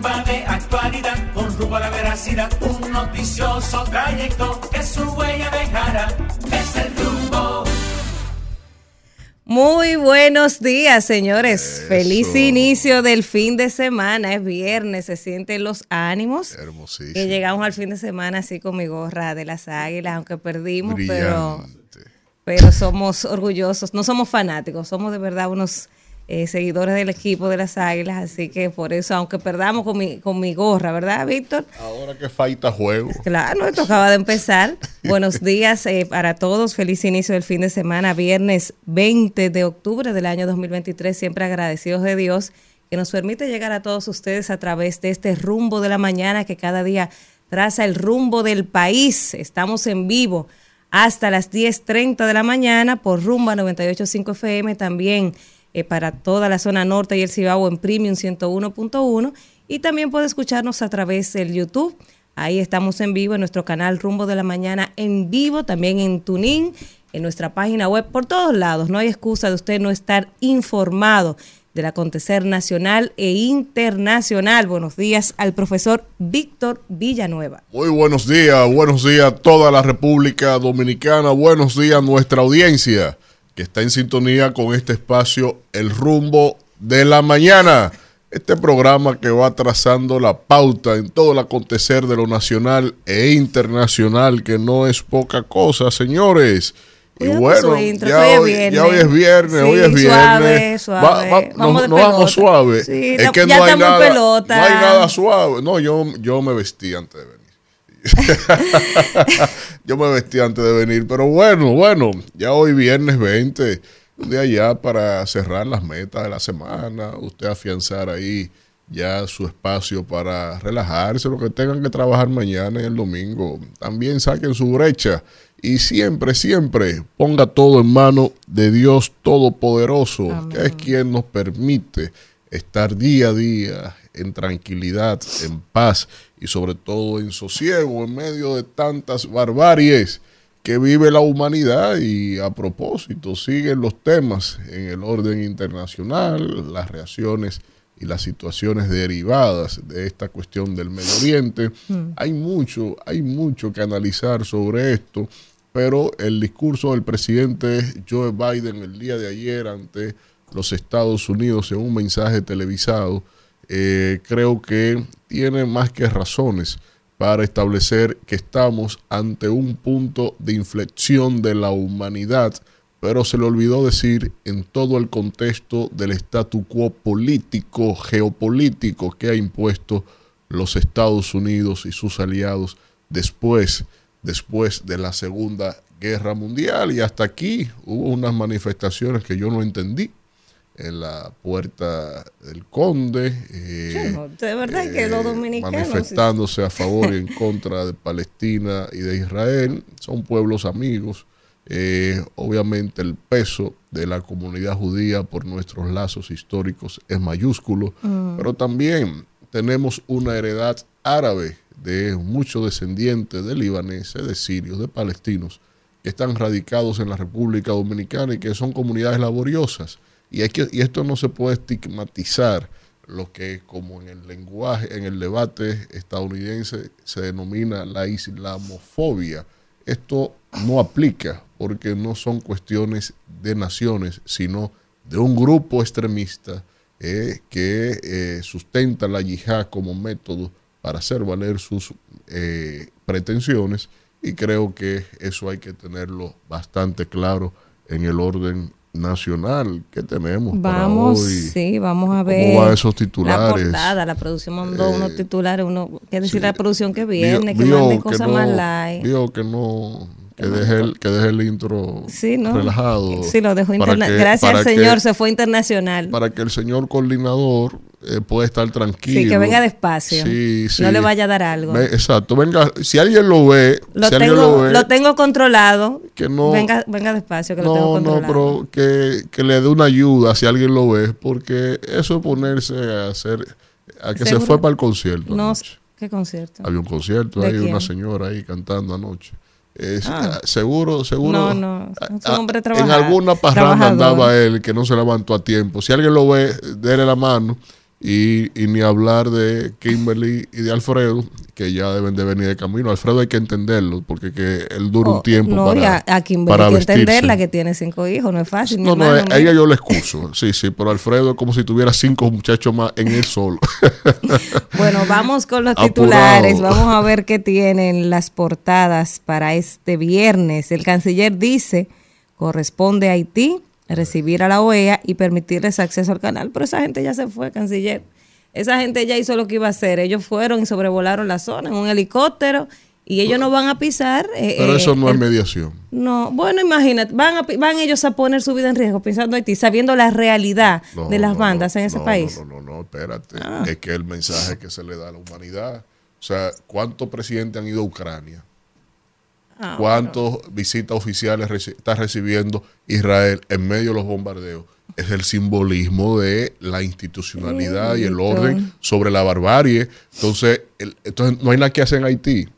bomba de actualidad con rumbo a la veracidad. Un noticioso trayecto que su huella dejará. Es el rumbo. Muy buenos días, señores. Feliz inicio del fin de semana. Es viernes, se sienten los ánimos. Hermosísimo. Que llegamos al fin de semana así con mi gorra de las águilas, aunque perdimos, pero, pero somos orgullosos. No somos fanáticos, somos de verdad unos eh, seguidores del equipo de las águilas. Así que por eso, aunque perdamos con mi, con mi gorra, ¿verdad, Víctor? Ahora que falta juego. Claro, esto acaba de empezar. Buenos días eh, para todos. Feliz inicio del fin de semana, viernes 20 de octubre del año 2023. Siempre agradecidos de Dios que nos permite llegar a todos ustedes a través de este rumbo de la mañana que cada día traza el rumbo del país. Estamos en vivo hasta las 10.30 de la mañana por Rumba 98.5 FM. También eh, para toda la zona norte y el Cibao en Premium 101.1 y también puede escucharnos a través del YouTube. Ahí estamos en vivo en nuestro canal Rumbo de la Mañana en vivo, también en Tuning, en nuestra página web, por todos lados. No hay excusa de usted no estar informado del acontecer nacional e internacional. Buenos días al profesor Víctor Villanueva. Muy buenos días, buenos días a toda la República Dominicana, buenos días a nuestra audiencia que está en sintonía con este espacio El Rumbo de la Mañana. Este programa que va trazando la pauta en todo el acontecer de lo nacional e internacional, que no es poca cosa, señores. Y Cuidado bueno, intro, ya, hoy es ya hoy es viernes, Sí, hoy es viernes. suave, suave. Va- va- Vamos nos vamos suave. Sí, es no- que no hay, nada, pelota. no hay nada suave. No, yo, yo me vestí antes de venir. yo me vestí antes de venir, pero bueno, bueno, ya hoy viernes 20, un día ya para cerrar las metas de la semana, usted afianzar ahí ya su espacio para relajarse, lo que tengan que trabajar mañana y el domingo. También saquen su brecha y siempre, siempre ponga todo en mano de Dios Todopoderoso, que es quien nos permite estar día a día en tranquilidad, en paz y sobre todo en sosiego en medio de tantas barbaries que vive la humanidad y a propósito siguen los temas en el orden internacional, las reacciones y las situaciones derivadas de esta cuestión del Medio Oriente. Hay mucho, hay mucho que analizar sobre esto, pero el discurso del presidente Joe Biden el día de ayer ante los Estados Unidos en un mensaje televisado, eh, creo que tiene más que razones para establecer que estamos ante un punto de inflexión de la humanidad, pero se le olvidó decir en todo el contexto del statu quo político, geopolítico que ha impuesto los Estados Unidos y sus aliados después, después de la Segunda Guerra Mundial. Y hasta aquí hubo unas manifestaciones que yo no entendí en la puerta del Conde. eh, de verdad que los eh, dominicanos- manifestándose a favor y en contra de Palestina y de Israel. Son pueblos amigos. Eh, obviamente el peso de la comunidad judía por nuestros lazos históricos es mayúsculo, pero también tenemos una heredad árabe de muchos descendientes de libaneses, de sirios, de palestinos, que están radicados en la República Dominicana y que son comunidades laboriosas. Y, hay que, y esto no se puede estigmatizar lo que como en el lenguaje, en el debate estadounidense se denomina la islamofobia. Esto no aplica porque no son cuestiones de naciones, sino de un grupo extremista eh, que eh, sustenta la yihad como método para hacer valer sus eh, pretensiones y creo que eso hay que tenerlo bastante claro en el orden nacional que tenemos Vamos, para hoy. sí, vamos a ¿Cómo ver. van esos La titulares? portada, la producción mandó Eh, unos titulares, uno, que decir sí. la producción que Vio- viene, que mande cosas no- más light. Vio que no, que deje el, que deje el intro Sí, ¿no? relajado. Sí, lo dejó para interna- que- Gracias para al que- Señor, se fue internacional. Para que el señor coordinador eh, pueda estar tranquilo. Sí, que venga despacio. Sí, sí. No le vaya a dar algo. Ve- exacto, venga, si alguien lo ve, Lo si tengo, lo ve, lo tengo controlado. que no- venga, venga despacio, que lo tengo no, no, controlado. pero que, que le dé una ayuda si alguien lo ve, porque eso es ponerse a hacer, a que se fue para el concierto. no, anoche. ¿qué concierto? Había un concierto, ¿De hay una señora ahí cantando anoche. Ah. ah, Seguro, seguro. No, no, es un ah, hombre En alguna parranda andaba él que no se levantó a tiempo. Si alguien lo ve, déle la mano Y, y ni hablar de Kimberly y de Alfredo, que ya deben de venir de camino. Alfredo hay que entenderlo, porque que él dura un Oh, tiempo no, para, y a, a Kimberly para hay que vestirse. entenderla que tiene cinco hijos, no es fácil. No, no, hermano, a ella yo le excuso. Sí, sí, pero Alfredo es como si tuviera cinco muchachos más en él solo. Bueno, vamos con los Apurado. titulares. Vamos a ver qué tienen las portadas para este viernes. El canciller dice, corresponde a Haití recibir a la OEA y permitirles acceso al canal. Pero esa gente ya se fue, canciller. Esa gente ya hizo lo que iba a hacer. Ellos fueron y sobrevolaron la zona en un helicóptero y ellos no van a pisar. eh, Pero eh, eso no es mediación. no, bueno, imagínate, van, a van ellos a poner su vida en riesgo pensando en Haití, sabiendo la realidad No, de las no, bandas no, en ese país. No, no, no, no, espérate. Ah. Es que el mensaje que se le da a la humanidad. O sea, ¿cuántos presidentes han ido a Ucrania? Ah, ¿Cuántas visitas oficiales reci- está recibiendo Israel en medio de los bombardeos? Es el simbolismo de la institucionalidad y el orden sobre la barbarie. Entonces, el- entonces no hay nada que hacer en Haití.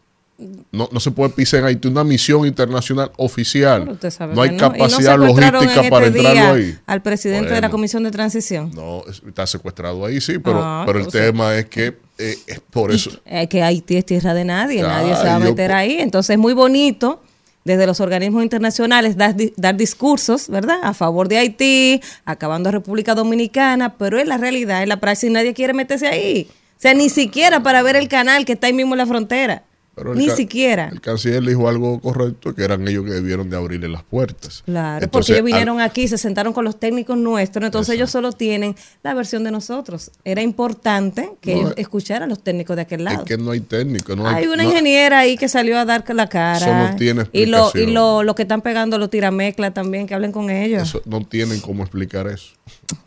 No, no se puede pisar en Haití una misión internacional oficial. No hay no capacidad logística en para este entrarlo ahí. Al presidente de la. Comisión de Transición. No, es- está secuestrado ahí, sí, pero, Ah, pero el tema es que eh, es por eso. Eh, que Haití es tierra de nadie, nadie se va a meter ahí. Entonces es muy bonito desde los organismos internacionales dar, dar discursos, ¿verdad? A favor de Haití, acabando República Dominicana, pero en la realidad, en la praxis, nadie quiere meterse ahí. O sea, ni siquiera para ver el canal que está ahí mismo en la frontera. Pero ni siquiera. El canciller dijo algo correcto, que eran ellos que debieron de abrirle las puertas. Claro, Entonces, porque ellos al- vinieron aquí, se sentaron con los técnicos nuestros, entonces ellos solo tienen la versión de nosotros. Era importante que No, ellos eh, escucharan a los técnicos de aquel es lado. que no hay técnico. No hay una no- ingeniera ahí que salió a dar la cara. Eso no tiene y lo, y explicación. lo, lo que están pegando los tirameclas también, que hablen con ellos. eso- no tienen cómo explicar eso.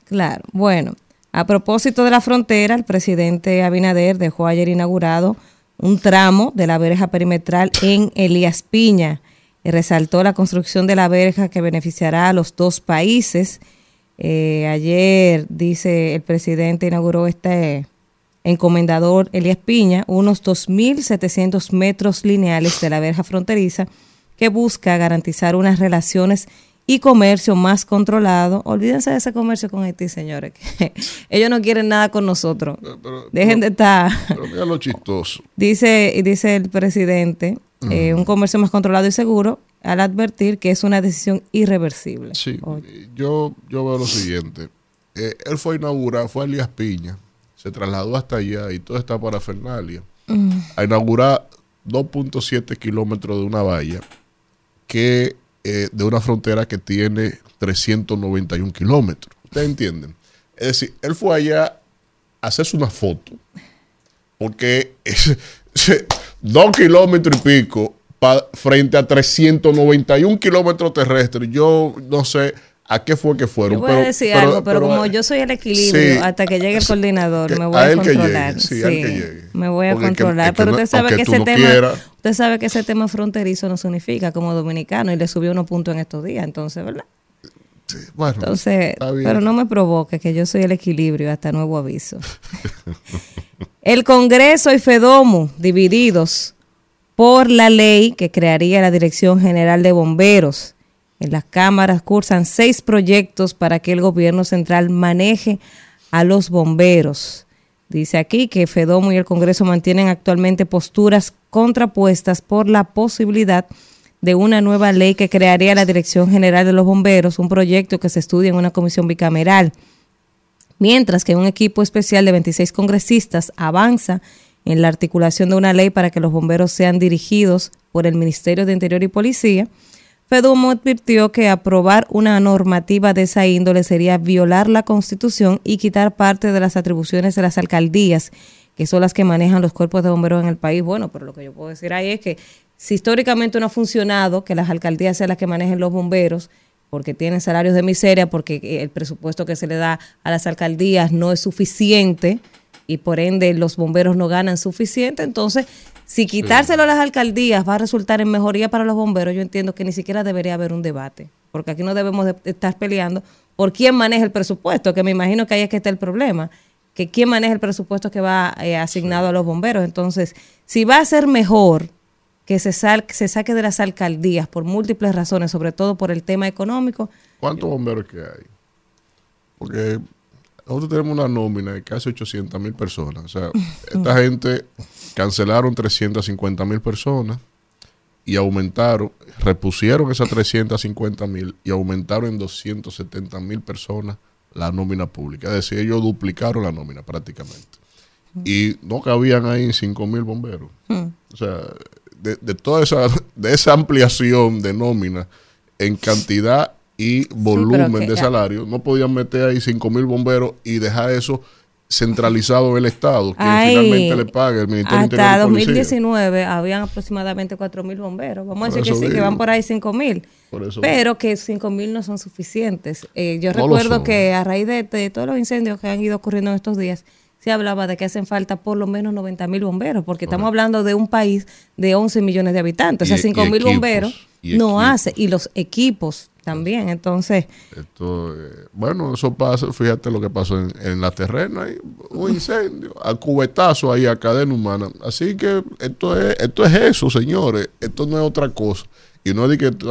Claro. Bueno, a propósito de la frontera, el presidente Abinader dejó ayer inaugurado un tramo de la verja perimetral en Elías Piña y resaltó la construcción de la verja que beneficiará a los dos países. Eh, ayer, dice el presidente, inauguró este encomendador Elías Piña unos 2.700 metros lineales de la verja fronteriza que busca garantizar unas relaciones y comercio más controlado. Olvídense de ese comercio con Haití, señores. que ellos no quieren nada con nosotros. Pero- pero- Dejen de estar. Pero mira lo chistoso. Dice, dice el presidente, eh, un comercio más controlado y seguro, al advertir que es una decisión irreversible. Sí, Oye, yo, yo veo lo siguiente. Eh, él fue a inaugurar, fue a Elías Piña, se trasladó hasta allá y toda esta parafernalia a inaugurar 2.7 kilómetros de una valla que eh, de una frontera que tiene 391 kilómetros. ¿Ustedes entienden? Es decir, él fue allá a hacerse una foto porque es, dos kilómetros y pico frente a 391 kilómetros terrestres. Yo no sé a qué fue que fueron. Yo voy pero, a decir pero- algo, pero, pero, como yo soy el equilibrio, sí, hasta que llegue el sí, coordinador, que- me voy a que llegue, controlar. sí, a él que llegue. me voy a Porque controlar. que pero usted sabe que ese no tema, quieras. usted sabe que ese tema fronterizo nos unifica como dominicano y le subió unos puntos en estos días, entonces, ¿verdad? sí, bueno, Entonces, pero no me provoque que yo soy el equilibrio hasta nuevo aviso. el Congreso y Fedomu divididos por la ley que crearía la Dirección General de Bomberos. En las cámaras cursan seis proyectos para que el gobierno central maneje a los bomberos. Dice aquí que Fedomu y el Congreso mantienen actualmente posturas contrapuestas por la posibilidad de una nueva ley que crearía la Dirección General de los Bomberos, un proyecto que se estudia en una comisión bicameral mientras que un equipo especial de 26 congresistas avanza en la articulación de una ley para que los bomberos sean dirigidos por el Ministerio de Interior y Policía, Fedumo advirtió que aprobar una normativa de esa índole sería violar la Constitución y quitar parte de las atribuciones de las alcaldías, que son las que manejan los cuerpos de bomberos en el país. Bueno, pero lo que yo puedo decir ahí es que si históricamente no ha funcionado que las alcaldías sean las que manejen los bomberos, porque tienen salarios de miseria, porque el presupuesto que se le da a las alcaldías no es suficiente y por ende los bomberos no ganan suficiente. Entonces, si quitárselo a las alcaldías va a resultar en mejoría para los bomberos, yo entiendo que ni siquiera debería haber un debate, porque aquí no debemos de estar peleando por quién maneja el presupuesto, que me imagino que ahí es que está el problema, que quién maneja el presupuesto que va eh, asignado a los bomberos. Entonces, si va a ser mejor que se, sal, se saque de las alcaldías por múltiples razones, sobre todo por el tema económico, ¿Cuántos bomberos que hay? Porque nosotros tenemos una nómina de casi 800 mil personas. O sea, esta gente cancelaron 350 mil personas y aumentaron, repusieron esas 350 mil y aumentaron en 270 mil personas la nómina pública. Es decir, ellos duplicaron la nómina prácticamente. Y no cabían ahí 5 mil bomberos. O sea, de, de, toda esa, de esa ampliación de nómina en cantidad y volumen de salario, no podían meter ahí 5 mil bomberos y dejar eso centralizado en el Estado, que finalmente le pague el Ministerio Interior. Hasta 2019 habían aproximadamente 4 mil bomberos. Vamos a decir que sí, que van por ahí 5 mil. Pero que 5 mil no son suficientes. Eh, yo recuerdo que a raíz de, de, todos los incendios que han ido ocurriendo en estos días, se hablaba de que hacen falta por lo menos 90 mil bomberos, porque estamos hablando de un país de 11 millones de habitantes. o sea, 5 mil bomberos no hace. Y los equipos también, entonces... Esto, eh, bueno, eso pasa, fíjate lo que pasó en, la terrena, hay un incendio, a cubetazo ahí a cadena humana. Así que esto es, esto es eso, señores, esto no es otra cosa. Y no es de que este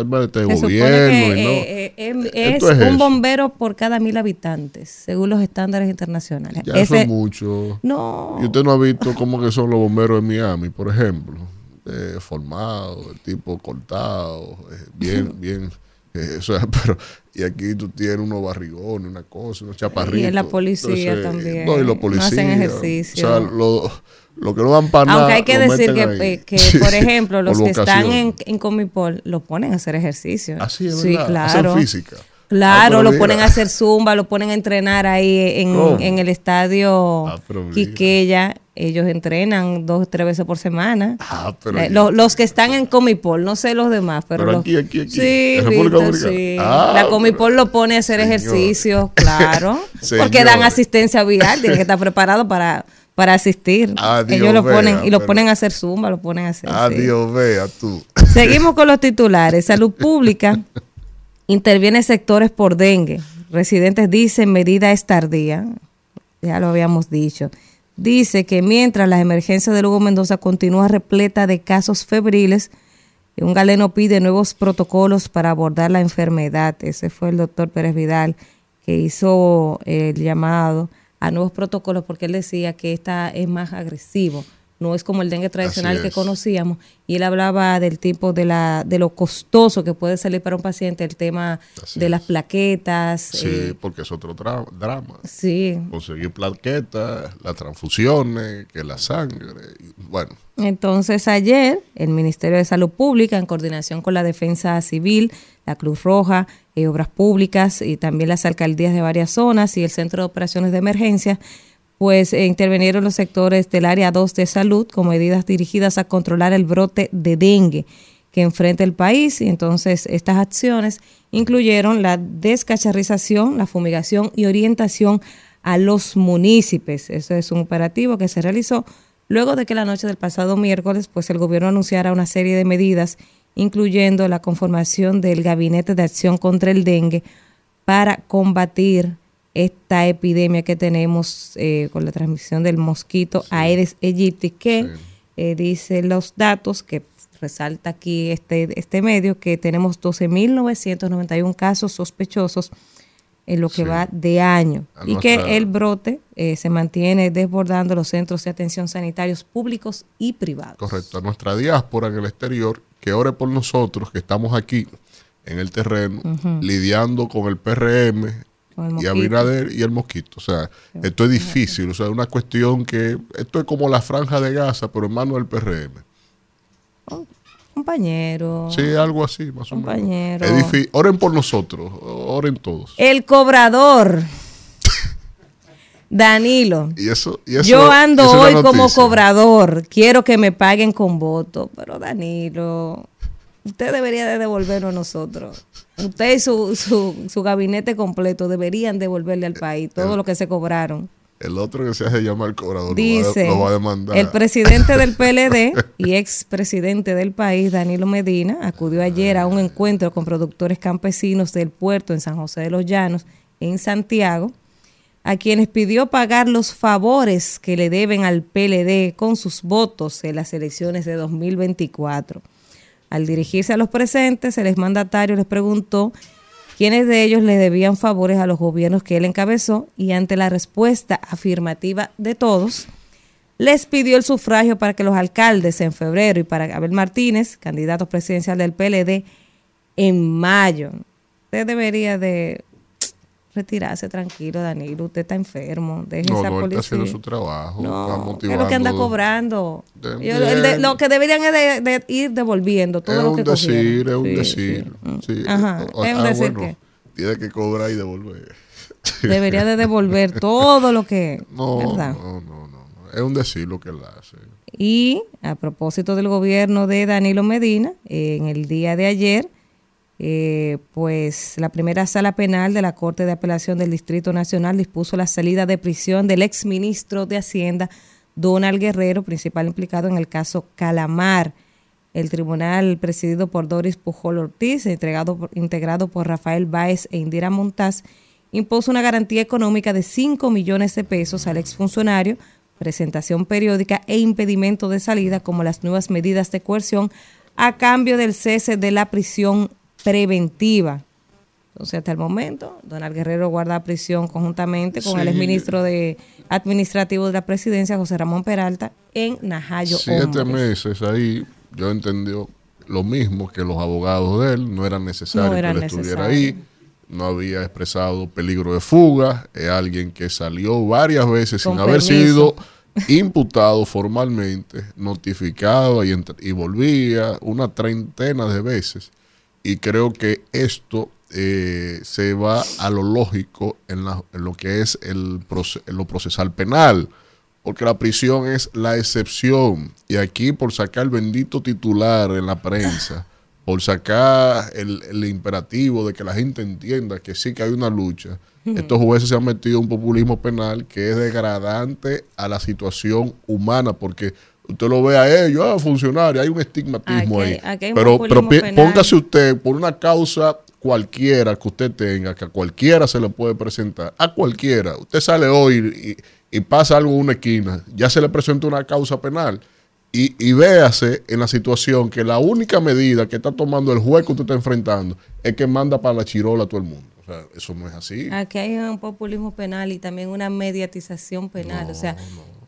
gobierno. Eh, eh, es, un bombero por cada mil habitantes, según los estándares internacionales. Ya eso es mucho. No. Y usted no ha visto cómo que son los bomberos en Miami, por ejemplo. formados, tipo cortado, bien, bien eh, pero, y aquí tú tienes unos barrigones, una cosa, unos chaparritos. Y en la policía también. No, y los policías. No hacen ejercicio. O sea, lo, lo que no dan para Aunque hay que decir que, que, por ejemplo, los que están en, en Comipol lo ponen a hacer ejercicio. Así es, sí, claro. Hacer física. Claro, ah, lo ponen a hacer zumba, lo ponen a entrenar ahí en, en el estadio ah, Quiqueya. Ellos entrenan dos o tres veces por semana. Ah, pero eh, los, que están en Comipol, no sé los demás, pero, pero aquí, aquí, aquí. Sí, Víctor, sí. Ah, la Comipol lo pone a hacer ejercicio, claro. porque dan asistencia vial, tienen que estar preparados para para asistir. Ellos lo ponen y lo ponen a hacer zumba, lo ponen a hacer. Adiós, vea tú. Seguimos con los titulares. Salud Pública interviene sectores por dengue. Residentes dicen medida es tardía. Ya lo habíamos dicho. Dice que mientras la emergencia de Lugo Mendoza continúa repleta de casos febriles, un galeno pide nuevos protocolos para abordar la enfermedad. Ese fue el doctor Pérez Vidal que hizo el llamado a nuevos protocolos porque él decía que esta es más agresivo no es como el dengue tradicional que conocíamos. Y él hablaba del tipo de la de lo costoso que puede salir para un paciente el tema de las plaquetas. Sí, eh, porque es otro drama. Sí. Conseguir plaquetas, las transfusiones, que la sangre, bueno. Entonces ayer el Ministerio de Salud Pública, en coordinación con la Defensa Civil, la Cruz Roja, eh, Obras Públicas y también las alcaldías de varias zonas y el Centro de Operaciones de Emergencia, pues eh, intervinieron los sectores del área 2 de salud con medidas dirigidas a controlar el brote de dengue que enfrenta el país. Y entonces estas acciones incluyeron la descacharrización, la fumigación y orientación a los municipios. Eso es un operativo que se realizó luego de que la noche del pasado miércoles, pues el gobierno anunciara una serie de medidas, incluyendo la conformación del Gabinete de Acción contra el Dengue para combatir esta epidemia que tenemos eh, con la transmisión del mosquito Aedes aegypti, que eh, dice los datos que resalta aquí este, este medio, que tenemos 12.991 casos sospechosos en lo que va de año y que el brote eh, se mantiene desbordando los centros de atención sanitarios públicos y privados. Correcto, a nuestra diáspora en el exterior, que ore por nosotros, que estamos aquí en el terreno, lidiando con el PRM, y Abinader y el mosquito. O sea, esto es difícil. O sea, es una cuestión que. Esto es como la franja de Gaza, pero en manos del PRM. compañero. Sí, algo así, más o menos. Oren por nosotros. Oren todos. El cobrador. Danilo. Y eso, y eso, yo ando hoy como cobrador. Quiero que me paguen con voto. Pero Danilo, usted debería de devolverlo a nosotros. Usted y su, su, gabinete completo deberían devolverle al país todo lo que se cobraron. El otro que se hace llamar cobrador Dice, lo va, a demandar. El presidente del PLD y expresidente del país, Danilo Medina, acudió ayer a un encuentro con productores campesinos del puerto en San José de los Llanos, en Santiago, a quienes pidió pagar los favores que le deben al PLD con sus votos en las elecciones de 2024. Al dirigirse a los presentes, el exmandatario les preguntó quienes de ellos le debían favores a los gobiernos que él encabezó y ante la respuesta afirmativa de todos, les pidió el sufragio para que los alcaldes en febrero y para Abel Martínez, candidato presidencial del PLD, en mayo. Usted debería de retirarse tranquilo, Danilo. Usted está enfermo. Deje No, esa no, él policía. está haciendo su trabajo. está No, es lo que anda cobrando. De- Yo- el de- bien. lo que deberían es de, de ir devolviendo todo es lo un que decir, cogieron. es un Sí, decir. sí. sí. Ajá, O- es un ah, decir bueno, que Tiene que cobrar y devolver. debería de devolver todo lo que... No, ¿verdad? no, no, no. Es un decir lo que él hace. Y a propósito del gobierno de Danilo Medina, en el día de ayer, eh, pues la primera sala penal de la Corte de Apelación del Distrito Nacional dispuso la salida de prisión del exministro de Hacienda, Donald Guerrero, principal implicado en el caso Calamar. El tribunal presidido por Doris Pujol Ortiz, entregado por- integrado por Rafael Báez e Indira Montaz, impuso una garantía económica de 5 millones de pesos al exfuncionario, presentación periódica e impedimento de salida como las nuevas medidas de coerción a cambio del cese de la prisión preventiva. Entonces, hasta el momento, Donald Guerrero guarda prisión conjuntamente con el exministro de administrativo de la presidencia, José Ramón Peralta, en Najayo. Siete Hombres. meses ahí, yo entendió lo mismo que los abogados de él, no era necesario No era que él estuviera ahí, no había expresado peligro de fuga, es alguien que salió varias veces Con sin haber sido imputado formalmente, notificado y volvía una treintena de veces. Y creo que esto eh, se va a lo lógico en, la- en lo que es el en lo procesal penal, porque la prisión es la excepción. Y aquí por sacar el bendito titular en la prensa, por sacar el, el imperativo de que la gente entienda que sí que hay una lucha, estos jueces se han metido en un populismo penal que es degradante a la situación humana, porque usted lo ve a ellos, ah, funcionario, hay un estigmatismo Aquí ahí. aquí hay un pero pero penal. póngase usted por una causa cualquiera que usted tenga, que a cualquiera se le puede presentar, a cualquiera. Usted sale hoy y, y pasa algo en una esquina, ya se le presenta una causa penal. Y, y véase en la situación que la única medida que está tomando el juez que usted está enfrentando es que manda para la chirola a todo el mundo. O sea, eso no es así. Aquí hay un populismo penal y también una mediatización penal. o sea,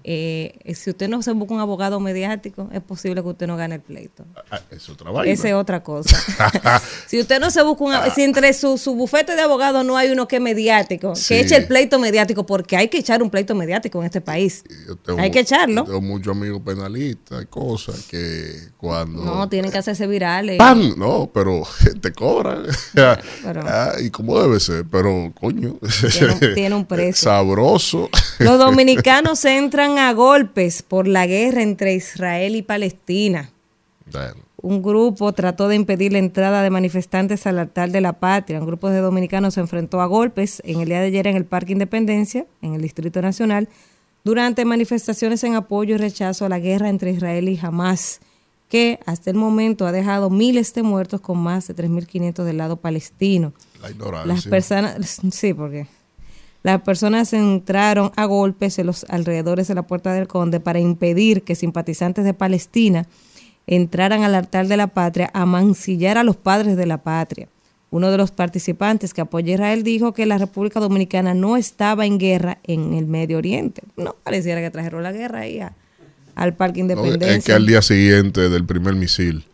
eh, si usted no se busca un abogado mediático, es posible que usted no gane el pleito. Ah, Es otra vaina. Esa es otra cosa. si usted no se busca un si entre su, su bufete de abogados no hay uno que es mediático, Sí. que eche el pleito mediático, porque hay que echar un pleito mediático en este país. Tengo- hay que echarlo. Tengo muchos amigos penalistas y cosas que cuando... No, tienen que hacerse virales. ¡Pam! No, pero te cobran. Pero- Ah, y como debe ser, pero coño. Tiene un precio. Sabroso. Los dominicanos entran a golpes por la guerra entre Israel y Palestina. Bueno, Un grupo trató de impedir la entrada de manifestantes al altar de la patria. Un grupo de dominicanos se enfrentó a golpes en el día de ayer en el Parque Independencia, en el Distrito Nacional, durante manifestaciones en apoyo y rechazo a la guerra entre Israel y Hamas, que hasta el momento ha dejado miles de muertos con más de 3.500 del lado palestino. la ignorancia. Las personas, sí, porque las personas entraron a golpes en los alrededores de la Puerta del Conde para impedir que simpatizantes de Palestina entraran al altar de la patria a mancillar a los padres de la patria. Uno de los participantes que apoya a Israel dijo que la República Dominicana no estaba en guerra en el Medio Oriente. No pareciera que trajeron la guerra ahí a- al Parque No, Independencia. es que al día siguiente del primer misil,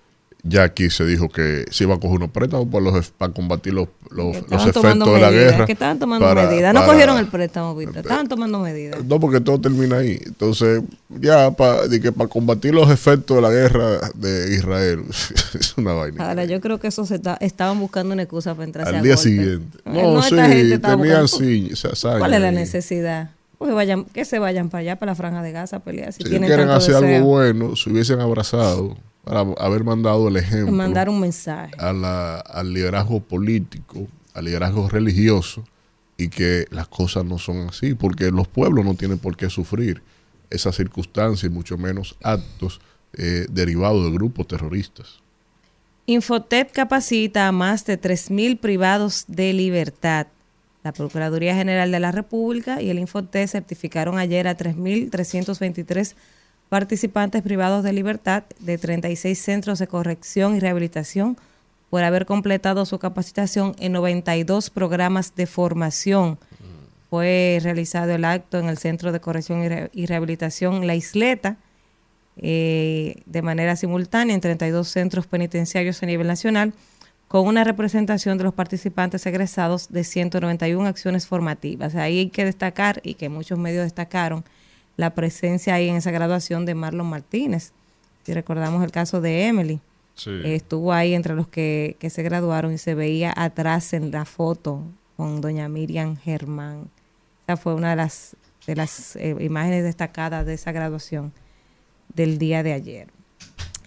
ya aquí se dijo que se iba a coger unos préstamos para, los, para combatir los, los, Que efectos de la medidas, guerra. Que estaban tomando para- medidas. No para- cogieron el préstamo, Víctor. Estaban tomando medidas. No, porque todo termina ahí. Entonces, ya para para combatir los efectos de la guerra de Israel, es una vaina. Ahora, yo creo que eso se está, estaban buscando una excusa para entrarse a Al día golpe. siguiente. Eh, No, sí, gente estaba tenían buscando- sí, ¿Cuál es la necesidad? Pues vayan, que se vayan para allá, para la franja de Gaza a pelear. Si, Si tienen quieren hacer deseo. algo bueno, se hubiesen abrazado para haber mandado el ejemplo mandar un mensaje. a la- al liderazgo político, al liderazgo religioso, y que las cosas no son así, porque los pueblos no tienen por qué sufrir esas circunstancias, y mucho menos actos eh, derivados de grupos terroristas. Infotep capacita a más de 3.000 privados de libertad. La Procuraduría General de la República y el Infotep certificaron ayer a 3.323 participantes privados de libertad de 36 centros de corrección y rehabilitación por haber completado su capacitación en 92 programas de formación. Fue realizado el acto en el Centro de Corrección y Re- y Rehabilitación La Isleta eh, de manera simultánea en 32 centros penitenciarios a nivel nacional, con una representación de los participantes egresados de 191 acciones formativas. Ahí hay que destacar, y que muchos medios destacaron, la presencia ahí en esa graduación de Marlon Martínez. Si recordamos el caso de Emily, Sí. estuvo ahí entre los que, que se graduaron y se veía atrás en la foto con doña Miriam Germán. Esa fue una de las, de las eh, imágenes destacadas de esa graduación del día de ayer.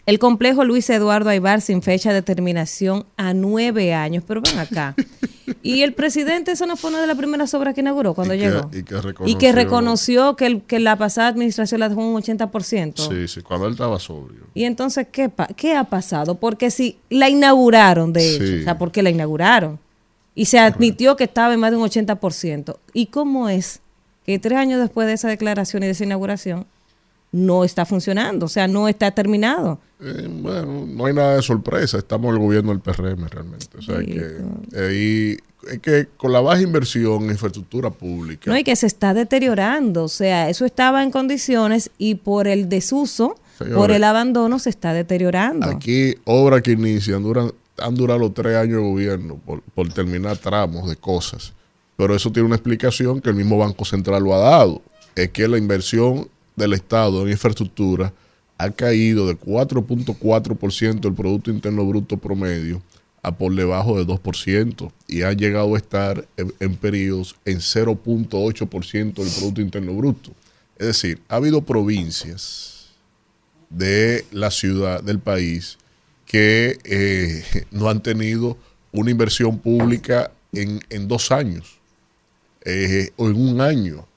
El complejo Luis Eduardo Aibar sin fecha de terminación a nueve años, pero ven acá. Y el presidente, esa no fue una de las primeras obras que inauguró cuando Y que- llegó. y que y que reconoció- que, el- que la pasada administración la dejó un 80%. Sí, sí, cuando él estaba sobrio. Y entonces, ¿qué, pa- ¿qué ha pasado? Porque si la inauguraron, de hecho, Sí. o sea, ¿por qué la inauguraron? Y se admitió que estaba en más de un 80%. ¿Y cómo es que tres años después de esa declaración y de esa inauguración no está funcionando? O sea, no está terminado. Eh, bueno, no hay nada de sorpresa. Estamos en el gobierno del PRM realmente. O sea, Sí, que ahí es que con la baja inversión en infraestructura pública, No, y que se está deteriorando. O sea, eso estaba en condiciones y por el desuso, por el abandono, se está deteriorando. aquí obras que inician duran, han durado los tres años de gobierno por, por terminar tramos de cosas. Pero eso tiene una explicación que el mismo Banco Central lo ha dado. Es que la inversión del Estado en infraestructura ha caído de 4.4% del Producto Interno Bruto promedio a por debajo de 2% y ha llegado a estar en, en periodos en 0.8% del Producto Interno Bruto. Es decir, ha habido provincias de la ciudad, del país, que eh, no han tenido una inversión pública en, en dos años eh, o en un año.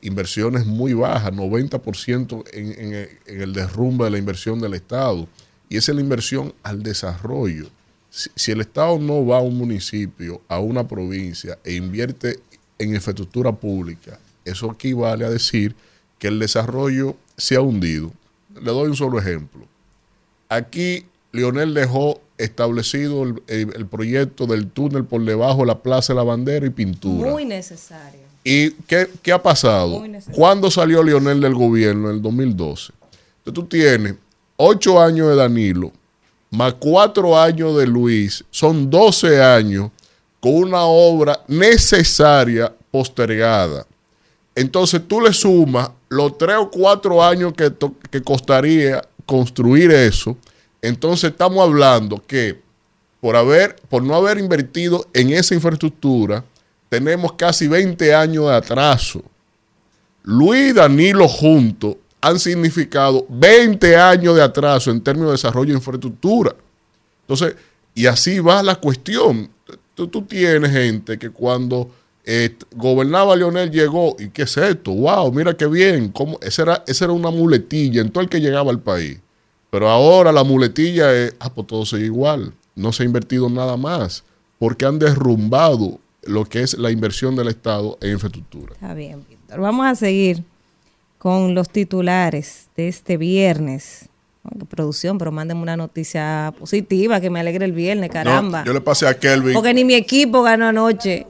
Inversiones muy bajas, 90% en, en, en el derrumbe de la inversión del Estado. Y esa es la inversión al desarrollo. Si, el Estado no va a un municipio, a una provincia e invierte en infraestructura pública, eso equivale a decir que el desarrollo se ha hundido. Le doy un solo ejemplo. Aquí Lionel dejó establecido el, el- el proyecto del túnel por debajo de la Plaza de la Bandera y pintura. Muy necesario. ¿Y qué, qué ha pasado? ¿Cuándo salió Lionel del gobierno? En el 2012. Entonces tú tienes ocho años de Danilo, más cuatro años de Luis, son 12 años con una obra necesaria postergada. Entonces tú le sumas los tres o cuatro años que, que costaría construir eso. Entonces estamos hablando que por, haber, por no haber invertido en esa infraestructura, tenemos casi 20 años de atraso. Luis y Danilo juntos han significado 20 años de atraso en términos de desarrollo de infraestructura. Entonces, y así va la cuestión. Tú, tienes gente que cuando eh, gobernaba Leonel llegó, ¿y qué es esto? ¡Wow! Mira qué bien. ¿Cómo? Esa, era, era una muletilla en todo el que llegaba al país. Pero ahora la muletilla es, ah, pues todo sigue igual. No se ha invertido nada más. Porque han derrumbado lo que es la inversión del Estado en infraestructura. Está bien, Víctor. Vamos a seguir con los titulares de este viernes. Producción, pero mándenme una noticia positiva que me alegre el viernes, caramba. No, yo le pasé a Kelvin. Porque ni mi equipo ganó anoche.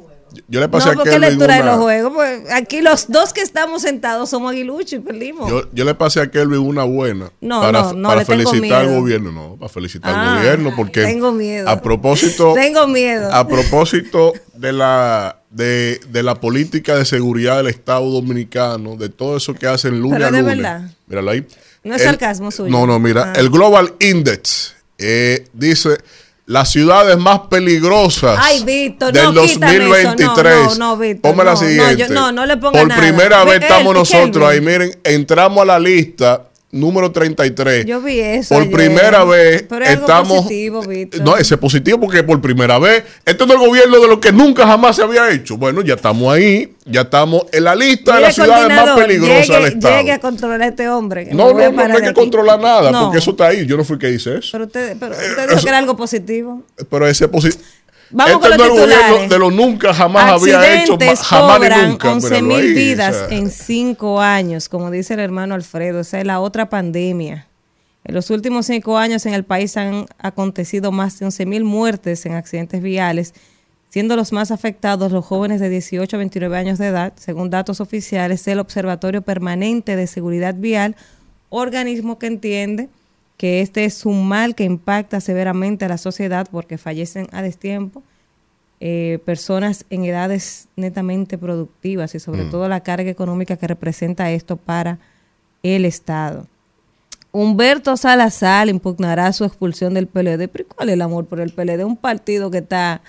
Yo le pasé No, a Kelvin lectura de una- los juegos. Pues aquí los dos que estamos sentados somos aguiluchos y perdimos. Yo, yo le pasé a Kelvin una buena No, para, no, no, para felicitar al gobierno, no, para felicitar Ah, al gobierno porque tengo miedo. a propósito Tengo miedo. a propósito de la de, de la política de seguridad del Estado dominicano, de todo eso que hacen lunes Pero a de lunes. verdad. Míralo ahí. No es sarcasmo suyo. No, no, mira, Ah. el Global Index eh, dice las ciudades más peligrosas Ay, Víctor, del no, quítame eso. 2023. No, no, Víctor, Ponme la siguiente. yo- no, no le ponga Por nada. primera Ve- vez estamos él, nosotros ahí, Kelvin. miren, entramos a la lista número 33. Yo vi eso Por ayer. primera vez Pero es algo estamos positivo, Víctor. No, ese es positivo porque por primera vez esto es el gobierno de lo que nunca jamás se había hecho. Bueno, ya estamos ahí, ya estamos en la lista de las ciudades más peligrosas del Estado. Llegue a controlar a este hombre. que No, no, no, no hay que aquí. controlar nada, No, porque eso está ahí. Yo no fui que hice eso. Pero usted, pero usted dijo que era algo positivo. Pero ese es positivo. Vamos este con los titulares. gobierno de lo nunca jamás había hecho, Accidentes jamás ni nunca. 11 míralo mil vidas o sea. en cinco años, como dice el hermano Alfredo. Esa es la otra pandemia. En los últimos cinco años en el país han acontecido más de 11.000 muertes en accidentes viales, siendo los más afectados los jóvenes de 18 a 29 años de edad, según datos oficiales del Observatorio Permanente de Seguridad Vial, organismo que entiende que este es un mal que impacta severamente a la sociedad porque fallecen a destiempo eh, personas en edades netamente productivas y sobre Mm. todo la carga económica que representa esto para el Estado. Humberto Salazar impugnará su expulsión del PLD. ¿Pero cuál es el amor por el PLD? Un partido que está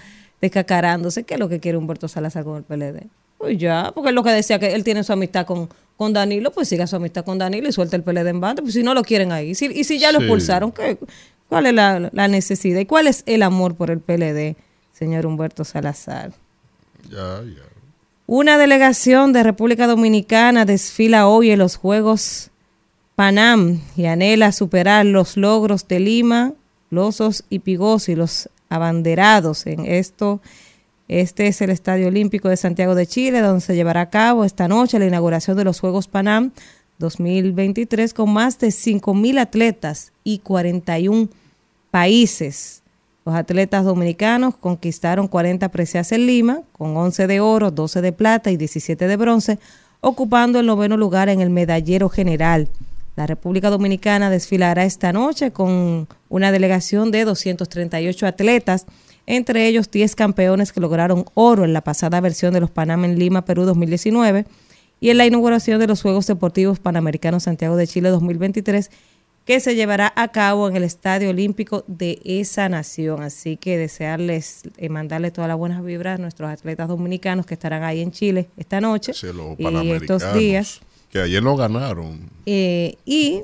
descacarándose. ¿Qué es lo que quiere Humberto Salazar con el PLD? Pues ya, porque es lo que decía que él tiene su amistad con, con Danilo, pues siga su amistad con Danilo y suelta el PLD en banda. Pues si no lo quieren ahí. Si- y si ya lo Sí. expulsaron, ¿qué, ¿cuál es la, la necesidad? ¿Y cuál es el amor por el PLD, señor Humberto Salazar? Ya, ya. Una delegación de República Dominicana desfila hoy en los Juegos Panam y anhela superar los logros de Lima, Losos y Pigosi, los abanderados en esto. Este es el Estadio Olímpico de Santiago de Chile, donde se llevará a cabo esta noche la inauguración de los Juegos Panam 2023 con más de 5.000 atletas y 41 países. Los atletas dominicanos conquistaron 40 preseas en Lima, con 11 de oro, 12 de plata y 17 de bronce, ocupando el noveno lugar en el medallero general. La República Dominicana desfilará esta noche con una delegación de 238 atletas, entre ellos 10 campeones que lograron oro en la pasada versión de los Panam en Lima, Perú 2019 y en la inauguración de los Juegos Deportivos Panamericanos Santiago de Chile 2023 que se llevará a cabo en el Estadio Olímpico de esa nación. Así que desearles, eh, mandarles todas las buenas vibras a nuestros atletas dominicanos que estarán ahí en Chile esta noche Sí, y estos días. Que ayer nos ganaron. eh, y,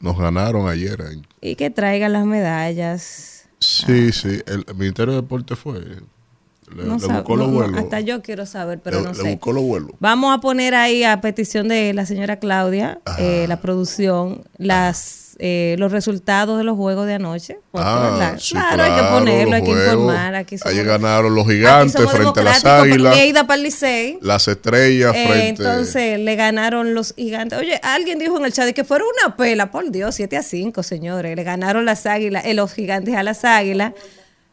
Nos ganaron ayer. eh. y que traigan las medallas. Sí, sí. El, el Ministerio de Deporte fue. Le, No le buscó los no, vuelos. hasta yo quiero saber, pero le, no le sé. buscó los vuelos. Vamos a poner ahí a petición de la señora Claudia, eh, la producción, las eh, los resultados de los juegos de anoche. Ah, claro, hay que ponerlo, hay que informar. Aquí somos, Ayer ganaron los gigantes frente a las águilas. ido para el. Las estrellas Eh, frente. entonces le ganaron los gigantes. Oye, alguien dijo en el chat que fueron una pela, por Dios, 7 a 5, señores. Le ganaron las águilas, eh, los gigantes a las águilas.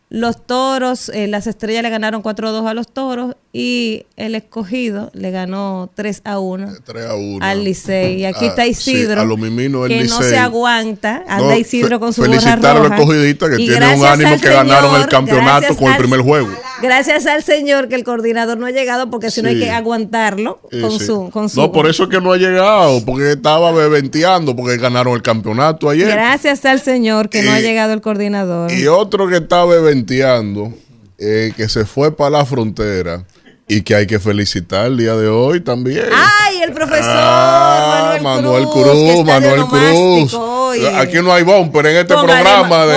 Los toros, eh, las estrellas le ganaron 4 a 2 a los toros y el escogido le ganó 3 a 1 3 a 1. al Licey. Y aquí Ah, está sí, Isidro, a miminos del que no se aguanta. Anda No, Isidro con su a los roja. escogidistas que Y tienen un ánimo que ganaron el campeonato con el primer juego. Gracias al señor que el coordinador no ha llegado porque si no hay Sí. que aguantarlo Sí, con, sí. Su, con su... No, por eso es que no ha llegado, porque estaba bebenteando, porque ganaron el campeonato ayer. Gracias al señor que no ha llegado el coordinador. Y otro que está bebenteando, eh, que se fue para la frontera y que hay que felicitar el día de hoy también. ¡Ay, el profesor Ah, Manuel, Cruz! Manuel Cruz. hoy. Aquí no hay bumper en este Póngale, programa de,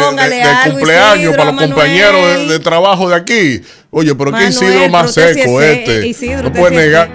cumpleaños Isidro, para los Manuel. compañeros de, de trabajo de aquí. Oye, pero qué Manuel, Isidro más seco es se- este. Isidro, no puede negar.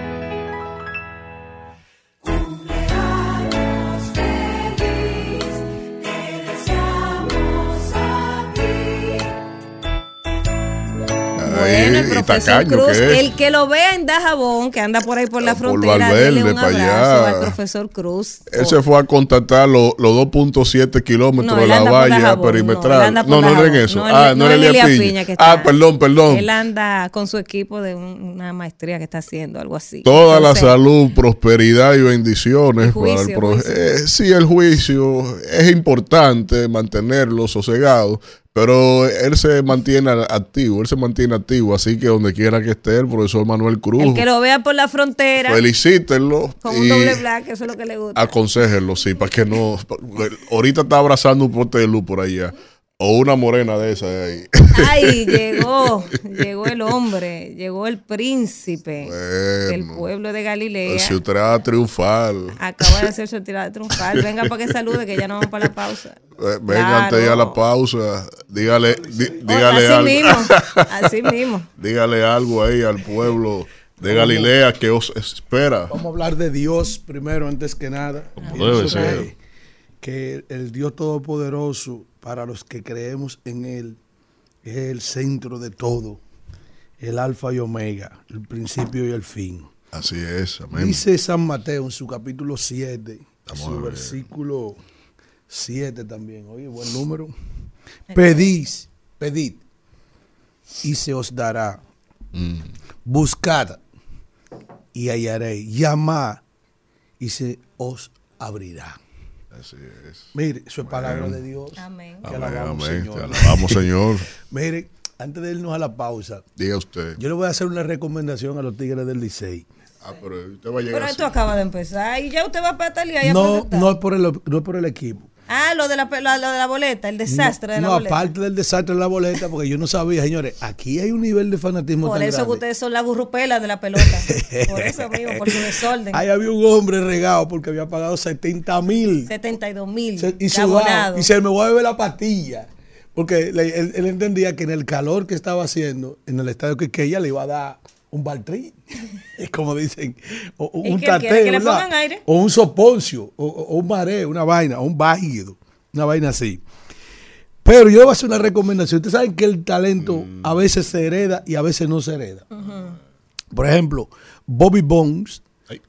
Bueno, el y profesor tacaño Cruz, que es. el que lo vea en Dajabón, que anda por ahí por la Por frontera, Valverde, dele un pa' abrazo allá. al profesor Cruz. Él se fue a contactar los los 2.7 kilómetros No, de la valla Dajabón, perimetral. No, No, no, era en eso. No, ah, no, no, era Elías Piña. Piña que Ah, perdón, perdón. Él anda con su equipo de un- una maestría que está haciendo, algo así. Toda la salud, prosperidad y bendiciones para el juicio. Eh, sí, el juicio es importante mantenerlo sosegado, pero él se mantiene activo, él se mantiene activo, así que donde quiera que esté el profesor Manuel Cruz, El que lo vea por la frontera felicítenlo con un doble black, eso es lo que le gusta. aconséjenlo, sí, para que no... Ahorita está abrazando un pote de luz por allá, o una morena de esa de ahí. Ay, llegó, llegó el hombre, llegó el príncipe del Bueno. pueblo de Galilea. Si usted va a triunfar, Acaba de hacer su tirada triunfal. Venga para que salude, que ya no vamos para la pausa. eh, venga antes de ir a la Claro. pausa, dígale, Oh, dígale así algo. mismo, así mismo. Dígale algo ahí al pueblo de Galilea que os espera. Vamos a hablar de Dios primero, antes que nada. Como debe ser. que, que el Dios Todopoderoso, para los que creemos en Él, es el centro de todo, el alfa y omega, el principio y el fin. Así es, amén. Dice San Mateo en su capítulo 7, Vamos su versículo 7 también. Oye, buen número. Pedís, pedid y se os dará. Buscad y hallaréis. Llamad y se os abrirá. Así es. Mire, eso es palabra de Dios. Amén. Amén, alabamos, amén. Señor. Te alabamos, Señor. Mire, antes de irnos a la pausa, Diga usted. yo le voy a hacer una recomendación a los tigres del Licey. Ah, pero usted va a llegar Pero así. esto acaba de empezar y ya usted va a patalear No, no es por el, no es por el equipo. Ah, lo de la, la- lo de la boleta, el desastre de la no, boleta. aparte del desastre de la boleta, porque yo no sabía, señores, aquí hay un nivel de fanatismo Por tan eso que grande. ustedes son la burrupela de la pelota. Por eso mismo, por su desorden. Ahí había un hombre regado porque había pagado 70 mil 72 mil y sudado. Y se me voy a beber la pastilla. Porque él, él entendía que en el calor que estaba haciendo en el estadio Quiqueya le iba a dar un baltrín. Es como dicen. O, o ¿Y un aire? O un soponcio. O, un mareo, una vaina. O un bajido. Una vaina así. Pero yo le voy a hacer una recomendación. Ustedes saben que el talento a veces se hereda y a veces no se hereda. Por ejemplo, Bobby Bones Ay.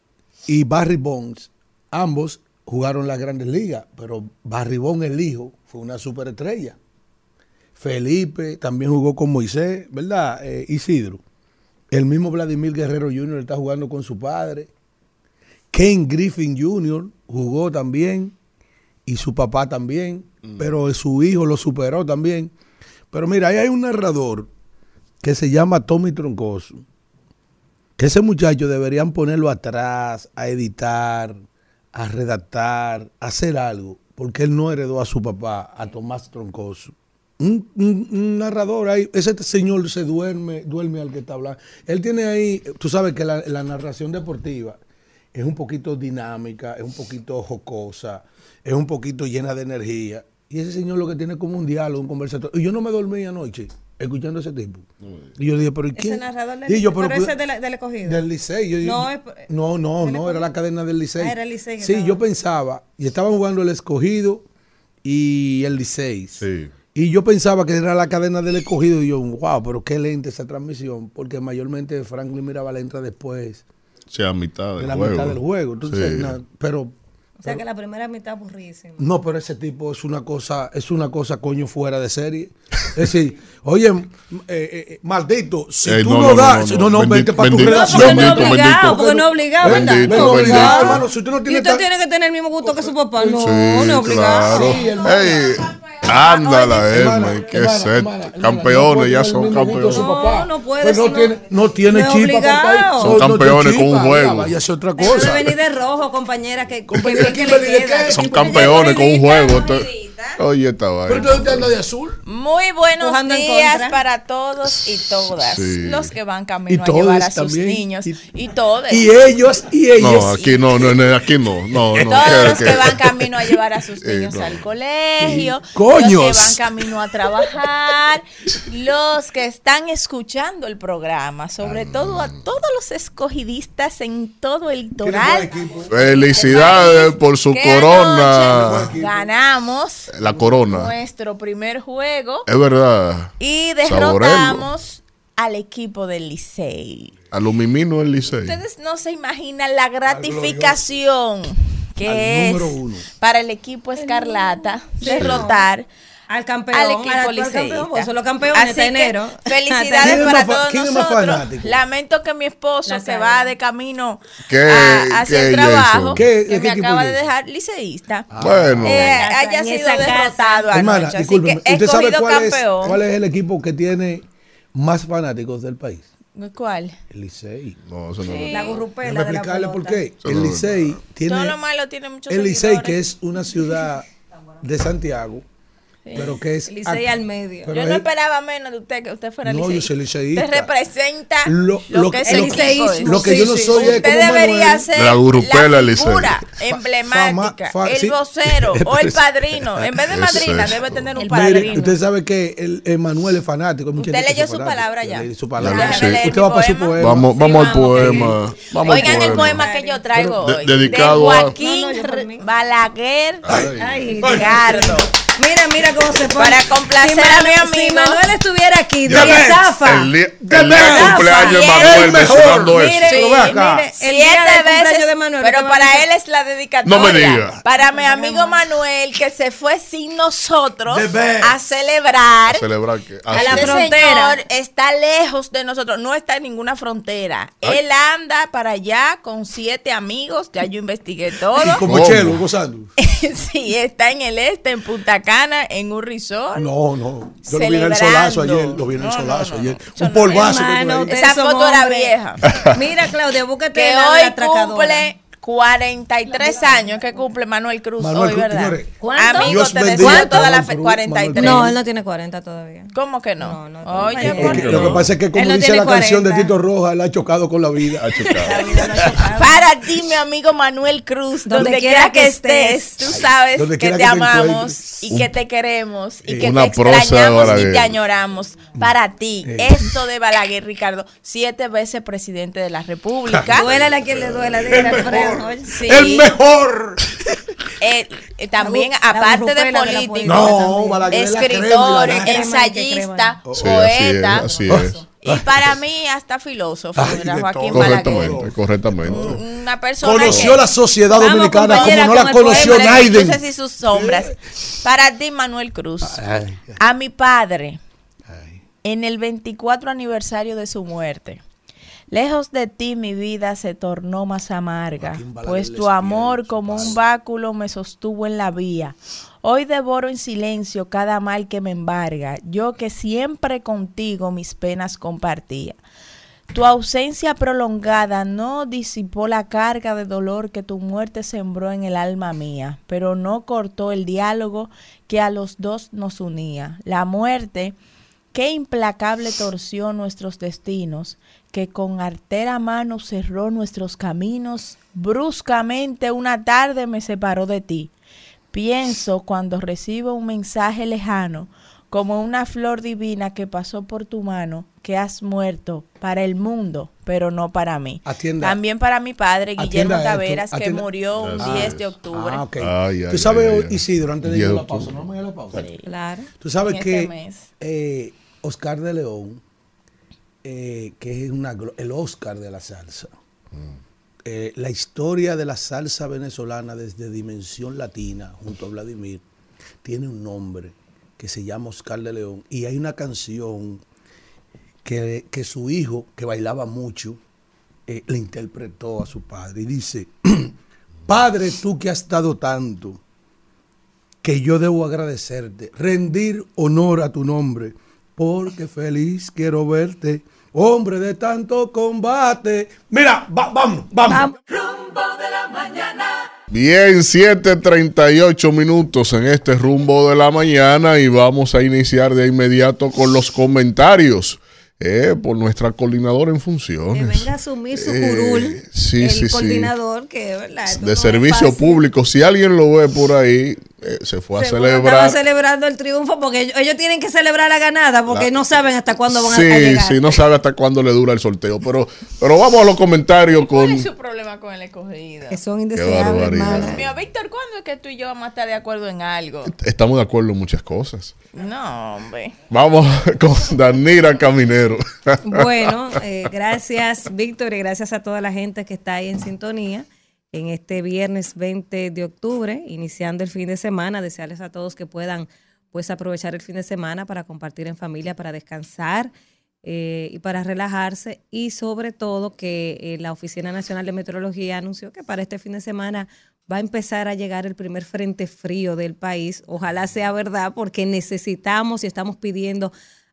y Barry Bonds, ambos jugaron las grandes ligas, pero Barry Bonds, el hijo, fue una superestrella. Felipe también jugó con Moisés, ¿verdad? Eh, Isidro. El mismo Vladimir Guerrero Jr. está jugando con su padre. Ken Griffin Jr. jugó también y su papá también, pero su hijo lo superó también. Pero mira, ahí hay un narrador que se llama Tommy Troncoso que ese muchacho deberían ponerlo atrás, a editar, a redactar, a hacer algo, porque él no heredó a su papá, a Tomás Troncoso. Un, un- un narrador ahí, ese señor se duerme, duerme al que está hablando. Él tiene ahí, tú sabes que la, la narración deportiva es un poquito dinámica, es un poquito jocosa, es un poquito llena de energía. Y ese señor lo que tiene es como un diálogo, un conversatorio. Y yo no me dormí anoche escuchando a ese tipo. Y yo dije, pero ¿y Ese quién? narrador del Y yo, pero, pero- ese de la- del escogido. del Licey. Yo- No, yo- es- no, no, era la cadena del Licey. Ah, era el Licey Sí, estaba. yo pensaba, y estaban jugando el escogido y el Licey. Sí. Y yo pensaba que era la cadena del escogido y yo, wow, pero qué lenta esa transmisión, porque mayormente Franklin Mirabal entra después O sea, a mitad de del la juego. mitad del juego. Entonces, Sí. na- pero o sea que la primera mitad aburrísima. no, pero ese tipo es una cosa, es una cosa coño fuera de serie. Es decir, oye, eh, eh, maldito, si tú no, no, no, das, no, no, no, bendito, para tu bendito. No, relación. porque no es bendito, obligado, bendito. porque no es obligado, ¿verdad? Bendito, No es bendito. obligado. Hermano, si usted no y tiene usted tiene que tener el mismo gusto que su papá. No, Sí, no es obligado. claro. Sí, ándala, Herman, qué set. Campeones, ya son campeones. papá. No, no puede, Pues no si no- tiene, no tiene chispa. Son No, no tiene campeones con un juego. a hacer otra Debe cosa. venir de rojo, compañera, que, Son campeones con un juego. Oye, esta Pero vaina. entonces usted anda de azul. Muy buenos Pujando días para todos y todas Sí. los que van camino a llevar a sus también. niños Y- y, todos. Y ellos, y ellos. No, aquí no, no, no, aquí no. No, no. todos ¿qué- los qué? que van camino a llevar a sus Eh, niños no. al colegio, ¡Coños! los que van camino a trabajar, los que están escuchando el programa, sobre todo a todos los escogidistas en todo el litoral. Felicidades por su corona. Ganamos La corona. nuestro primer juego Es verdad. y Saborelo. derrotamos al equipo del Licey. A lo mimino el Licey. Ustedes no se imaginan la gratificación que Al es uno. para el equipo Escarlata derrotar Al campeón, al al equipo liceísta. campeón, porque son los campeones Así de enero. Felicidades ¿Quién es para todos quién es más nosotros. fanático? Lamento que mi esposo se va de camino ¿Qué- a- hacia qué, el trabajo? ¿Qué- que qué me acaba de dejar liceísta. Bueno. Eh, haya sido derrotado Hermana, anoche. Así discúlpeme. que ¿Usted sabe escogido cuál es, campeón. cuál es el equipo que tiene más fanáticos del país? ¿Cuál? El Licey. No, eso no es La gurrupela de la explicarle por qué. El es Licey tiene. Todo lo malo tiene muchos El Licey, que es una ciudad de Santiago, pero que es. Licey al medio. Pero Yo no es- esperaba menos de usted que usted fuera No, liceísta. yo soy liceísta. Usted representa Lo- lo, lo- que es el liceísmo. Lo que yo no Sí, sí. soy es Usted como debería ser la figura emblemática, el sí. vocero o el padrino. En vez de madrina, es. debe tener un padrino. usted sabe que el, Emanuel es fanático. Usted leyó su palabra ya. su palabra. Usted va para su poema. Vamos, Sí, vamos al poema. Vamos Oigan el poema. que yo traigo hoy. dedicado de a- Joaquín No, no. Balaguer Ricardo. Mira, mira cómo se pone. Para complacer Si a mi amigo. Si Manuel estuviera aquí, Ya de zafa. El el día verdad. cumpleaños de Sí, Manuel el mejor. mencionando eso. Mire, acá. mire, el Siete día del veces, de Manuel, pero ¿qué para él es la dedicatoria. No me diga. Para mi amigo Manuel, que se fue sin nosotros a celebrar. A celebrar que. A la Ese frontera. señor está lejos de nosotros, no está en ninguna frontera. Ay. Él anda para allá con siete amigos, ya yo investigué todo. Y como ¿Cómo? Chelo, gozando. sí, está en el este, en Punta Cana, en un resort. No, no. Yo lo vi en el solazo ayer. Lo vi en el solazo no, ayer. Un polvazo. es. que. Hermano, Esa foto era vieja. Mira, Claudia, búscate que la de hoy la atracadora. cumple 43 años que cumple Manuel Cruz Manuel hoy, Cruz, ¿verdad? señores. ¿Cuánto? Amigo, Dios te deseo toda la fe- Cruz, 43. No, él no tiene 40 todavía. ¿Cómo que no? No, no, Oye, compañero. ¿por Es que lo que pasa es que, como no dice la canción de 40. Tito Roja, él ha chocado con la vida. Ha chocado. La vida no ha chocado. Para ti, mi amigo Manuel Cruz, donde, Donde quiera quiera que que estés, tú sabes que te que te amamos y que te queremos y que Una te extrañamos y te añoramos. Para ti, Eh. esto de Balaguer, Ricardo, siete veces presidente de la República. Duélale a quien le duela, Alfredo. Sí. ¡El mejor! Eh, eh, también, La bu- la aparte de político, política No. Balaguer escritor, crema, ensayista, que crema. Sí, así es, poeta. así es. Y para mí, hasta filósofo, Ay, era Joaquín. Balaguer. Correctamente, correctamente. Una persona Conoció que- la sociedad dominicana como no la conoció y sus sombras. Para ti, Manuel Cruz. Ay, A mi padre, ay. en el 24 aniversario de su muerte. Lejos de ti mi vida se tornó más amarga, pues tu amor como un báculo me sostuvo en la vía. Hoy devoro en silencio cada mal que me embarga, yo que siempre contigo mis penas compartía. Tu ausencia prolongada no disipó la carga de dolor que tu muerte sembró en el alma mía, pero no cortó el diálogo que a los dos nos unía. La muerte, qué implacable torció nuestros destinos, que con artera mano cerró nuestros caminos, bruscamente una tarde me separó de ti. Pienso cuando recibo un mensaje lejano, como una flor divina que pasó por tu mano, que has muerto para el mundo, pero no para mí. Atienda. También para mi padre, Guillermo Taveras, que murió un Así 10 es. de octubre. Ah, ok. Ay, ay, Tú sabes, ay. Isidro, antes de ir a Diez la de pausa, no me a la pausa. Claro. Tú sabes En que este mes. eh, Oscar de León, eh, que es el Oscar de la salsa, eh, la historia de la salsa venezolana desde Dimensión Latina, junto a Vladimir, tiene un nombre que se llama Oscar de León. Y hay una canción que, que su hijo, que bailaba mucho, eh, le interpretó a su padre. Y dice, Padre, tú que has dado tanto, que yo debo agradecerte, rendir honor a tu nombre, porque feliz quiero verte, hombre de tanto combate. Mira, va- vamos, vamos. Bien, 7:38 minutos en este rumbo de la mañana y vamos a iniciar de inmediato con los comentarios eh, por nuestra coordinadora en funciones. Que venga a asumir su Eh, curul, sí, el sí, sí. coordinador, que ¿verdad? No de servicio público. Si alguien lo ve por ahí, eh, se fue a Seguro celebrar. Estaba celebrando el triunfo porque ellos, ellos tienen que celebrar la ganada porque La- no saben hasta cuándo van a- sí, a, llegar. sí, no sabe hasta cuándo le dura el sorteo. Pero, pero vamos a los comentarios ¿Cuál con. es su problema con el escogido? Que son Qué indeseables. Mío, Víctor, ¿cuándo es que tú y yo vamos a estar de acuerdo en algo? Estamos de acuerdo en muchas cosas. No, hombre. Vamos con Danira Caminero. Bueno, eh, gracias Víctor y gracias a toda la gente que está ahí en sintonía en este viernes 20 de octubre, iniciando el fin de semana. Desearles a todos que puedan pues aprovechar el fin de semana para compartir en familia, para descansar eh, y para relajarse y sobre todo que eh, la Oficina Nacional de Meteorología anunció que para este fin de semana va a empezar a llegar el primer frente frío del país. Ojalá sea verdad porque necesitamos y estamos pidiendo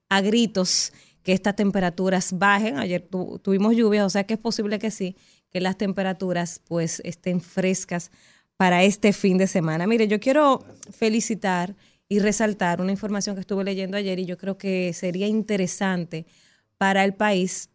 a gritos que estas temperaturas bajen. Ayer tu- tuvimos lluvias, o sea que es posible que sí, que las temperaturas pues estén frescas para este fin de semana. Mire, yo quiero felicitar y resaltar una información que estuve leyendo ayer y yo creo que sería interesante para el país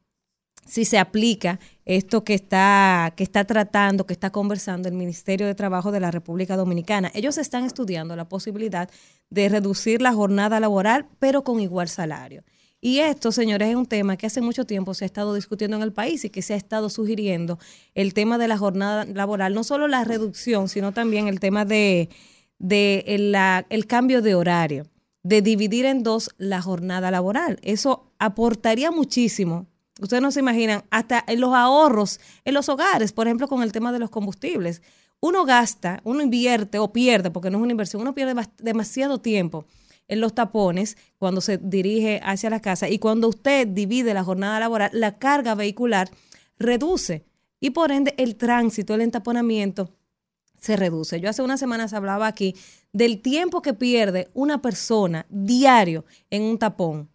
si se aplica esto que está, que está tratando, que está conversando el Ministerio de Trabajo de la República Dominicana. Ellos están estudiando la posibilidad de reducir la jornada laboral, pero con igual salario. Y esto, señores, es un tema que hace mucho tiempo se ha estado discutiendo en el país y que se ha estado sugiriendo el tema de la jornada laboral, no solo la reducción, sino también el tema de, de la- el cambio de horario, de dividir en dos la jornada laboral. Eso aportaría muchísimo. Ustedes no se imaginan, hasta en los ahorros en los hogares, por ejemplo, con el tema de los combustibles. Uno gasta, uno invierte o pierde, porque no es una inversión, uno pierde demasiado tiempo en los tapones cuando se dirige hacia la casa y cuando usted divide la jornada laboral, la carga vehicular reduce y por ende el tránsito, el entaponamiento se reduce. Yo hace unas semanas hablaba aquí del tiempo que pierde una persona diario en un tapón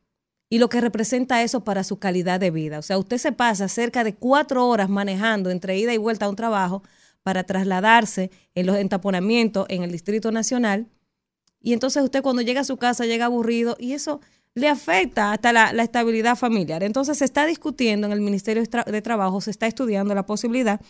y lo que representa eso para su calidad de vida. O sea, usted se pasa cerca de cuatro horas manejando entre ida y vuelta a un trabajo para trasladarse en los entaponamientos en el Distrito Nacional y entonces usted cuando llega a su casa llega aburrido y eso le afecta hasta la, estabilidad familiar. Entonces se está discutiendo en el Ministerio de Tra- de Trabajo, se está estudiando la posibilidad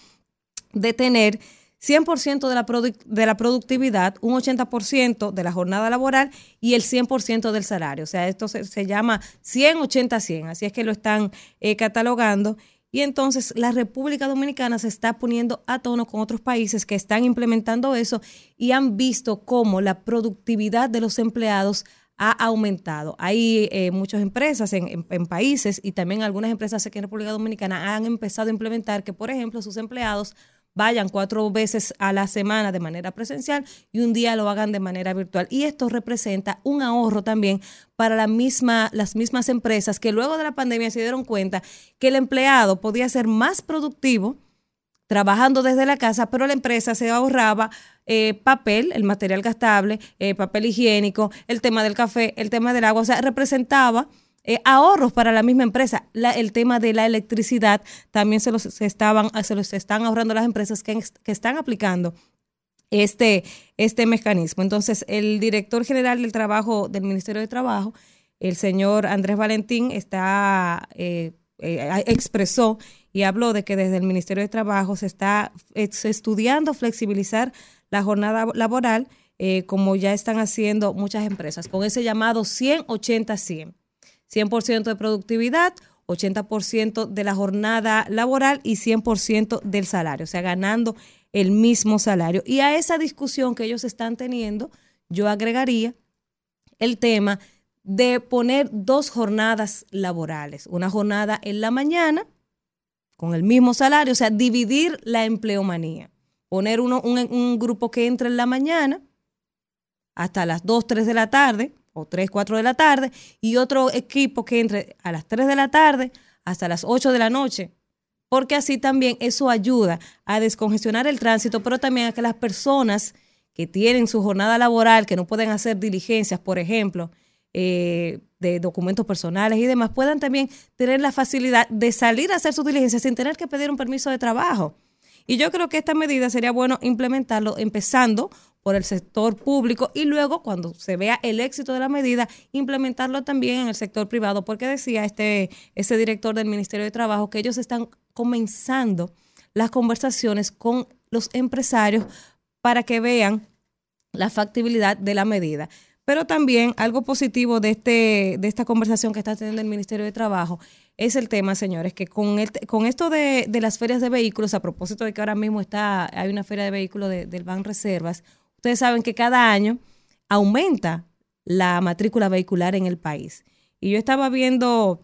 de tener 100% de la, de la productividad, un 80% de la jornada laboral y el 100% del salario. O sea, esto se, se llama 100, 80, 100. Así es que lo están eh, catalogando. Y entonces la República Dominicana se está poniendo a tono con otros países que están implementando eso y han visto cómo la productividad de los empleados ha aumentado. Hay eh, muchas empresas en, en- en países y también algunas empresas aquí en República Dominicana han empezado a implementar que, por ejemplo, sus empleados vayan cuatro veces a la semana de manera presencial y un día lo hagan de manera virtual. Y esto representa un ahorro también para la misma, las mismas empresas que luego de la pandemia se dieron cuenta que el empleado podía ser más productivo trabajando desde la casa, pero la empresa se ahorraba eh, papel, el material gastable, eh, papel higiénico, el tema del café, el tema del agua, o sea, representaba eh, ahorros para la misma empresa. El tema de la electricidad también se los estaban, se los están ahorrando las empresas que, están aplicando este, este mecanismo. Entonces, el director general del trabajo del Ministerio de Trabajo, el señor Andrés Valentín, está eh, eh, expresó y habló de que desde el Ministerio de Trabajo se está estudiando flexibilizar la jornada laboral, eh, como ya están haciendo muchas empresas, con ese llamado 100-80-100. 100% de productividad, 80% de la jornada laboral y 100% del salario, o sea, ganando el mismo salario. Y a esa discusión que ellos están teniendo, yo agregaría el tema de poner dos jornadas laborales, una jornada en la mañana con el mismo salario, o sea, dividir la empleomanía, poner uno, un, un grupo que entre en la mañana hasta las 2, 3 de la tarde, o 3, 4 de la tarde, y otro equipo que entre a las 3 de la tarde hasta las 8 de la noche, porque así también eso ayuda a descongestionar el tránsito, pero también a que las personas que tienen su jornada laboral, que no pueden hacer diligencias, por ejemplo, eh, de documentos personales y demás, puedan también tener la facilidad de salir a hacer sus diligencias sin tener que pedir un permiso de trabajo. Y yo creo que esta medida sería bueno implementarlo empezando por el sector público y luego cuando se vea el éxito de la medida, implementarlo también en el sector privado, porque decía este ese director del Ministerio de Trabajo que ellos están comenzando las conversaciones con los empresarios para que vean la factibilidad de la medida. Pero también algo positivo de, este, de esta conversación que está teniendo el Ministerio de Trabajo es el tema, señores, que con, el, con esto de, de las ferias de vehículos, a propósito de que ahora mismo está hay una feria de vehículos de- del Ban Reservas, ustedes saben que cada año aumenta la matrícula vehicular en el país. Y yo estaba viendo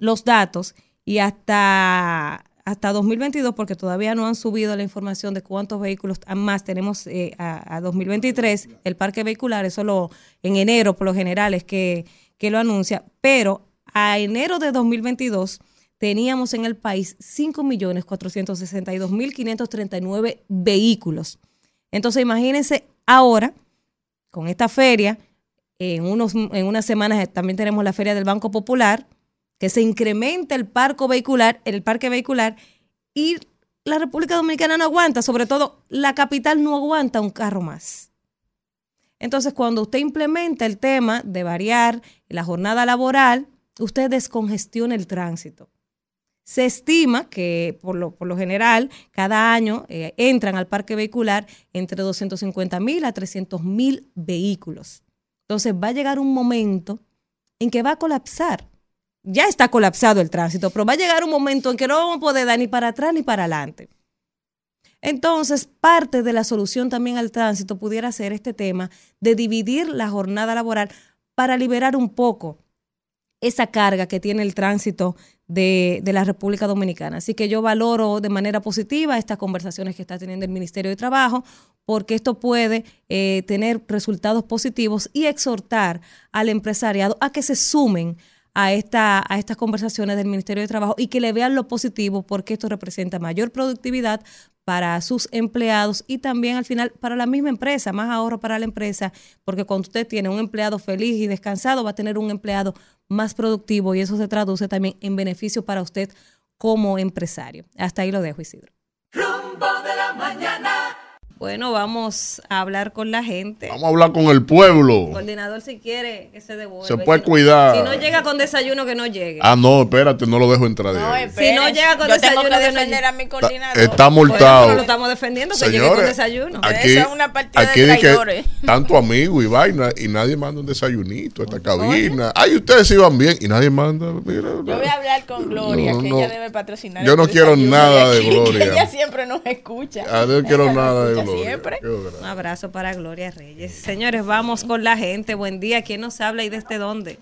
los datos y hasta, hasta 2022, porque todavía no han subido la información de cuántos vehículos más tenemos eh, a, a 2023, el parque vehicular, eso lo, en enero por lo general es que, que lo anuncia, pero a enero de 2022 teníamos en el país 5.462.539 vehículos. Entonces imagínense ahora, con esta feria, en, unos, en unas semanas también tenemos la feria del Banco Popular, que se incrementa el parque vehicular, el parque vehicular, y la República Dominicana no aguanta, sobre todo la capital no aguanta un carro más. Entonces, cuando usted implementa el tema de variar la jornada laboral, usted descongestiona el tránsito. Se estima que por lo, por lo general cada año eh, entran al parque vehicular entre 250 mil a 300 mil vehículos. Entonces va a llegar un momento en que va a colapsar. Ya está colapsado el tránsito, pero va a llegar un momento en que no vamos a poder dar ni para atrás ni para adelante. Entonces, parte de la solución también al tránsito pudiera ser este tema de dividir la jornada laboral para liberar un poco esa carga que tiene el tránsito de, de, la República Dominicana. Así que yo valoro de manera positiva estas conversaciones que está teniendo el Ministerio de Trabajo, porque esto puede eh, tener resultados positivos y exhortar al empresariado a que se sumen a, esta, a estas conversaciones del Ministerio de Trabajo y que le vean lo positivo porque esto representa mayor productividad para sus empleados y también al final para la misma empresa, más ahorro para la empresa, porque cuando usted tiene un empleado feliz y descansado, va a tener un empleado más productivo y eso se traduce también en beneficio para usted como empresario. Hasta ahí lo dejo, Isidro. Rumbo de la mañana. Bueno, vamos a hablar con la gente. Vamos a hablar con el pueblo. Coordinador, si quiere, que se devuelva. Se puede Si- cuidar. Si no llega con desayuno, que no llegue. Ah, no, espérate, no lo dejo entrar de No. Si no llega con Yo tengo desayuno, que que no defender a mi coordinador. Está Bueno, multado. pero lo estamos defendiendo, que llegue con Señores, desayuno. aquí, Eso es una partida de aquí di que traidores. tanto amigo y vaina y nadie manda un desayunito a esta cabina. Ay, ustedes iban bien y nadie manda. Mira, Yo voy a hablar con Gloria, No, que ella debe patrocinar. Yo no quiero desayuno nada de Gloria. que ella siempre nos escucha. Ah, no quiero Ella nos nada de escucha Gloria. Siempre. Un abrazo para Gloria Reyes. Señores, vamos con la gente. Buen día. ¿Quién nos habla y desde dónde?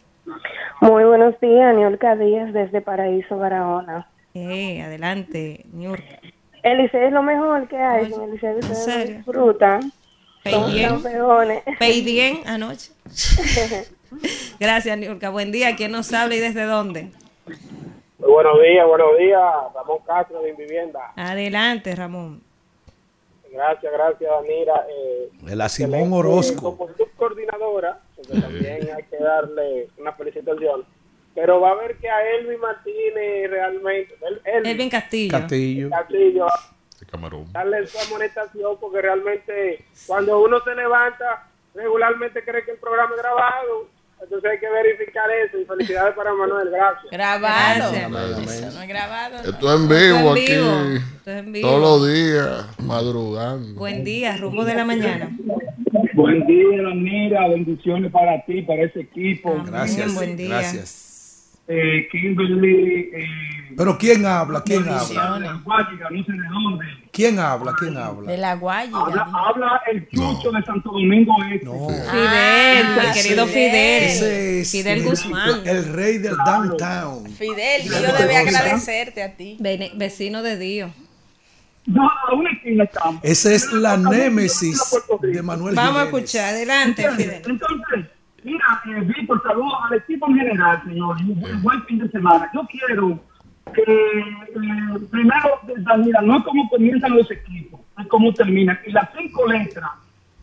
Muy buenos días, Niolca Díaz desde Paraíso, Barahona. Eh, adelante, Niurka. El Liceo es lo mejor que hay, Ay, en el Liceo ¿en ustedes disfrutan. Peidien. anoche. Gracias, Niurka. Buen día. ¿Quién nos habla y desde dónde? Muy buenos días, buenos días. Ramón Castro de Invivienda. Adelante, Ramón. Gracias, gracias, Danira. Eh, De la Simón excelente Orozco. Como subcoordinadora, porque también hay que darle una felicitación. Pero va a ver que a Elvin Martínez realmente, el, Elvin Elvin Castillo. Castillo. Castillo, De Camarón. darle su amonestación porque realmente cuando uno se levanta, regularmente cree que el programa es grabado. Entonces hay que verificar eso y felicidades para Manuel, gracias. Grabado. Gracias. Eso no es grabado. ¿no? Esto es en vivo Esto es en vivo. aquí. Esto es en vivo. Todos los días, madrugando. Buen día, rumbo de la mañana. Buen día, Mira, bendiciones para ti, para ese equipo. Amén. Gracias. Buen día. Gracias. Eh, Kimberly, eh, Pero ¿quién habla? ¿Quién habla? Bendiciones. Guayiga, no sé de dónde. ¿Quién habla? ¿Quién habla? De la Guaya. Habla, habla el chucho de Santo Domingo Este. No. Fidel, mi Ah, querido Fidel. Fidel. Ese es Fidel el- Guzmán. El rey del downtown. Fidel, yo debe agradecerte a ti. Vene- vecino de Dios. No, a una esquina estamos. Esa es la némesis de Manuel Vamos a Jiménez. escuchar, adelante, Fidel. Entonces, mira, eh, Víctor, saludos al equipo en general, señor. y Un buen- buen fin de semana. Yo quiero que, eh, primero, Danila, no es como comienzan los equipos, es como terminan. Y las cinco letras,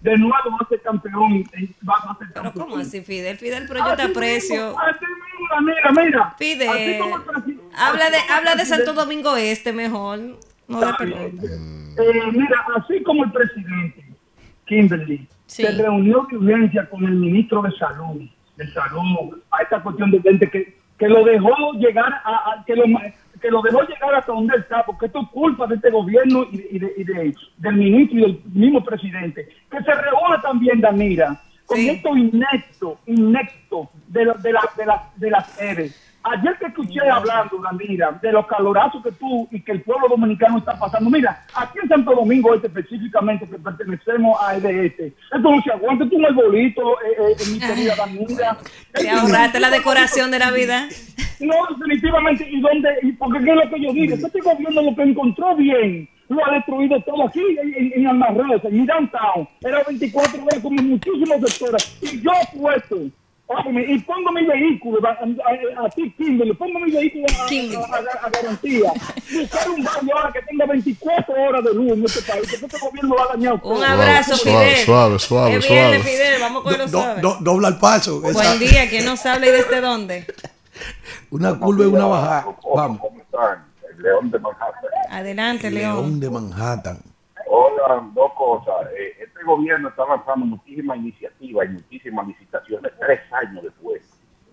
de nuevo va a ser campeón. eh, Va, a ser Pero campeón. ¿cómo así, Fidel? Fidel, pero yo te aprecio. Así mismo, mira, mira. Así Fidel, como el habla de, así como habla de Santo Domingo Este mejor. No de. Eh, mira, así como el presidente Kimberly Sí. se reunió de urgencia con el ministro de Salud, de Salud, a esta cuestión de gente que, que lo dejó llegar a, a- que lo que lo dejó llegar hasta donde está, porque esto es culpa de este gobierno y, de- y de- y de- del ministro y del mismo presidente, que se reúne también, Danira, con Sí. esto inecto, inecto de, la- de, la- de, la- de las sedes. Ayer que escuché hablando, Danira, de los calorazos que tú y que el pueblo dominicano está pasando. Mira, aquí en Santo Domingo Este específicamente, que pertenecemos a EDS, esto no se aguanta, tú no es bolito, eh, eh, mi querida Danira. Te ahorraste la decoración de Navidad. No, definitivamente, ¿y dónde? Y porque qué es lo que yo digo, este gobierno lo que encontró bien, lo ha destruido todo aquí en, en, Almarrosa, en Downtown. Era 24 horas como en muchísimos sectores. Y yo puesto, óyeme, y pongo mi vehículo, a, a, a, a ti, Kimberly, pongo mi vehículo a, a, a- a garantía. Buscar un barrio ahora que tenga 24 horas de luz en este país, porque este gobierno ha dañado todo. Un abrazo, Suave, Fidel. suave, suave, suave. Fidel, vamos con Do- los do- suave. do- dobla el paso. Esa- Buen día, ¿quién nos habla y desde dónde? Una curva y una bajada. Vamos. ¿Cómo están? El León de Manhattan. Adelante, León León. de Manhattan. Oigan, dos cosas. Eh, este gobierno está lanzando muchísimas iniciativas y muchísimas licitaciones tres años después.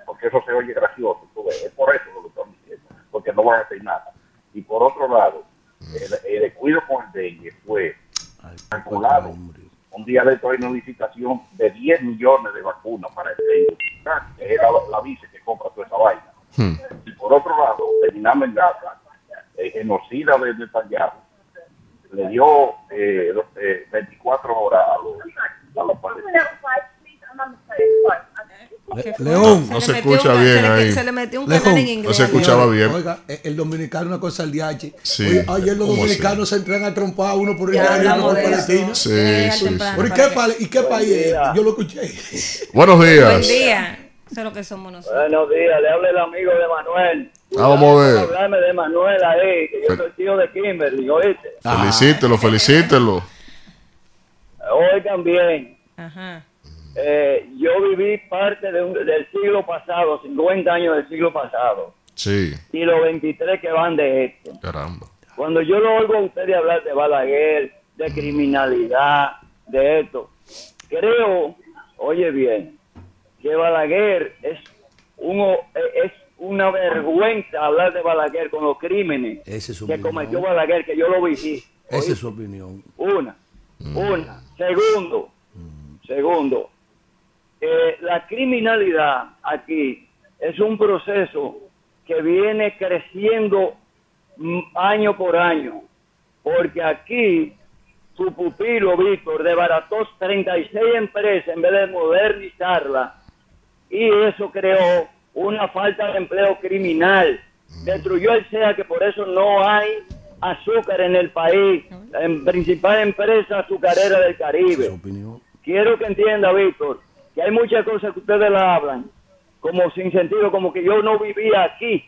Porque eso se oye gracioso. Es por eso lo que están diciendo. Porque no van a hacer nada. Y por otro lado, el, el descuido con el dengue fue calculado. Un día de hay una licitación de 10 millones de vacunas para el dengue. Que es la, la vice que compra toda esa vaina. Y por otro lado, terminando en Gaza, eh, genocida de Netanyahu, le dio eh, los, eh, 24 horas a los, a los. Le- León. No Se se le metió escucha un- bien se le- ahí. Se le metió un Lejos. canal en No inglés. se escuchaba bien. Oiga, el- el dominicano una cosa al DH. Sí. Oye, ayer los ¿Cómo dominicanos se entran a trompar uno por el Ya DH y otro por de eso. Palestina. Sí, sí, temprano ¿Por sí. pa- ¿Y qué país es? Yo lo escuché. Buenos Buen días. día. Eso es lo que somos nosotros. Buenos días, le habla el amigo de Manuel. Ah, vamos a ver. Hablarme de Manuel ahí, que yo Fel- soy tío de Kimberly, ¿oíste? Felicítelo, felicítelo. Oigan bien, Ajá. eh, yo viví parte de un- del siglo pasado, 50 años del siglo pasado, Sí, y los 23 que van de este. caramba. Cuando yo lo oigo a ustedes hablar de Balaguer, de criminalidad, de esto, creo, oye bien, que Balaguer es, uno, es una vergüenza hablar de Balaguer con los crímenes es que opinión. cometió Balaguer, que yo lo viví. Esa es su opinión. Una, una. Segundo, segundo, eh, la criminalidad aquí es un proceso que viene creciendo mm, año por año, porque aquí su pupilo, Víctor, desbarató 36 empresas en vez de modernizarla y eso creó una falta de empleo criminal. Destruyó el SEA, que por eso no hay azúcar en el país, en principal empresa azucarera del Caribe. Quiero que entienda, Víctor, que hay muchas cosas que ustedes la hablan como sin sentido, como que yo no vivía aquí.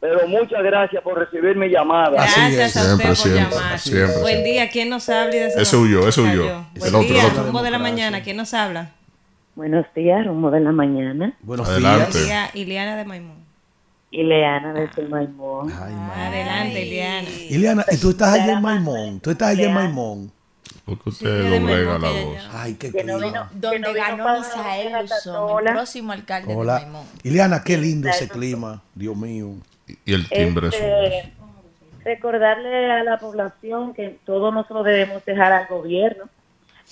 Pero muchas gracias por recibir mi llamada. Así Gracias es. a usted Siempre, por siempre, llamar. siempre, Buen siempre. día. ¿Quién nos habla? Ese huyó. El Buen día. Rumbo de la mañana. ¿Quién nos habla? Buenos días, rumbo de la mañana. Buenos Adelante. días. Día Ileana de Maimón. Ileana desde Maimón. Ay, ma- Adelante, Ileana. Ileana, ¿y tú estás allá en Maimón? ¿Tú estás allá en Maimón? Porque Sí, usted de doblega la voz. Ay, qué Que no Donde que no ganó Misael Luzón, el Hola. próximo alcalde de Hola. Maimón. Ileana, qué lindo ese clima. Dios mío. Y el timbre es Este, recordarle a la población que todos nosotros debemos dejar al gobierno,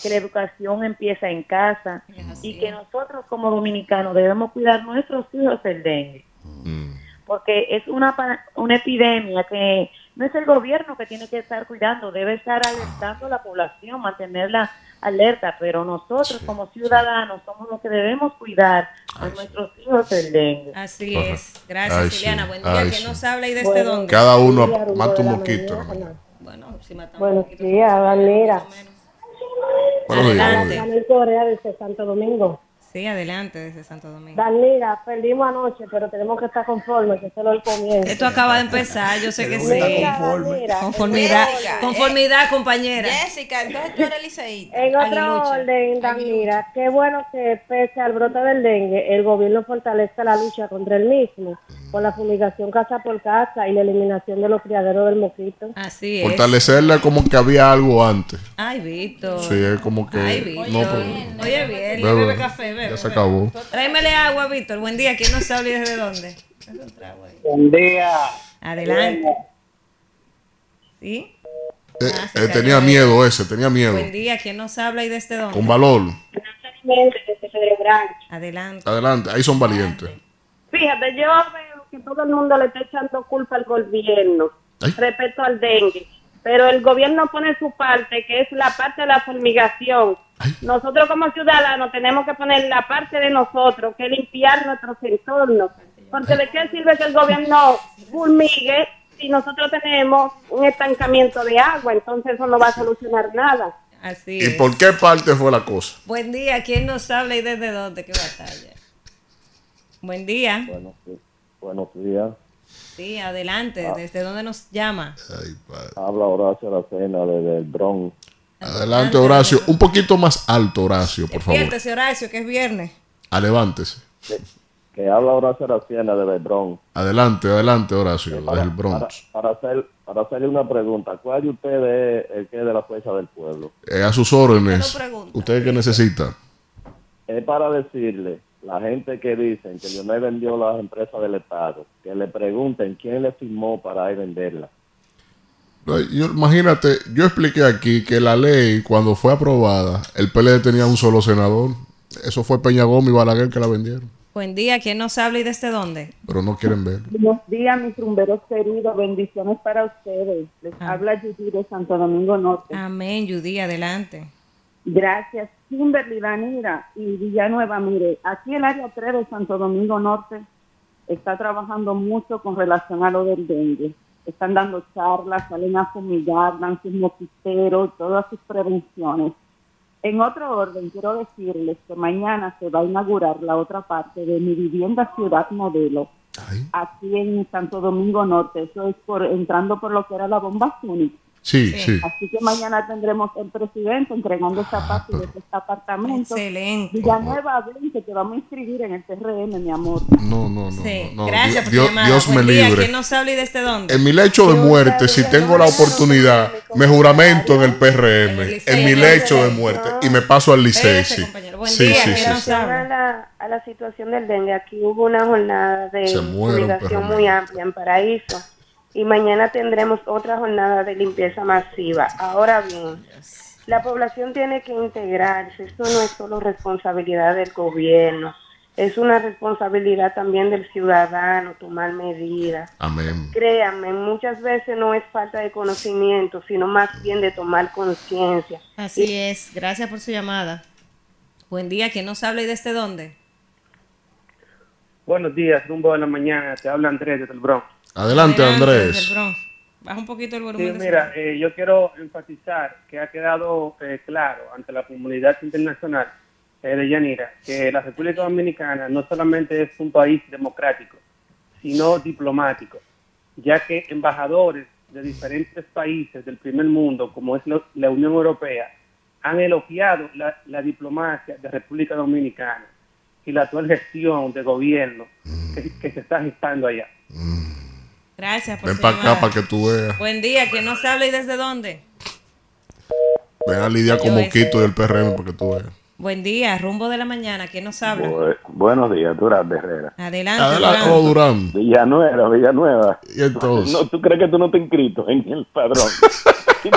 que la educación empieza en casa y que nosotros como dominicanos debemos cuidar nuestros hijos del dengue, Mm. porque es una, pa- una epidemia que no es el gobierno que tiene que estar cuidando, debe estar alertando a la población, mantenerla alerta, pero nosotros como ciudadanos somos los que debemos cuidar a nuestros hijos del dengue. Así es. Gracias, Ay, sí. Ileana. Buen día. Ay, ¿Quién sí. nos habla y desde Bueno. dónde? Cada uno mata un hermano. Bueno, si matamos Buenos días, Danira. Adelante. días. Daniel Correa desde Santo Domingo. Sí, adelante desde Santo Domingo. Danira, perdimos anoche, pero tenemos que estar conformes, que solo el comienzo. Esto acaba de empezar, yo sé que sí. conforme. Conformidad, Jessica, conformidad, compañera. Jessica, entonces tú eres liceísta. En otro orden, Danira, qué bueno que pese al brote del dengue, el gobierno fortalezca la lucha contra el mismo, con la fumigación casa por casa y la eliminación de los criaderos del mosquito. Así es. Fortalecerle como que había algo antes. Ay, Víctor. Sí, es como que. Ay, Víctor. no, pero- Oye, bien, Bebe, café. Ya se acabó. Tráemele agua, Víctor. Buen día. ¿Quién nos habla y desde dónde? Buen día. Adelante. ¿Sí? Eh, Ah, eh, tenía ahí. miedo ese, tenía miedo. Buen día. ¿Quién nos habla y desde dónde? Con valor. Adelante. Adelante, ahí son valientes. Fíjate, yo veo que todo el mundo le está echando culpa al gobierno Ay. respecto al dengue, pero el gobierno pone su parte, que es la parte de la fumigación. Nosotros como ciudadanos tenemos que poner la parte de nosotros, que es limpiar nuestros entornos. Porque de qué sirve que el gobierno fulmigue si nosotros tenemos un estancamiento de agua, entonces eso no va a solucionar nada. Así ¿Y es. por qué parte fue la cosa? Buen día. ¿Quién nos habla y desde dónde? ¿Qué batalla? Buen día. Buenos días. Sí, adelante. ¿Desde dónde nos llama? Ay, padre. Habla Horacio Aracena desde el Bronx. Adelante, Horacio. Un poquito más alto, Horacio, por favor. Despiértese, Horacio, que es viernes. Alevántese. Que habla Horacio Aracena desde el Bronx. Adelante, adelante, Horacio, desde Para, el Bronx. para, para hacer, para hacerle una pregunta. ¿Cuál de ustedes es el que es de la fuerza del pueblo? Eh, a sus órdenes. ¿Usted qué necesita? Es para decirle, la gente que dicen que Lionel vendió las empresas del Estado, que le pregunten quién le firmó para ir venderla. No, yo- imagínate, yo expliqué aquí que la ley, cuando fue aprobada, el PLD tenía un solo senador. Eso fue Peña Gómez y Balaguer que la vendieron. Buen día, ¿quién nos habla y desde dónde? Pero no quieren ver. Buenos días, mis rumberos queridos. Bendiciones para ustedes. Les habla Judy de Santo Domingo Norte. Amén, Judy, adelante. Gracias. Kimberly, Danira y Villanueva, mire, aquí el área 3 de Santo Domingo Norte está trabajando mucho con relación a lo del dengue. Están dando charlas, salen a fumigar, dan sus mosquiteros, todas sus prevenciones. En otro orden, quiero decirles que mañana se va a inaugurar la otra parte de mi vivienda Ciudad Modelo, aquí en Santo Domingo Norte. Eso es por entrando por lo que era la bomba Phoenix. Sí, sí. Así que mañana tendremos el presidente entregando esta parte de este apartamento. Excelente. Villanueva, ven que te vamos a inscribir en el TRM, mi amor. No, no, no. Sí, no, gracias por Dios, llamada. Dios me libre. ¿quién nos habla y desde dónde? En mi lecho de muerte, si tengo la oportunidad, me juramento en el PRM, en mi lecho de muerte, y me paso al liceo. Sí, sí, sí, sí. relación a la, a la situación del dengue, aquí hubo una jornada de perro muy amplia en Paraíso y mañana tendremos otra jornada de limpieza masiva. Ahora bien, la población tiene que integrarse. Esto no es solo responsabilidad del gobierno, es una responsabilidad también del ciudadano tomar medidas. Amén. Créanme, muchas veces no es falta de conocimiento, sino más bien de tomar conciencia. Así es, gracias por su llamada. Buen día, ¿quién nos habla y desde dónde? Buenos días, rumbo de la mañana. Te habla Andrés desde el Bronx. Adelante, Andrés. Baja un poquito el Sí, volumen. mira, eh, yo quiero enfatizar que ha quedado eh, claro ante la comunidad internacional eh, de Yanira que la República Dominicana no solamente es un país democrático, sino diplomático, ya que embajadores de diferentes países del primer mundo, como es lo- la Unión Europea, han elogiado la, la diplomacia de República Dominicana y la actual gestión de gobierno que, que se está gestando allá. Gracias por Ven para acá para que tú veas. Buen día, ¿quién nos habla y desde dónde? Ven a lidiar con. Moquito del PRM para que tú veas. Buen día, rumbo de la mañana, ¿quién nos habla? Bu- buenos días, Durán de Herrera. Adelante, Adelante, Durán. oh, Durán. Villanueva, Villanueva. Y entonces. No, ¿Tú crees que tú no te has inscrito en el padrón?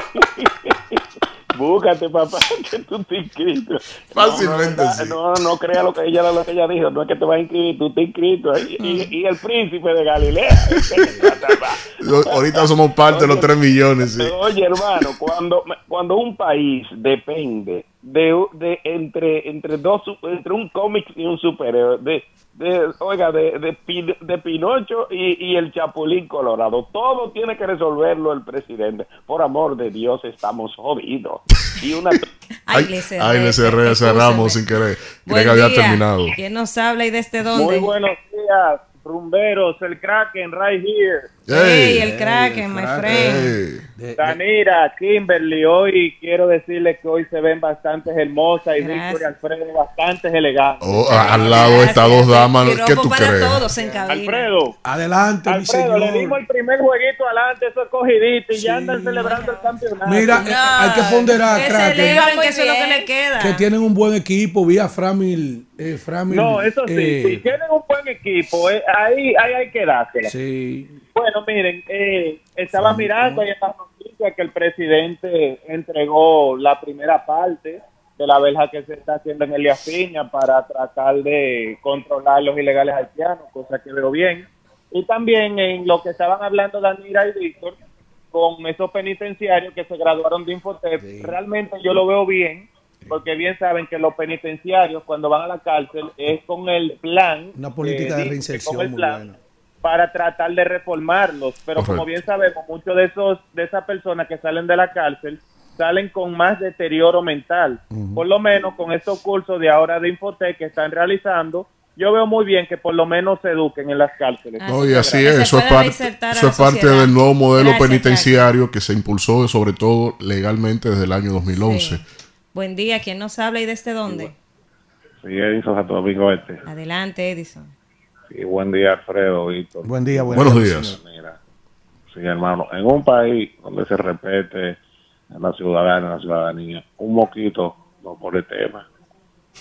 Búscate, papá, que tú te inscrito. Fácilmente no, sí. No, no crea lo que ella, lo que ella dijo. No es que te vas a inscribir, tú te inscrito. Y, y- y el príncipe de Galilea. Lo- Ahorita somos parte de los 3 millones. Sí. Oye, hermano, cuando, cuando un país depende de, de entre entre dos entre un cómic y un superhéroe, de, de oiga, de, de, de Pinocho y, y el Chapulín Colorado, todo tiene que resolverlo el presidente. Por amor de Dios, estamos jodidos. Y una Ay, le cerré, Ay, le cerré, cerramos sin querer. Buen que había terminado. ¿Quién nos habla y desde dónde? Muy buenos días, rumberos, el Kraken right here. Hey, el Kraken, my friend. Danira, Kimberly, hoy quiero decirles que hoy se ven bastante hermosas y. Víctor y Alfredo bastante elegantes. Oh, al lado de estas dos damas, Y ¿qué tú para crees? todos en cabina. Alfredo, Adelante, mi Alfredo, le dimos señor. el primer jueguito adelante, eso es cogidito y ya andan celebrando el campeonato. Mira, eh, hay que ponderar, que celebren que eso es lo que le queda. que tienen un buen equipo vía Framil. Eh, Framil No, eso sí, eh, si tienen un buen equipo, eh, ahí, ahí hay que dársela. Sí. Bueno, miren, eh, estaba mirando ahí en las noticias que el presidente entregó la primera parte de la verja que se está haciendo en Elías Piña para tratar de controlar los ilegales haitianos, cosa que veo bien. Y también en lo que estaban hablando Danira y Víctor, con esos penitenciarios que se graduaron de Infotep, realmente yo lo veo bien, porque bien saben que los penitenciarios cuando van a la cárcel es con el plan, Una política de con reinserción muy buena. Para tratar de reformarlos. Pero como bien sabemos, muchos de esos de esas personas que salen de la cárcel salen con más deterioro mental. Por lo menos con estos cursos de ahora de Infotec que están realizando, yo veo muy bien que por lo menos se eduquen en las cárceles. No, y así es, eso es parte, eso es parte del nuevo modelo Gracias, penitenciario que se impulsó sobre todo legalmente desde el año 2011. Buen día, ¿quién nos habla y desde dónde? Sí, Edison Santo Domingo Este. Adelante, Edison. Sí, buen día, Alfredo, Víctor. Buen día, buen Buenos día, días. Mira, sí, hermano, en un país donde se respete a la ciudadana, a la ciudadanía, un moquito no pone tema.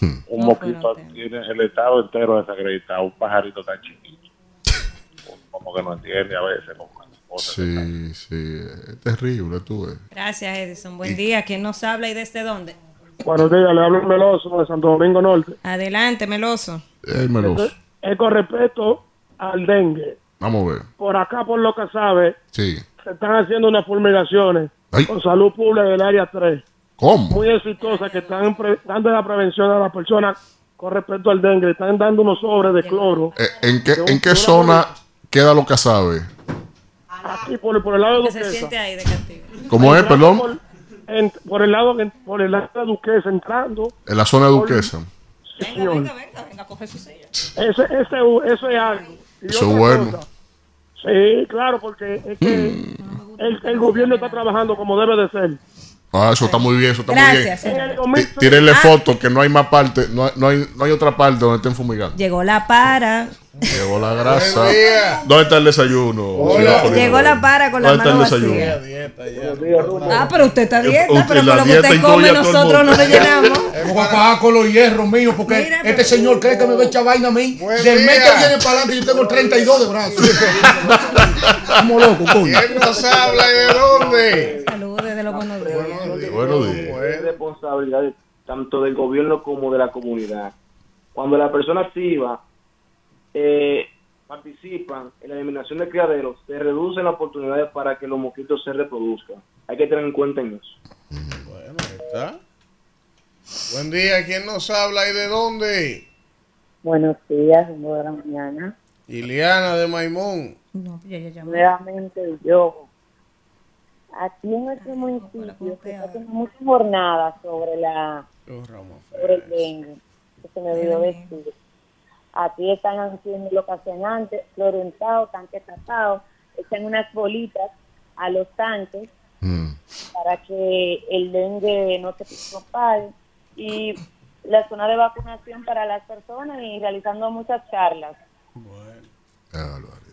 Un No moquito tiene el estado entero desacreditado, un pajarito tan chiquito. Como que no entiende a veces como. Sí, sí, es terrible, tú ves. Gracias, Edison. Buen día, ¿quién nos habla y desde dónde? Buenos días, le hablo el Meloso de Santo Domingo Norte. Adelante, Meloso. Eh, Meloso. Es con respecto al dengue. Vamos a ver. Por acá, por lo que sabe, Sí. se están haciendo unas fulminaciones Ay. con salud pública del área 3. ¿Cómo? Muy exitosas que están dando la prevención a las personas con respecto al dengue. Están dando unos sobres de cloro. Eh, ¿En qué, en qué zona queda lo que sabe? Aquí por, por el lado de Que se Duquesa. siente ahí de castigo. ¿Cómo es, perdón? Por, en- por el lado por el lado de Duquesa entrando. En la zona de Duquesa. Señor. Venga, coge su silla. Ese, ese, eso es algo. Eso es bueno. cosa, Sí, claro, porque es que el, el gobierno está trabajando como debe de ser. Ah, eso está muy bien, eso está Gracias, muy el bien. Tí- 2003 Tírenle Ah. fotos que no hay más parte, no hay, no hay, no hay otra parte donde estén fumigando. Llegó la para. Llegó la grasa. ¿Dónde está el desayuno? Hola. Llegó la para con la ¿Dónde está mano el desayuno? vacía. Ah, pero usted está a dieta, Usted- pero con lo que dieta usted come a el nosotros no le llenamos. Hemos bajado con los hierros míos porque Mira, este pero- señor cree que me va a echar vaina a mí. Buen Del mes que viene para adelante yo tengo 32 de brazos. Estamos locos, coño. ¿Quién nos habla y de dónde? Saludos desde los buenos días. Buenos días. Es responsabilidad de- tanto del gobierno como de la comunidad. Cuando la persona activa eh, participan en la eliminación de criaderos, se reducen las oportunidades para que los mosquitos se reproduzcan. Hay que tener en cuenta en eso. Bueno, ahí está. Buen día, ¿quién nos habla y de dónde? Buenos días, la mañana. Iliana de Maimón. No, ya, ya, ya. Nuevamente yo. Aquí en nuestro municipio se está haciendo muchas jornadas sobre la sobre el dengue, que se me olvidó decir. Aquí están haciendo lo que hacían antes, florentado, tanque tapado, echan unas bolitas a los tanques para que el dengue no se propague y la zona de vacunación para las personas y realizando muchas charlas.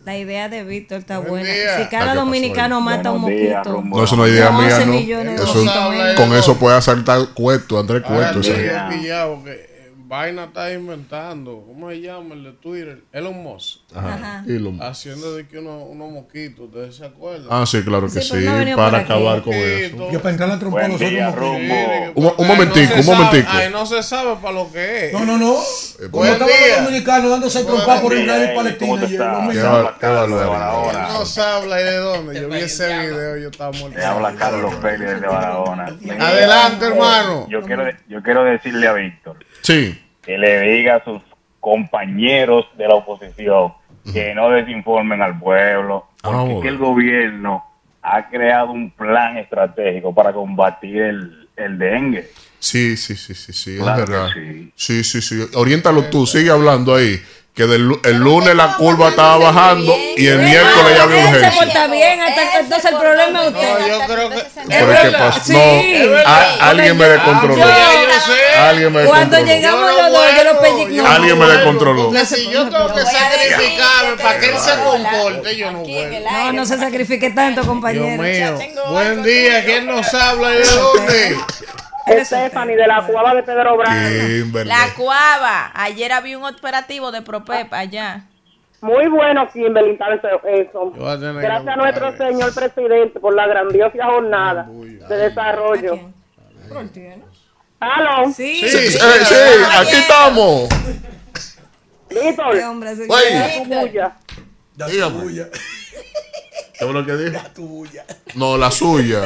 La idea de Víctor está buena. día. Si Ah, ¿qué cada dominicano mata un días, rumbo. No, eso no es idea mía, 11 ¿no? Eso- con eso puede asaltar cuesto, Andrés Cueto. Eh, Vaina está inventando. ¿Cómo se llama el de Twitter? Elon Musk. Ajá. Elon Musk. Haciendo de que uno- unos mosquitos, ¿ustedes se acuerdan? Ah, sí, claro que Sí, sí, pero no para aquí. acabar con eso. Yo para entrar a la trompa no rumbo. Un, un momentico, un momentico. Ay, no se sabe para lo que es. No, no, no. Como Buen estaban los dominicanos dándose trompa por Israel y eh, Palestina. Barahona. No se habla y de dónde. Yo vi ese video, yo estaba muerto. Te habla Carlos Pérez desde Barahona. Adelante, hermano. Yo quiero, yo quiero decirle a Víctor Sí. que le diga a sus compañeros de la oposición que no desinformen al pueblo, porque Vamos a que ver. el gobierno ha creado un plan estratégico para combatir el, el dengue. Sí, sí, sí, sí, sí, Claro es verdad. que Sí, sí, sí. Oriéntalo tú, sigue hablando ahí. Que del, el lunes la curva estaba bajando y el miércoles ya había urgencia. porta bien, hasta entonces el problema es No, usted. yo creo que. Pero ¿qué pasó? Sí. No, Es a- alguien me descontroló. Yo- Alguien me Cuando descontroló. llegamos los dos, yo lo pellizco. Alguien me descontroló. Porque si yo tengo que sacrificarme para que él se comporte, yo no puedo. No, no se sacrifique tanto, Dios compañero. mío. Buen día, ¿quién nos habla y de dónde? Stephanie de la Cueva de Pedro. Kimberly. La Cuava. Ayer había un operativo de Propep allá. Muy bueno, Kimberly, eso. Gracias a nuestro señor presidente por la grandiosa jornada de desarrollo. ¿Aló? Sí. Sí, sí, sí, aquí estamos. Víctor. Dígame. ¿Qué fue lo que dijo? No, la suya.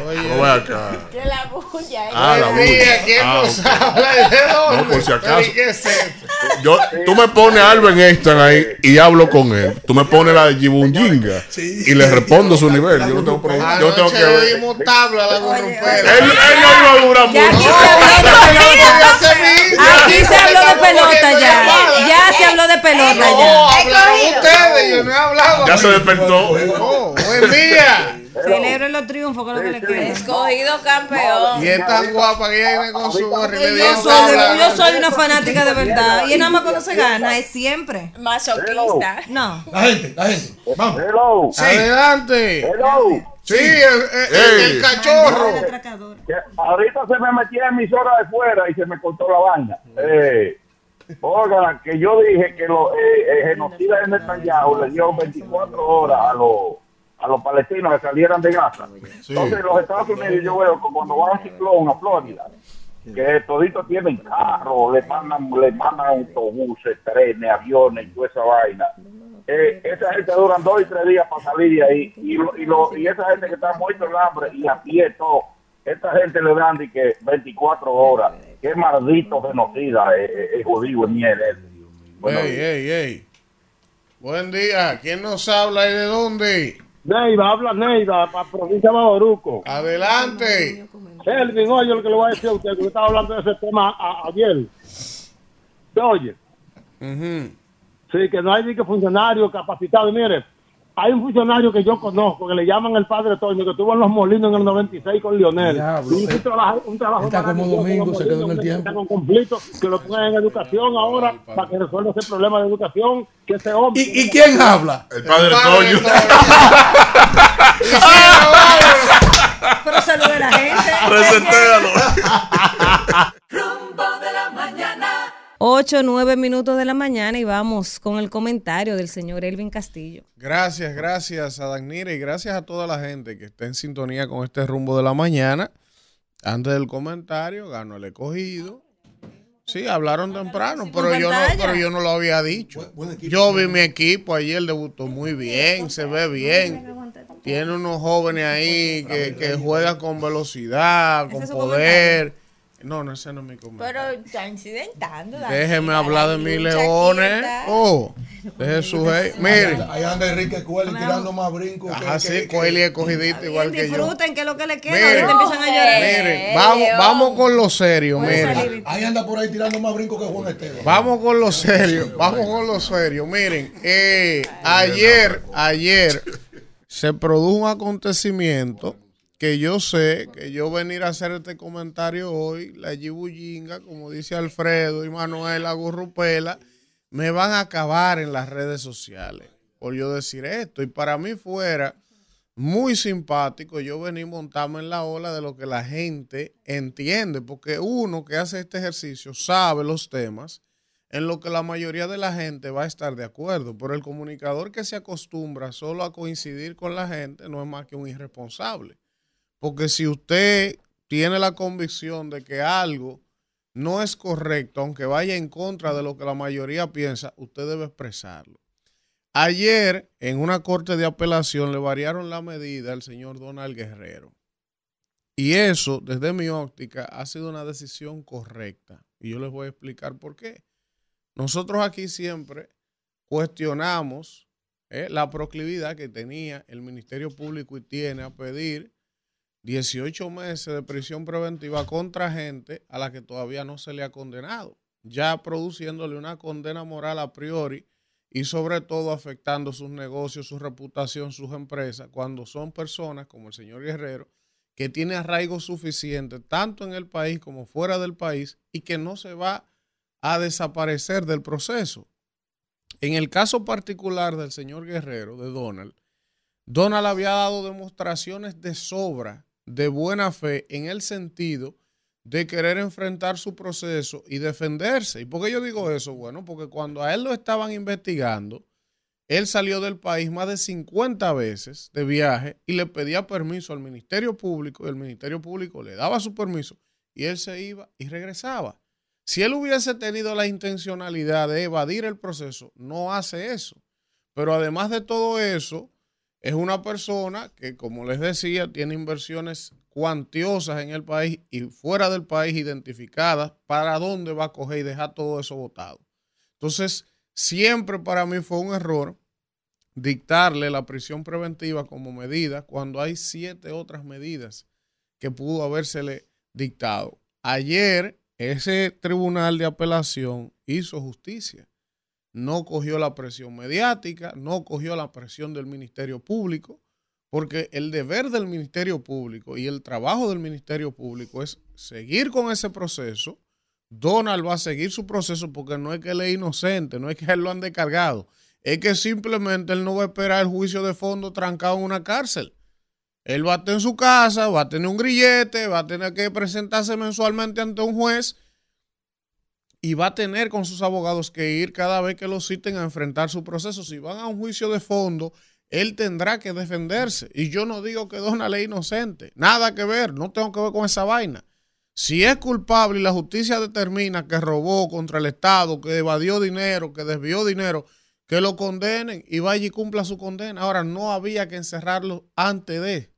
No ve acá. Que la bulla. Ah, la bulla. ¿quién Ah, nos ok. habla de dónde? No, por si acaso. ¿Y qué es esto? Yo, tú me pones a Albert Einstein ahí y hablo con él. Tú me pones la de Jibunjinga y le respondo a su nivel. Yo no tengo problema. Yo tengo que ver. tabla a la Él, gorropera. él no iba a durar mucho. Aquí se habló de pelota ya. Ya se habló de pelota No, ya. hablaron ustedes, yo no he hablado. Ya se despertó. Oh, buen día. Celebren los triunfos, que es lo que le queda. Escogido campeón. Y es tan guapa que viene con su le Yo soy, yo soy una fanática de verdad. Y nada más cuando se gana, es siempre. Masoquista. No. La gente, la gente. Vamos. Hello. Adelante. Hello. Sí, el, el- el- el Ey. cachorro. Que ahorita se me metí en emisora de fuera y se me cortó la banda. Eh, oiga, que yo dije que los eh, eh, genocidas de Netanyahu le dio 24 horas a los a los palestinos que salieran de Gaza. Entonces, los Estados Unidos, yo veo que cuando va un ciclón a Florida, que toditos tienen carro, le mandan, le mandan autobuses, trenes, aviones y toda esa vaina. Eh, esa gente duran dos y tres días para salir de ahí. Y, lo- y, lo- y esa gente que está muerto el hambre y a pie todo, esta gente le dan de que 24 horas. Qué maldito genocida es, es- es judío en miel. ese. Bueno, ey, ey, ey. Buen día. ¿Quién nos habla y de dónde? Neiva, habla Neiva, para provincia de Baboruco. Adelante. Kelvin, oye lo que le voy a decir a usted, que estaba hablando de ese tema a- ayer. ¿Se oye? Sí, que no hay ni que funcionario capacitado. Mire, hay un funcionario que yo conozco, que le llaman el padre Toño, que estuvo en los molinos en el 96 con Lionel. Diablo, y eh. un trabajo, un trabajo Está como Domingo, se quedó en el tiempo. Está con conflicto, que lo pongan en educación ahora para que resuelva ese problema de educación. Que ese hombre. ¿Y, y quién habla? El padre Toño. Pero salude a la gente. Rumbo 8, 9 minutos de la mañana y vamos con el comentario del señor Elvin Castillo. Gracias, gracias a Dagnira y gracias a toda la gente que está en sintonía con este rumbo de la mañana. Antes del comentario, ganó el escogido. Sí, hablaron temprano, pero yo, no, pero yo no lo había dicho. Yo vi mi equipo ayer, debutó muy bien, se ve bien. Tiene unos jóvenes ahí que, que juegan con velocidad, con poder. No, no, ese no es mi comentario. Pero está incidentando. Déjeme hablar la de mis leones. Oh, deje su hey. Miren. Ahí anda Enrique Cueli tirando más brincos. que- Ajá, que- sí, Coeli es cogidito igual que yo. Disfruten que es lo que le queda. Miren. Empiezan a llorar. Miren, vamos, vamos con lo serio, miren. Ahí anda por ahí tirando más brincos que Juan Esteban. Vamos con lo serio, vamos con lo serio. Miren, eh, ayer, ayer se produjo un acontecimiento que yo sé que yo venir a hacer este comentario hoy, la Yibullinga, como dice Alfredo y Manuel Agurrupela, me van a acabar en las redes sociales por yo decir esto. Y para mí fuera muy simpático yo venir montarme en la ola de lo que la gente entiende, porque uno que hace este ejercicio sabe los temas en lo que la mayoría de la gente va a estar de acuerdo, pero el comunicador que se acostumbra solo a coincidir con la gente no es más que un irresponsable. Porque si usted tiene la convicción de que algo no es correcto, aunque vaya en contra de lo que la mayoría piensa, usted debe expresarlo. Ayer, en una corte de apelación, le variaron la medida al señor Donald Guerrero. Y eso, desde mi óptica, ha sido una decisión correcta. Y yo les voy a explicar por qué. Nosotros aquí siempre cuestionamos eh, la proclividad que tenía el Ministerio Público y tiene a pedir 18 meses de prisión preventiva contra gente a la que todavía no se le ha condenado, ya produciéndole una condena moral a priori y sobre todo afectando sus negocios, su reputación, sus empresas, cuando son personas como el señor Guerrero, que tiene arraigo suficiente tanto en el país como fuera del país y que no se va a desaparecer del proceso. En el caso particular del señor Guerrero, de Donald, Donald había dado demostraciones de sobra, de buena fe, en el sentido de querer enfrentar su proceso y defenderse. ¿Y por qué yo digo eso? Bueno, porque cuando a él lo estaban investigando, él salió del país más de 50 veces de viaje y le pedía permiso al Ministerio Público y el Ministerio Público le daba su permiso y él se iba y regresaba. Si él hubiese tenido la intencionalidad de evadir el proceso, no hace eso. Pero además de todo eso, es una persona que, como les decía, tiene inversiones cuantiosas en el país y fuera del país identificadas para dónde va a coger y dejar todo eso votado. Entonces, siempre para mí fue un error dictarle la prisión preventiva como medida cuando hay siete otras medidas que pudo habérsele dictado. Ayer ese tribunal de apelación hizo justicia. No cogió la presión mediática, no cogió la presión del Ministerio Público, porque el deber del Ministerio Público y el trabajo del Ministerio Público es seguir con ese proceso. Donald va a seguir su proceso porque no es que él es inocente, no es que él lo han descargado, es que simplemente él no va a esperar el juicio de fondo trancado en una cárcel. Él va a estar en su casa, va a tener un grillete, va a tener que presentarse mensualmente ante un juez y va a tener con sus abogados que ir cada vez que lo citen a enfrentar su proceso. Si van a un juicio de fondo, él tendrá que defenderse. Y yo no digo que Donald es inocente, nada que ver, no tengo que ver con esa vaina. Si es culpable y la justicia determina que robó contra el Estado, que evadió dinero, que desvió dinero, que lo condenen y vaya y cumpla su condena. Ahora, no había que encerrarlo antes de.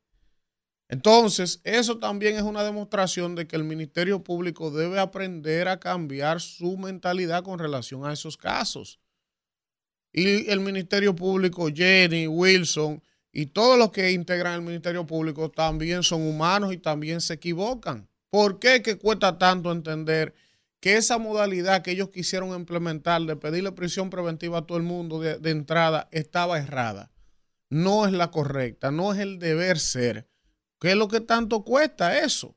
Entonces, eso también es una demostración de que el Ministerio Público debe aprender a cambiar su mentalidad con relación a esos casos. Y el Ministerio Público, Jenny, Wilson y todos los que integran el Ministerio Público también son humanos y también se equivocan. ¿Por qué que cuesta tanto entender que esa modalidad que ellos quisieron implementar de pedirle prisión preventiva a todo el mundo de, de entrada estaba errada? No es la correcta, no es el deber ser. ¿Qué es lo que tanto cuesta eso?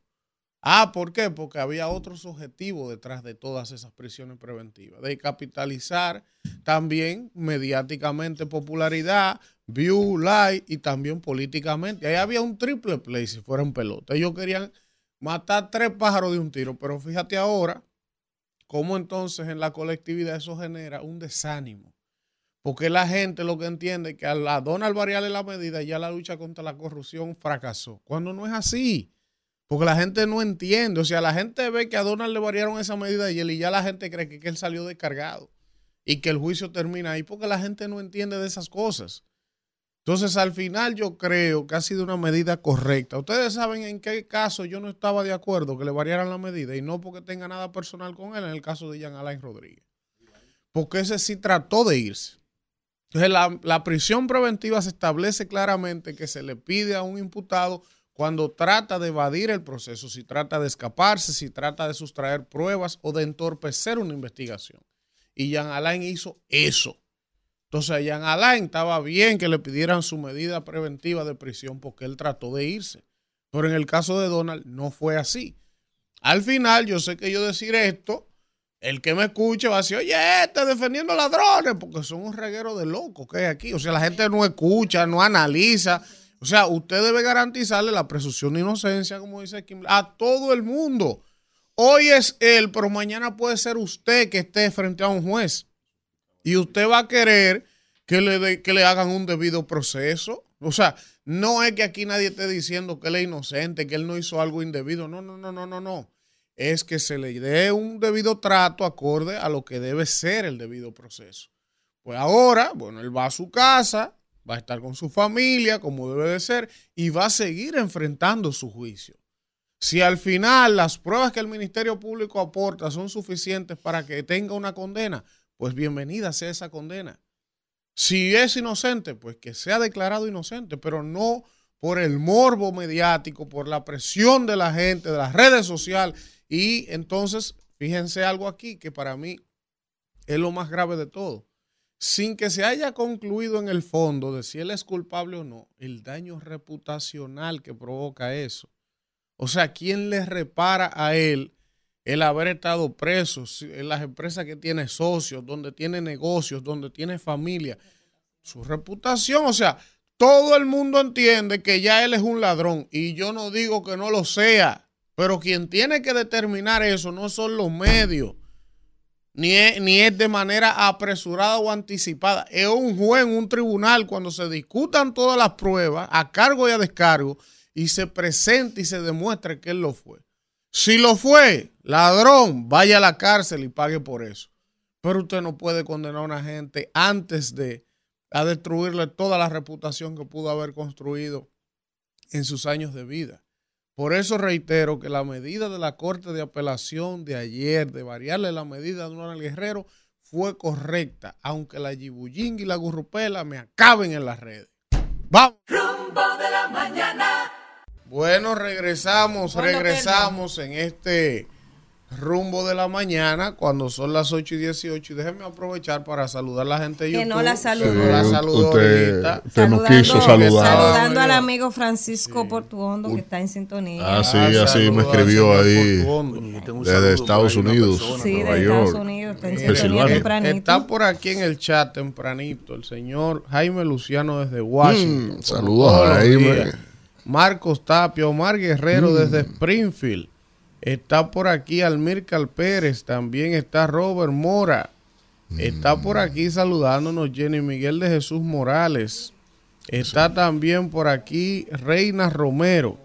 Ah, ¿por qué? Porque había otros objetivos detrás de todas esas prisiones preventivas, de capitalizar también mediáticamente popularidad, view, like y también políticamente. Ahí había un triple play si fuera un pelota. Ellos querían matar tres pájaros de un tiro, pero fíjate ahora cómo entonces en la colectividad eso genera un desánimo. Porque la gente lo que entiende es que a la Donald variarle la medida ya la lucha contra la corrupción fracasó. Cuando no es así. Porque la gente no entiende. O sea, la gente ve que a Donald le variaron esa medida y, él, y ya la gente cree que, que él salió descargado y que el juicio termina ahí porque la gente no entiende de esas cosas. Entonces, al final yo creo que ha sido una medida correcta. Ustedes saben en qué caso yo no estaba de acuerdo que le variaran la medida y no porque tenga nada personal con él, en el caso de Jean Alain Rodríguez. Porque ese sí trató de irse. Entonces, la, la, prisión preventiva se establece claramente que se le pide a un imputado cuando trata de evadir el proceso, si trata de escaparse, si trata de sustraer pruebas o de entorpecer una investigación. Y Jean Alain hizo eso. Entonces, a Jean Alain estaba bien que le pidieran su medida preventiva de prisión porque él trató de irse. Pero en el caso de Donald no fue así. Al final, yo sé que yo decir esto el que me escuche va a decir, oye, este defendiendo ladrones, porque son un reguero de locos que hay aquí. O sea, la gente no escucha, no analiza. O sea, usted debe garantizarle la presunción de inocencia, como dice Kim, a todo el mundo. Hoy es él, pero mañana puede ser usted que esté frente a un juez. Y usted va a querer que le, que le hagan un debido proceso. O sea, no es que aquí nadie esté diciendo que él es inocente, que él no hizo algo indebido. No, no, no, no, no, no es que se le dé un debido trato acorde a lo que debe ser el debido proceso. Pues ahora, bueno, él va a su casa, va a estar con su familia, como debe de ser, y va a seguir enfrentando su juicio. Si al final las pruebas que el Ministerio Público aporta son suficientes para que tenga una condena, pues bienvenida sea esa condena. Si es inocente, pues que sea declarado inocente, pero no por el morbo mediático, por la presión de la gente, de las redes sociales y entonces, fíjense algo aquí que para mí es lo más grave de todo. Sin que se haya concluido en el fondo de si él es culpable o no, el daño reputacional que provoca eso. O sea, ¿quién le repara a él el haber estado preso en las empresas que tiene socios, donde tiene negocios, donde tiene familia? Su reputación, o sea, todo el mundo entiende que ya él es un ladrón y yo no digo que no lo sea. Pero quien tiene que determinar eso no son los medios, ni es, ni es de manera apresurada o anticipada. Es un juez en un tribunal cuando se discutan todas las pruebas a cargo y a descargo y se presente y se demuestre que él lo fue. Si lo fue, ladrón, vaya a la cárcel y pague por eso. Pero usted no puede condenar a una gente antes de a destruirle toda la reputación que pudo haber construido en sus años de vida. Por eso reitero que la medida de la Corte de Apelación de ayer, de variarle la medida de Donald Guerrero, fue correcta, aunque la Yibuying y la Gurrupela me acaben en las redes. ¡Vamos! Rumbo de la mañana. Bueno, regresamos, regresamos en este rumbo de la mañana cuando son las 8 y 18 y déjenme aprovechar para saludar a la gente de que YouTube. no la saludó. Que no la saludó usted, no quiso saludar. Saludando al amigo Francisco Portuondo que está en sintonía. Ah, sí, así me escribió ahí desde Estados Unidos, Sí, Nueva de Estados Unidos, está en sintonía Pensilvania. tempranito. Está por aquí en el chat tempranito el señor Jaime Luciano desde Washington. Mm, saludos Jaime. días. Marcos Tapia, Omar Guerrero Mm. desde Springfield. Está por aquí Almircal Pérez, también está Robert Mora. Está por aquí saludándonos Jenny Miguel de Jesús Morales. Está también por aquí Reina Romero.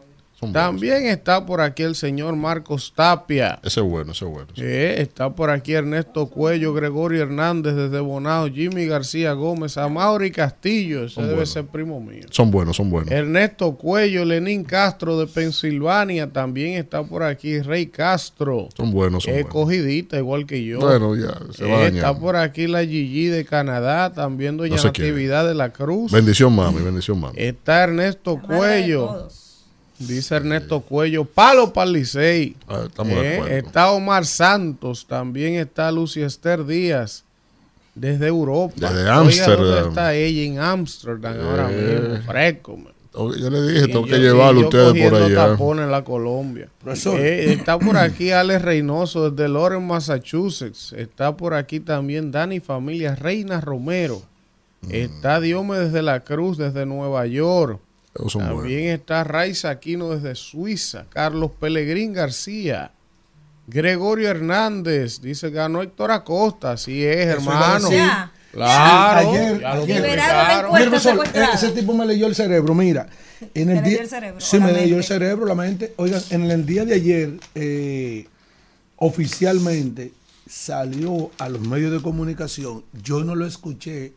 También está por aquí el señor Marcos Tapia. Ese es bueno, ese es bueno. Eh, está por aquí Ernesto Cuello, Gregorio Hernández desde Bonao, Jimmy García Gómez, Amaury Castillo, ese Son debe buenos. ser primo mío. Son buenos, son buenos. Ernesto Cuello, Lenín Castro de Pensilvania, también está por aquí Rey Castro. Son buenos, son Es buenos. cogidita, igual que yo. Bueno, ya, se va Eh, Está por aquí la Gigi de Canadá, también doña No sé quién. Natividad de la Cruz. Bendición, mami, bendición, mami. Está Ernesto Cuello. Dice Ernesto Cuello, palo para el Licey. Ah, estamos de Eh, acuerdo. está Omar Santos, también está Lucy Esther Díaz, desde Europa. Desde Oiga, ¿dónde Ámsterdam. está ella? En Ámsterdam ahora Eh. mismo, fresco. man. Yo le dije, tengo que llevarlo ustedes por cogiendo allá. tapones en la Colombia. Eh, está por aquí Alex Reynoso desde Loren, Massachusetts. Está por aquí también Dani Familia Reina Romero. Mm. Está Diome desde la Cruz, desde Nueva York. Son También está Raiza Aquino desde Suiza. Carlos Pelegrín García. Gregorio Hernández. Dice ganó Héctor Acosta. Así es, Eso hermano. Claro. Ayer, ya lo ayer- publicaron. Mira, profesor, eh, ese tipo me leyó el cerebro. Mira, en el día, el cerebro, sí me leyó el cerebro, la mente. Oigan, en el día de ayer, eh, oficialmente salió a los medios de comunicación. Yo no lo escuché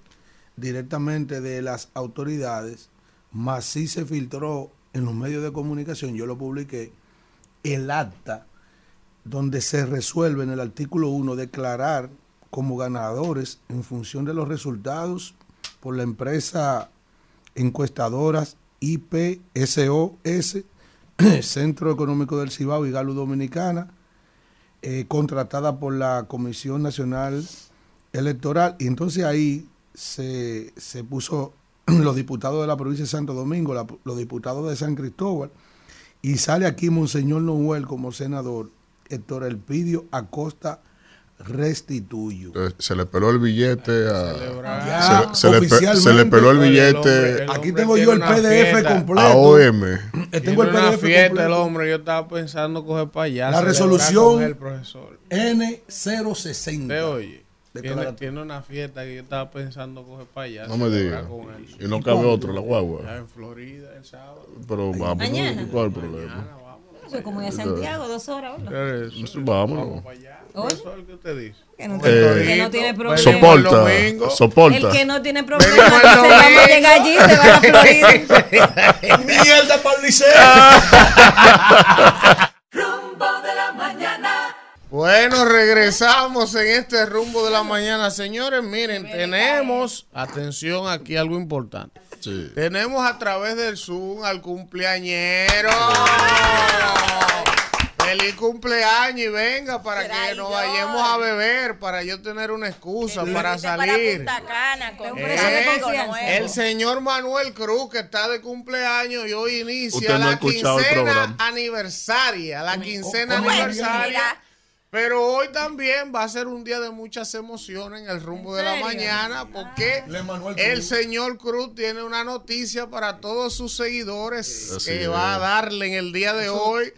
directamente de las autoridades, mas sí se filtró en los medios de comunicación. Yo lo publiqué el acta donde se resuelve en el artículo 1 declarar como ganadores en función de los resultados por la empresa encuestadoras IPSOS, Centro Económico del Cibao y Galo Dominicana, eh, contratada por la Comisión Nacional Electoral. Y entonces ahí se, se puso los diputados de la provincia de Santo Domingo, la- los diputados de San Cristóbal, y sale aquí Monseñor Noel como senador, Héctor Elpidio Acosta Restituyo. Eh, Se le peló el billete a. Ya, se, le, se le se le peló el billete hombre- el Aquí tengo yo el PDF fiesta. completo. a OM. Tengo Tiene el una PDF fiesta completo. el hombre. Yo estaba pensando coger para allá. La resolución con él, profesor. N060. Ve, oye. Tiene, una fiesta que yo estaba pensando coger para allá. No me digas. Y no cabe otro, la guagua. Ya en Florida, el sábado. Pero vamos, Mañana. ¿cuál es el problema? Eso es como ir a Santiago, dos horas, ¿verdad? Eso, Vamos. Oye, ¿Qué usted dice? que no, Eh, que no tiene problema. Soporta, domingo. soporta. El que no tiene problema, dice, vamos a llegar allí, se va a Florida. Mierda para el liceo. Bueno, regresamos en este rumbo de la mañana. Señores, miren, tenemos, atención aquí, algo importante. Sí. Tenemos a través del Zoom al cumpleañero. Feliz cumpleaños y venga para que nos vayamos a beber, para yo tener una excusa para salir. con Eh, precio de confianza. el señor Manuel Cruz, que está de cumpleaños y hoy inicia no la quincena aniversaria, la quincena aniversaria. Pero hoy también va a ser un día de muchas emociones en el rumbo de la mañana, porque Le Manuel el Cruz. señor Cruz tiene una noticia para todos sus seguidores que va a darle en el día de hoy.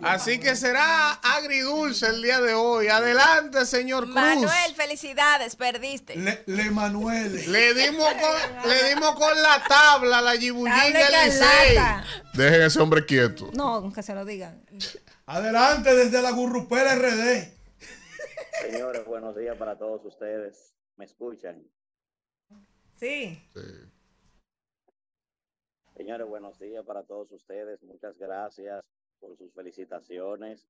Así que será agridulce el día de hoy. Adelante, señor Cruz. Manuel, felicidades, perdiste. Le, Le Manuel. Le dimos con, le dimos con la tabla, la yibullín Tabla del. Dejen a ese hombre quieto. No, que se lo digan. Adelante desde la Gurrupera RD. Señores, buenos días para todos ustedes. ¿Me escuchan? Sí. Señores, buenos días para todos ustedes. Muchas gracias por sus felicitaciones.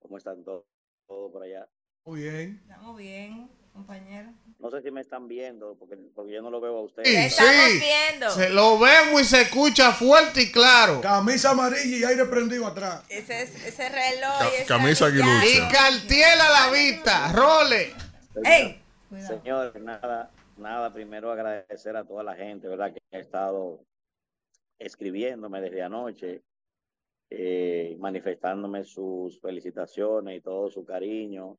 ¿Cómo están todos todo por allá? Muy bien. Estamos bien, compañero. No sé si me están viendo porque, porque yo no lo veo a ustedes. Sí, estamos sí. viendo. Se lo vemos y se escucha fuerte y claro. Camisa amarilla y aire prendido atrás. Ese, es- ese reloj. Ca- y esa camisa brillante. Y aguilucha. Cartier a la vista. Role. ¡Ey! Señores, nada, nada, primero agradecer a toda la gente, ¿verdad? Que ha estado escribiéndome desde anoche, eh, manifestándome sus felicitaciones y todo su cariño.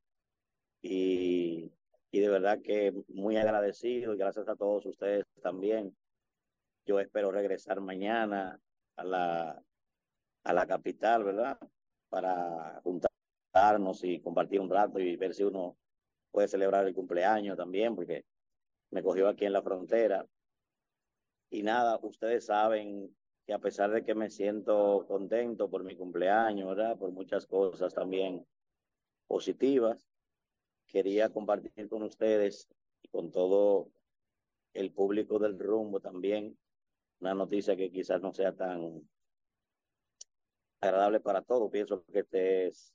Y, y de verdad que muy agradecido y gracias a todos ustedes también. Yo espero regresar mañana a la, a la capital, ¿verdad? Para juntarnos y compartir un rato y ver si uno puede celebrar el cumpleaños también, porque me cogió aquí en la frontera. Y nada, ustedes saben que a pesar de que me siento contento por mi cumpleaños, ¿verdad? Por muchas cosas también positivas, quería compartir con ustedes y con todo el público del rumbo también una noticia que quizás no sea tan agradable para todos. Pienso que este es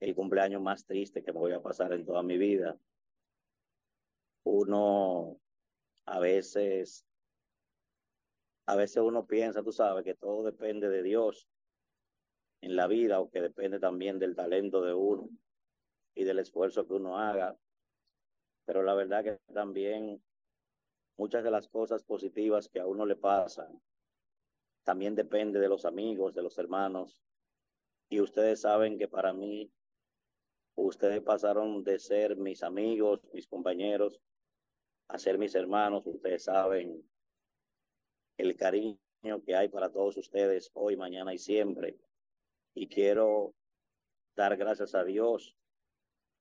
el cumpleaños más triste que me voy a pasar en toda mi vida. Uno a veces, a veces uno piensa, tú sabes, que todo depende de Dios en la vida o que depende también del talento de uno y del esfuerzo que uno haga. Pero la verdad que también muchas de las cosas positivas que a uno le pasan también depende de los amigos, de los hermanos. Y ustedes saben que para mí, ustedes pasaron de ser mis amigos, mis compañeros, a ser mis hermanos. Ustedes saben el cariño que hay para todos ustedes hoy, mañana y siempre. Y quiero dar gracias a Dios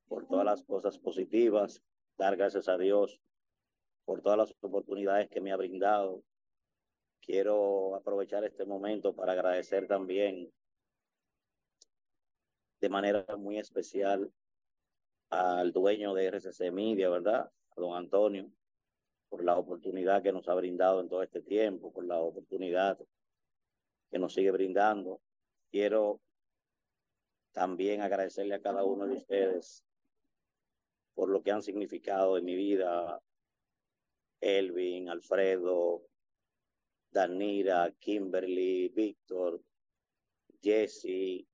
por todas las cosas positivas, dar gracias a Dios por todas las oportunidades que me ha brindado. Quiero aprovechar este momento para agradecer también de manera muy especial al dueño de RCC Media, ¿verdad? A don Antonio, por la oportunidad que nos ha brindado en todo este tiempo, por la oportunidad que nos sigue brindando. Quiero también agradecerle a cada uno de ustedes por lo que han significado en mi vida, Elvin, Alfredo, Danira, Kimberly, Víctor, Jesse,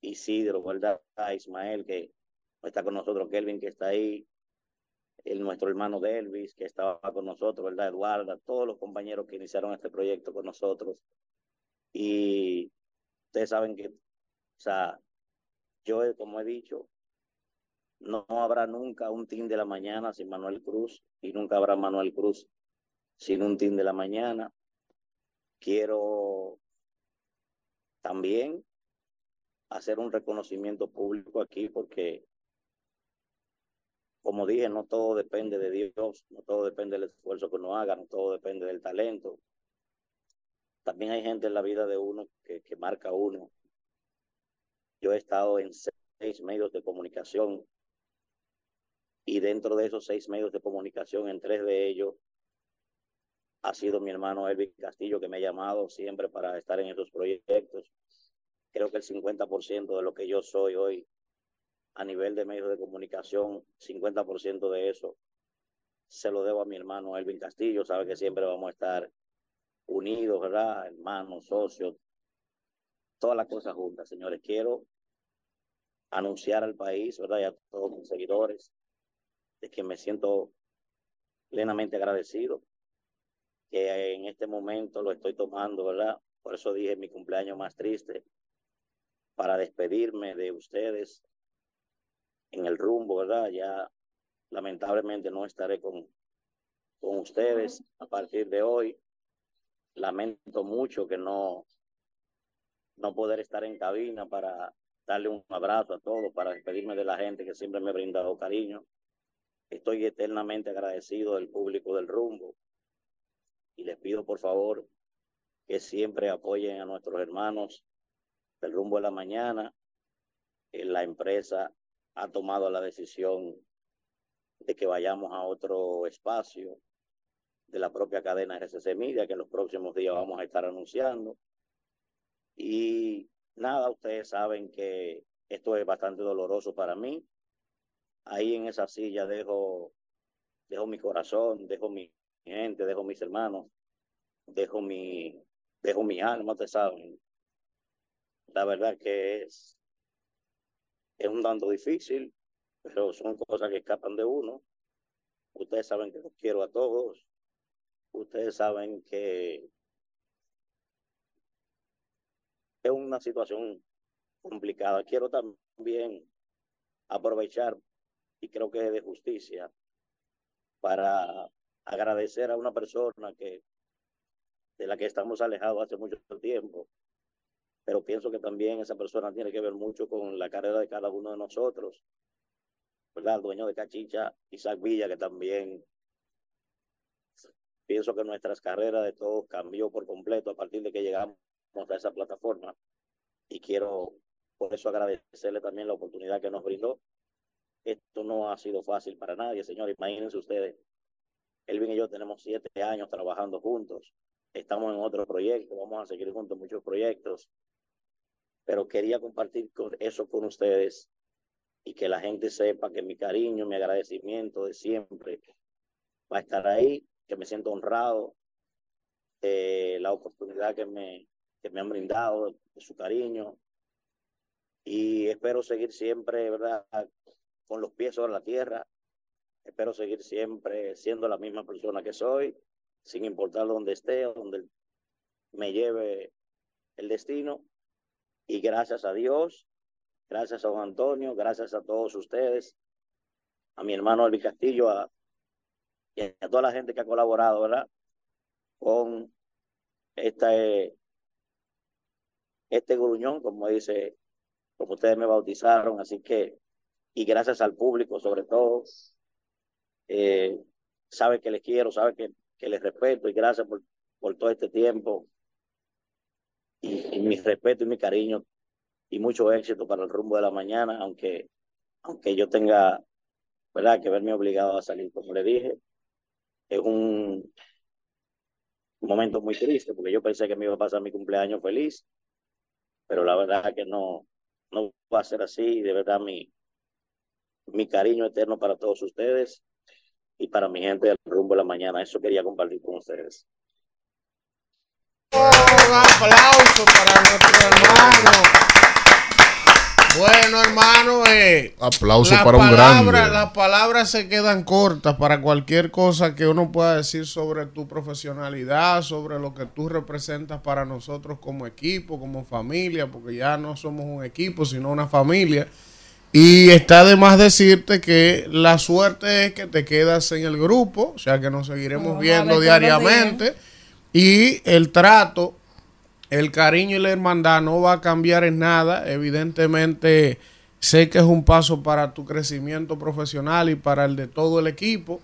Isidro, ¿verdad? Ismael, que está con nosotros, Kelvin, que está ahí, nuestro hermano de Elvis, que estaba con nosotros, ¿verdad? Eduardo, todos los compañeros que iniciaron este proyecto con nosotros. Y ustedes saben que, o sea, yo, como he dicho, no habrá nunca un team de la mañana sin Manuel Cruz y nunca habrá Manuel Cruz sin un team de la mañana. Quiero también hacer un reconocimiento público aquí porque, como dije, no todo depende de Dios, no todo depende del esfuerzo que uno haga, no todo depende del talento. También hay gente en la vida de uno que, que marca uno. Yo he estado en seis medios de comunicación y dentro de esos seis medios de comunicación, en tres de ellos, ha sido mi hermano Elvis Castillo que me ha llamado siempre para estar en estos proyectos. Creo que el 50% de lo que yo soy hoy a nivel de medios de comunicación, 50% de eso se lo debo a mi hermano Elvin Castillo. Sabe que siempre vamos a estar unidos, ¿verdad? Hermanos, socios, todas las cosas juntas. Señores, quiero anunciar al país, ¿verdad? Y a todos mis seguidores de que me siento plenamente agradecido, que en este momento lo estoy tomando, ¿verdad? Por eso dije mi cumpleaños más triste, para despedirme de ustedes en el rumbo, ¿verdad? Ya lamentablemente no estaré con, con ustedes a partir de hoy. Lamento mucho que no, no poder estar en cabina para darle un abrazo a todos, para despedirme de la gente que siempre me ha brindado cariño. Estoy eternamente agradecido del público del rumbo y les pido por favor que siempre apoyen a nuestros hermanos del rumbo de la mañana. Eh, la empresa ha tomado la decisión de que vayamos a otro espacio de la propia cadena RCC Media que en los próximos días vamos a estar anunciando. Y nada, ustedes saben que esto es bastante doloroso para mí ahí en esa silla dejo, dejo mi corazón, dejo mi gente, dejo mis hermanos, dejo mi, dejo mi alma, te saben. La verdad que es, es un tanto difícil, pero son cosas que escapan de uno. Ustedes saben que los quiero a todos. Ustedes saben que es una situación complicada. Quiero también aprovechar y creo que es de justicia para agradecer a una persona que de la que estamos alejados hace mucho tiempo, pero pienso que también esa persona tiene que ver mucho con la carrera de cada uno de nosotros, ¿verdad? El dueño de Cachicha, Isaac Villa, que también Pienso que nuestras carreras de todos cambió por completo a partir de que llegamos a esa plataforma y quiero por eso agradecerle también la oportunidad que nos brindó. Esto no ha sido fácil para nadie, señores. Imagínense ustedes, Elvin y yo tenemos siete años trabajando juntos. Estamos en otro proyecto, vamos a seguir juntos muchos proyectos. Pero quería compartir con eso con ustedes y que la gente sepa que mi cariño, mi agradecimiento de siempre va a estar ahí, que me siento honrado de la oportunidad que me, que me han brindado, de su cariño. Y espero seguir siempre, ¿verdad? Con los pies sobre la tierra. Espero seguir siempre siendo la misma persona que soy, sin importar dónde esté, donde me lleve el destino. Y gracias a Dios, gracias a don Antonio, gracias a todos ustedes, a mi hermano Elvi Castillo, a, y a toda la gente que ha colaborado, ¿verdad? Con esta, eh, este gruñón, como dice, como ustedes me bautizaron, así que, y gracias al público sobre todo, eh, sabe que les quiero, sabe que, que les respeto y gracias por, por todo este tiempo. Y, y mi respeto y mi cariño y mucho éxito para el rumbo de la mañana, aunque, aunque yo tenga, ¿verdad?, que verme obligado a salir, como le dije. Es un momento muy triste porque yo pensé que me iba a pasar mi cumpleaños feliz, pero la verdad que no, no va a ser así. De verdad, mi, mi cariño eterno para todos ustedes y para mi gente del rumbo de la mañana. Eso quería compartir con ustedes. Un aplauso para nuestro hermano. Bueno, hermano, eh, Aplauso la para un palabra- grande. Las palabras se quedan cortas para cualquier cosa que uno pueda decir sobre tu profesionalidad, sobre lo que tú representas para nosotros como equipo, como familia, porque ya no somos un equipo, sino una familia. Y está de más decirte que la suerte es que te quedas en el grupo, o sea que nos seguiremos Vamos viendo diariamente. Y el trato, el cariño y la hermandad no va a cambiar en nada. Evidentemente, sé que es un paso para tu crecimiento profesional y para el de todo el equipo.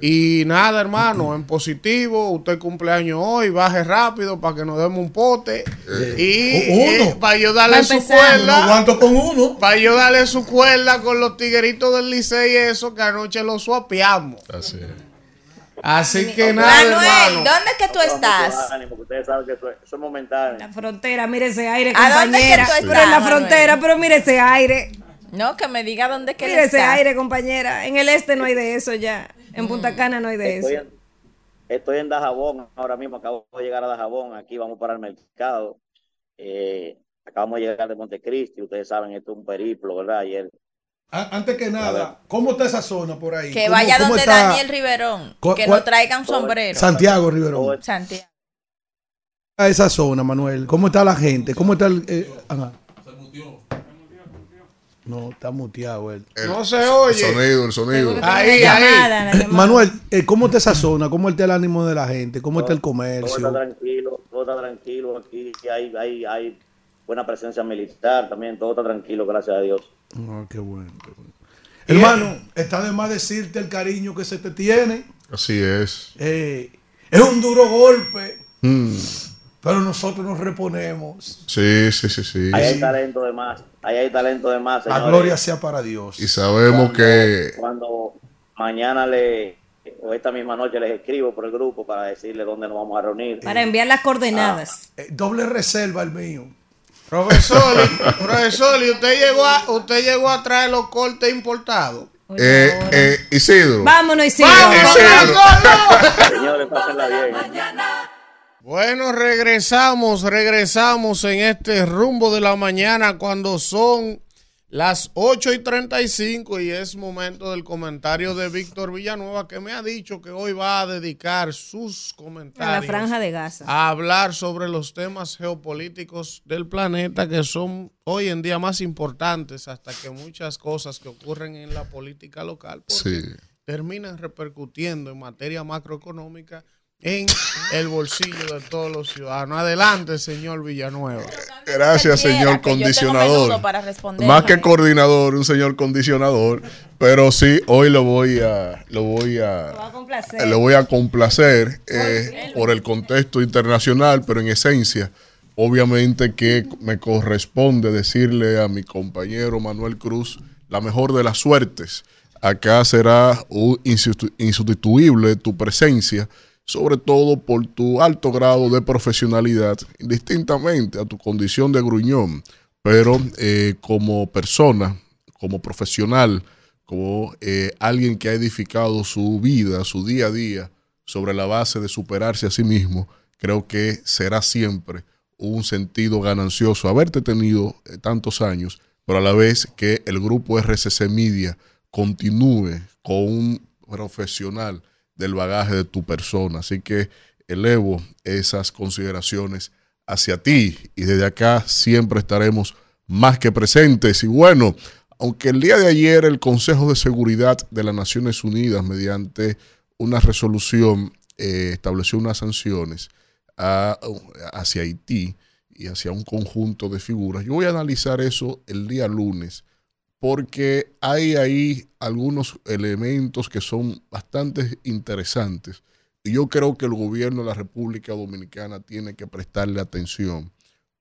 Y nada, hermano, en positivo, usted cumpleaños hoy, baje rápido para que nos demos un pote. Y Uno. eh, para yo darle su cuerda. Uno aguanto con uno. Para yo darle su cuerda con los tigueritos del Licey y eso, que anoche lo suapeamos. Así Así que nada, Manuel, hermano. ¿dónde es que tú estás? Ánimo, que ustedes saben que eso, es- momentáneo. La frontera, mire ese aire, ¿A dónde es que tú Pero estás, en la Manuel? frontera, pero mire ese aire. No, que me diga dónde es que Mire ese está. aire, compañera. En el este no hay de eso ya. En Punta Cana no hay de Estoy eso. en, estoy en Dajabón ahora mismo, acabo de llegar a Dajabón, aquí vamos para el mercado. Eh, acabamos de llegar de Montecristi, ustedes saben, esto es un periplo, ¿verdad? Ayer Antes que nada, ¿cómo está esa zona por ahí? Que ¿Cómo- vaya cómo donde está Daniel Riverón. ¿Cuál- Que cuál- nos traiga un sombrero. Santiago Riverón. Santiago. A esa zona, Manuel. ¿Cómo está la gente? ¿Cómo está el.? eh, ajá. No, está muteado él. No se oye. El sonido, el sonido. Ahí, ahí. Manuel, eh, ¿cómo está esa zona? ¿Cómo está el ánimo de la gente? ¿Cómo está el todo está comercio? tranquilo, todo está tranquilo aquí, hay, hay, hay buena presencia militar también, todo está tranquilo, gracias a Dios. Ah, qué bueno. qué bueno. Hermano, está de más decirte el cariño que se te tiene. Así es. Eh, es un duro golpe, Mm. pero nosotros nos reponemos. Sí, sí, sí, sí. Ahí hay talento de más, ahí hay talento de más, La gloria sea para Dios. Y sabemos que Cuando mañana le, o esta misma noche les escribo por el grupo para decirle dónde nos vamos a reunir. Para enviar las coordenadas. Eh, doble reserva el mío. Profesor, y- profesor, ¿y usted llegó a, usted llegó a traer los cortes importados? eh, eh, Isidro. Vámonos, Isidro. Señores, pásenla bien. Bueno, regresamos, regresamos en este rumbo de la mañana cuando son las 8 y 35 y es momento del comentario de Víctor Villanueva que me ha dicho que hoy va a dedicar sus A comentarios la franja de Gaza. a hablar sobre los temas geopolíticos del planeta que son hoy en día más importantes hasta que muchas cosas que ocurren en la política local Sí. terminan repercutiendo en materia macroeconómica en el bolsillo de todos los ciudadanos. Adelante, señor Villanueva. Gracias, señor condicionador. para responder. Más que coordinador, un señor condicionador. Pero sí, hoy lo voy a, lo voy a, le voy a complacer eh, por el contexto internacional, pero en esencia, obviamente que me corresponde decirle a mi compañero Manuel Cruz la mejor de las suertes. Acá será un insustitu- insustituible tu presencia, sobre todo por tu alto grado de profesionalidad, indistintamente a tu condición de gruñón, pero eh, como persona, como profesional, como eh, alguien que ha edificado su vida, su día a día, sobre la base de superarse a sí mismo, creo que será siempre un sentido ganancioso haberte tenido eh, tantos años, pero a la vez que el grupo RCC Media continúe con un profesional del bagaje de tu persona. Así que elevo esas consideraciones hacia ti y desde acá siempre estaremos más que presentes. Y bueno, aunque el día de ayer el Consejo de Seguridad de las Naciones Unidas, mediante una resolución, eh, estableció unas sanciones hacia Haití y hacia un conjunto de figuras, yo voy a analizar eso el día lunes porque hay ahí algunos elementos que son bastante interesantes y yo creo que el gobierno de la República Dominicana tiene que prestarle atención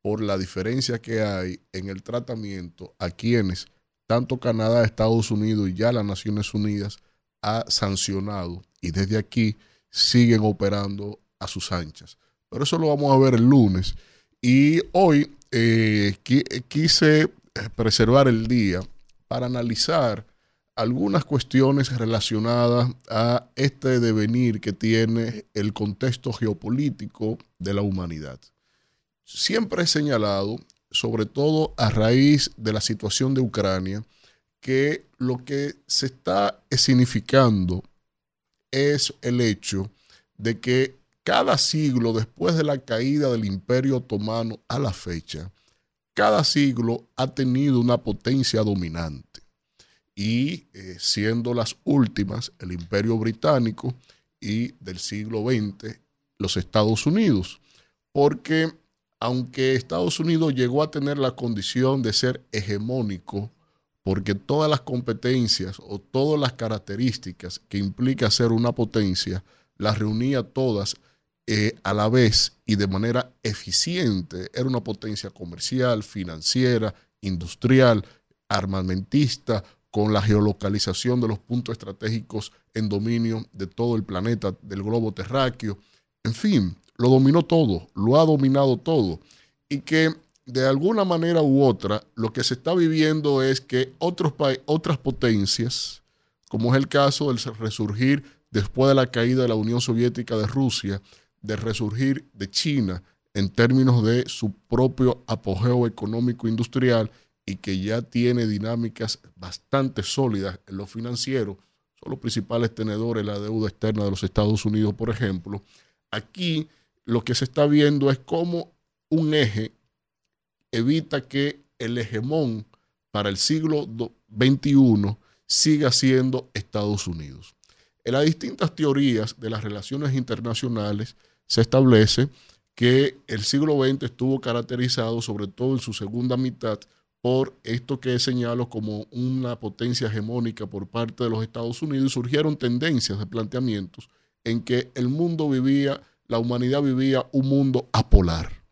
por la diferencia que hay en el tratamiento a quienes tanto Canadá, Estados Unidos y ya las Naciones Unidas ha sancionado y desde aquí siguen operando a sus anchas. Pero eso lo vamos a ver el lunes. Y hoy eh, qui- quise preservar el día para analizar algunas cuestiones relacionadas a este devenir que tiene el contexto geopolítico de la humanidad. Siempre he señalado, sobre todo a raíz de la situación de Ucrania, que lo que se está significando es el hecho de que cada siglo después de la caída del imperio otomano a la fecha, cada siglo ha tenido una potencia dominante. Y eh, siendo las últimas el imperio británico y del siglo XX los Estados Unidos. Porque aunque Estados Unidos llegó a tener la condición de ser hegemónico, porque todas las competencias o todas las características que implica ser una potencia, las reunía todas eh, a la vez y de manera eficiente. Era una potencia comercial, financiera, industrial, armamentista, con la geolocalización de los puntos estratégicos en dominio de todo el planeta, del globo terráqueo. En fin, lo dominó todo, lo ha dominado todo. Y que de alguna manera u otra, lo que se está viviendo es que otros otras potencias, como es el caso del resurgir después de la caída de la Unión Soviética de Rusia, del resurgir de China en términos de su propio apogeo económico industrial y que ya tiene dinámicas bastante sólidas en lo financiero, son los principales tenedores de la deuda externa de los Estados Unidos, por ejemplo. Aquí lo que se está viendo es cómo un eje evita que el hegemón para el siglo XXI siga siendo Estados Unidos. En las distintas teorías de las relaciones internacionales se establece que el siglo XX estuvo caracterizado, sobre todo en su segunda mitad, por esto que señalo como una potencia hegemónica por parte de los Estados Unidos surgieron tendencias de planteamientos en que el mundo vivía, la humanidad vivía un mundo apolar.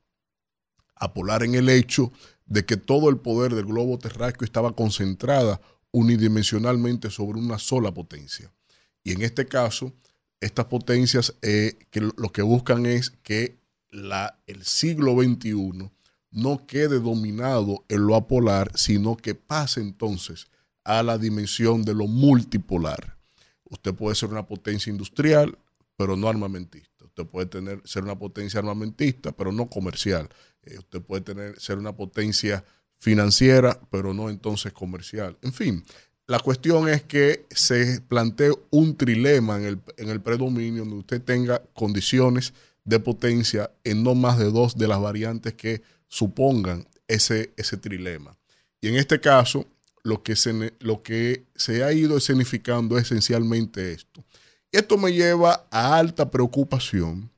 Apolar en el hecho de que todo el poder del globo terráqueo estaba concentrada unidimensionalmente sobre una sola potencia. Y en este caso, estas potencias eh, que lo que buscan es que la, el siglo XXI no quede dominado en lo apolar, sino que pase entonces a la dimensión de lo multipolar. Usted puede ser una potencia industrial, pero no armamentista. Usted puede tener, ser una potencia armamentista, pero no comercial. Eh, usted puede tener, ser una potencia financiera, pero no entonces comercial. En fin, la cuestión es que se plantee un trilema en el, en el predominio donde usted tenga condiciones de potencia en no más de dos de las variantes que supongan ese, ese trilema. Y en este caso, lo que, se, lo que se ha ido escenificando es esencialmente esto. Esto me lleva a alta preocupación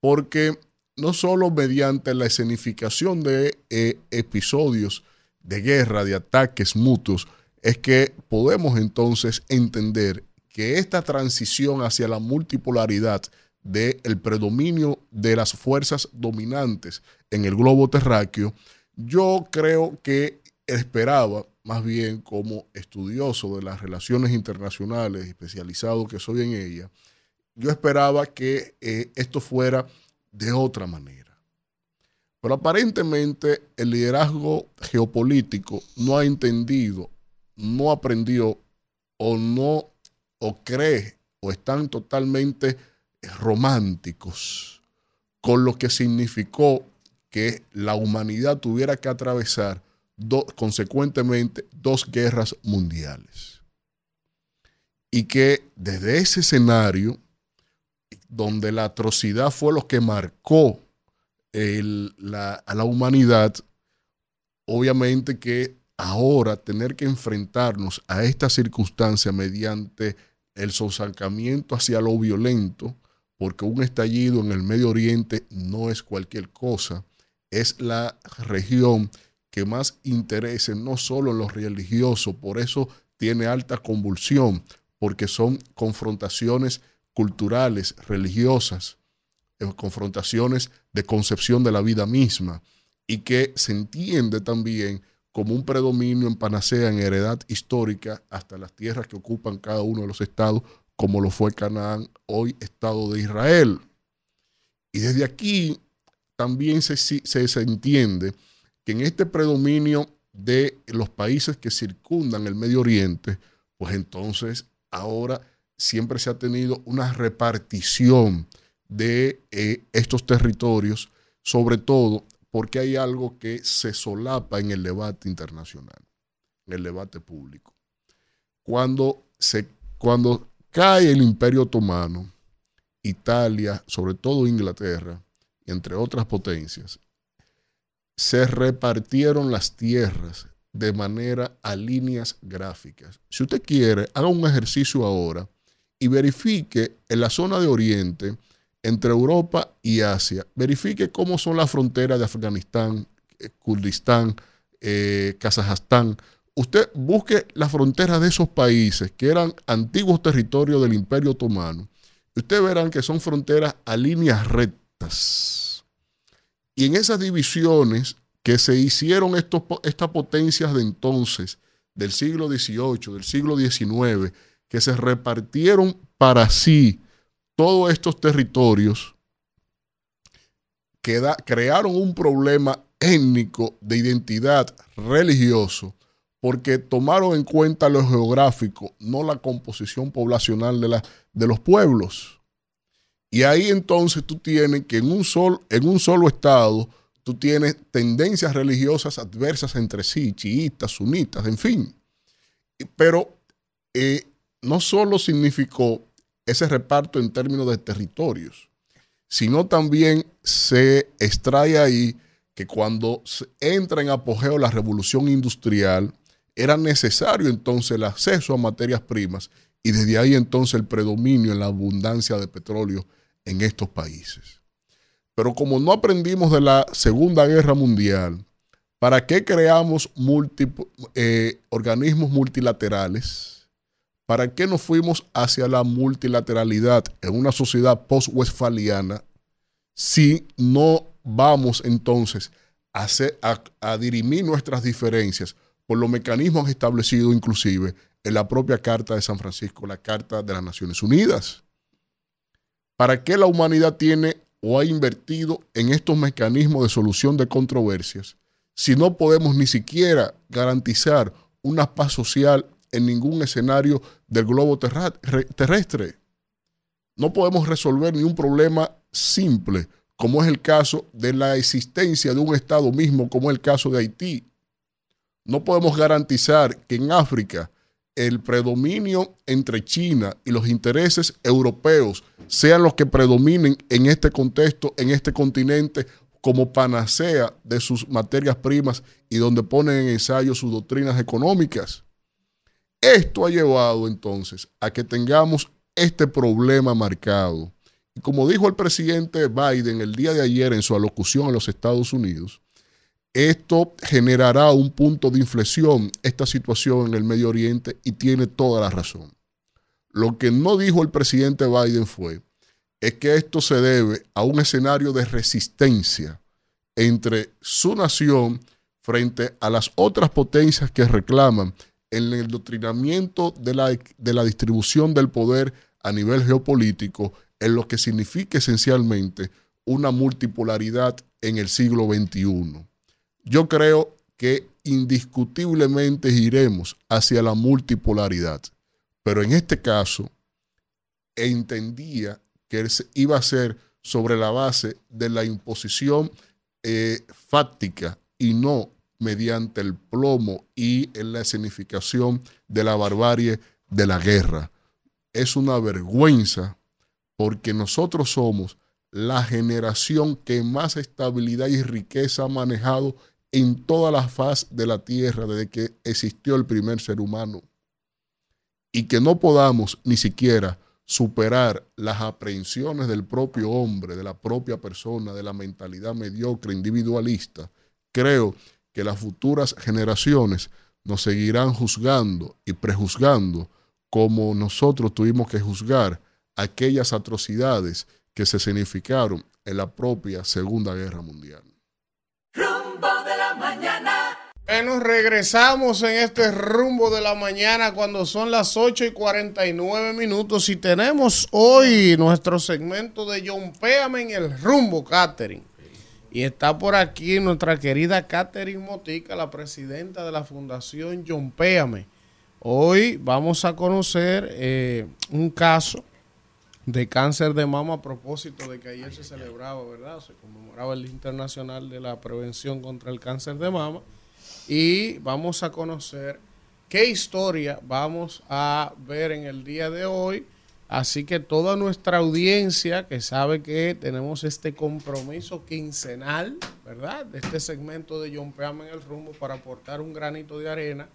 porque no solo mediante la escenificación de eh, episodios de guerra, de ataques mutuos, es que podemos entonces entender que esta transición hacia la multipolaridad del predominio de las fuerzas dominantes en el globo terráqueo, yo creo que esperaba, más bien como estudioso de las relaciones internacionales, especializado que soy en ella, yo esperaba que eh, esto fuera de otra manera. Pero aparentemente el liderazgo geopolítico no ha entendido, no aprendió o no o cree o están totalmente románticos con lo que significó que la humanidad tuviera que atravesar consecuentemente dos guerras mundiales. Y que desde ese escenario, donde la atrocidad fue lo que marcó a la humanidad, obviamente que ahora tener que enfrentarnos a esta circunstancia mediante el sosalcamiento hacia lo violento, porque un estallido en el Medio Oriente no es cualquier cosa, es la región que más interese no solo en lo religioso, por eso tiene alta convulsión, porque son confrontaciones culturales, religiosas, eh, confrontaciones de concepción de la vida misma, y que se entiende también como un predominio en panacea, en heredad histórica, hasta las tierras que ocupan cada uno de los estados, como lo fue Canaán, hoy Estado de Israel. Y desde aquí también se, se, entiende que en este predominio de los países que circundan el Medio Oriente, pues entonces ahora siempre se ha tenido una repartición de eh, estos territorios, sobre todo porque hay algo que se solapa en el debate internacional, en el debate público. Cuando, se, cuando cae el imperio otomano, Italia, sobre todo Inglaterra, entre otras potencias, se repartieron las tierras de manera a líneas gráficas. Si usted quiere, haga un ejercicio ahora y verifique en la zona de Oriente, entre Europa y Asia. Verifique cómo son las fronteras de Afganistán, eh, Kurdistán, eh, Kazajstán. Usted busque las fronteras de esos países que eran antiguos territorios del Imperio Otomano. Usted verán que son fronteras a líneas rectas. Y en esas divisiones que se hicieron estos, estas potencias de entonces, del siglo XVIII, del siglo XIX, que se repartieron para sí todos estos territorios crearon un problema étnico de identidad religioso porque tomaron en cuenta lo geográfico, no la composición poblacional de, la, de los pueblos. Y ahí entonces tú tienes que en un, en un solo estado, tú tienes tendencias religiosas adversas entre sí, chiitas, sunitas, en fin. Pero eh, no solo significó ese reparto en términos de territorios, sino también se extrae ahí que cuando entra en apogeo la revolución industrial, era necesario entonces el acceso a materias primas y desde ahí entonces el predominio en la abundancia de petróleo en estos países. Pero como no aprendimos de la Segunda Guerra Mundial, ¿para qué creamos eh, organismos multilaterales? ¿Para qué nos fuimos hacia la multilateralidad en una sociedad post-westfaliana si no vamos entonces a, a, dirimir nuestras diferencias por los mecanismos establecidos inclusive en la propia Carta de San Francisco, la Carta de las Naciones Unidas? ¿Para qué la humanidad tiene o ha invertido en estos mecanismos de solución de controversias si no podemos ni siquiera garantizar una paz social en ningún escenario del globo terrestre. No podemos resolver ni un problema simple, como es el caso de la existencia de un Estado mismo, como es el caso de Haití. No podemos garantizar que en África el predominio entre China y los intereses europeos sean los que predominen en este contexto, en este continente, como panacea de sus materias primas y donde ponen en ensayo sus doctrinas económicas. Esto ha llevado entonces a que tengamos este problema marcado. Y como dijo el presidente Biden el día de ayer en su alocución a los Estados Unidos, esto generará un punto de inflexión, esta situación en el Medio Oriente, y tiene toda la razón. Lo que no dijo el presidente Biden fue, es que esto se debe a un escenario de resistencia entre su nación frente a las otras potencias que reclaman el endoctrinamiento de la, de la distribución del poder a nivel geopolítico, en lo que significa esencialmente una multipolaridad en el siglo XXI. Yo creo que indiscutiblemente iremos hacia la multipolaridad, pero en este caso entendía que iba a ser sobre la base de la imposición eh, fáctica y no mediante el plomo y en la escenificación de la barbarie de la guerra. Es una vergüenza porque nosotros somos la generación que más estabilidad y riqueza ha manejado en toda la faz de la tierra desde que existió el primer ser humano. Y que no podamos ni siquiera superar las aprehensiones del propio hombre, de la propia persona, de la mentalidad mediocre, individualista, creo que las futuras generaciones nos seguirán juzgando y prejuzgando como nosotros tuvimos que juzgar aquellas atrocidades que se significaron en la propia Segunda Guerra Mundial. Rumbo de la mañana. Bueno, regresamos en este rumbo de la mañana cuando son las 8 y 49 minutos y tenemos hoy nuestro segmento de John Péame en el rumbo, Catherine. Y está por aquí nuestra querida Catherine Motica, la presidenta de la Fundación John Péame. Hoy vamos a conocer eh, un caso de cáncer de mama a propósito de que ayer se celebraba, ¿verdad? Se conmemoraba el Día Internacional de la Prevención contra el Cáncer de Mama. Y vamos a conocer qué historia vamos a ver en el día de hoy Así que toda nuestra audiencia que sabe que tenemos este compromiso quincenal, ¿verdad? De este segmento de John en el rumbo para aportar un granito de arena,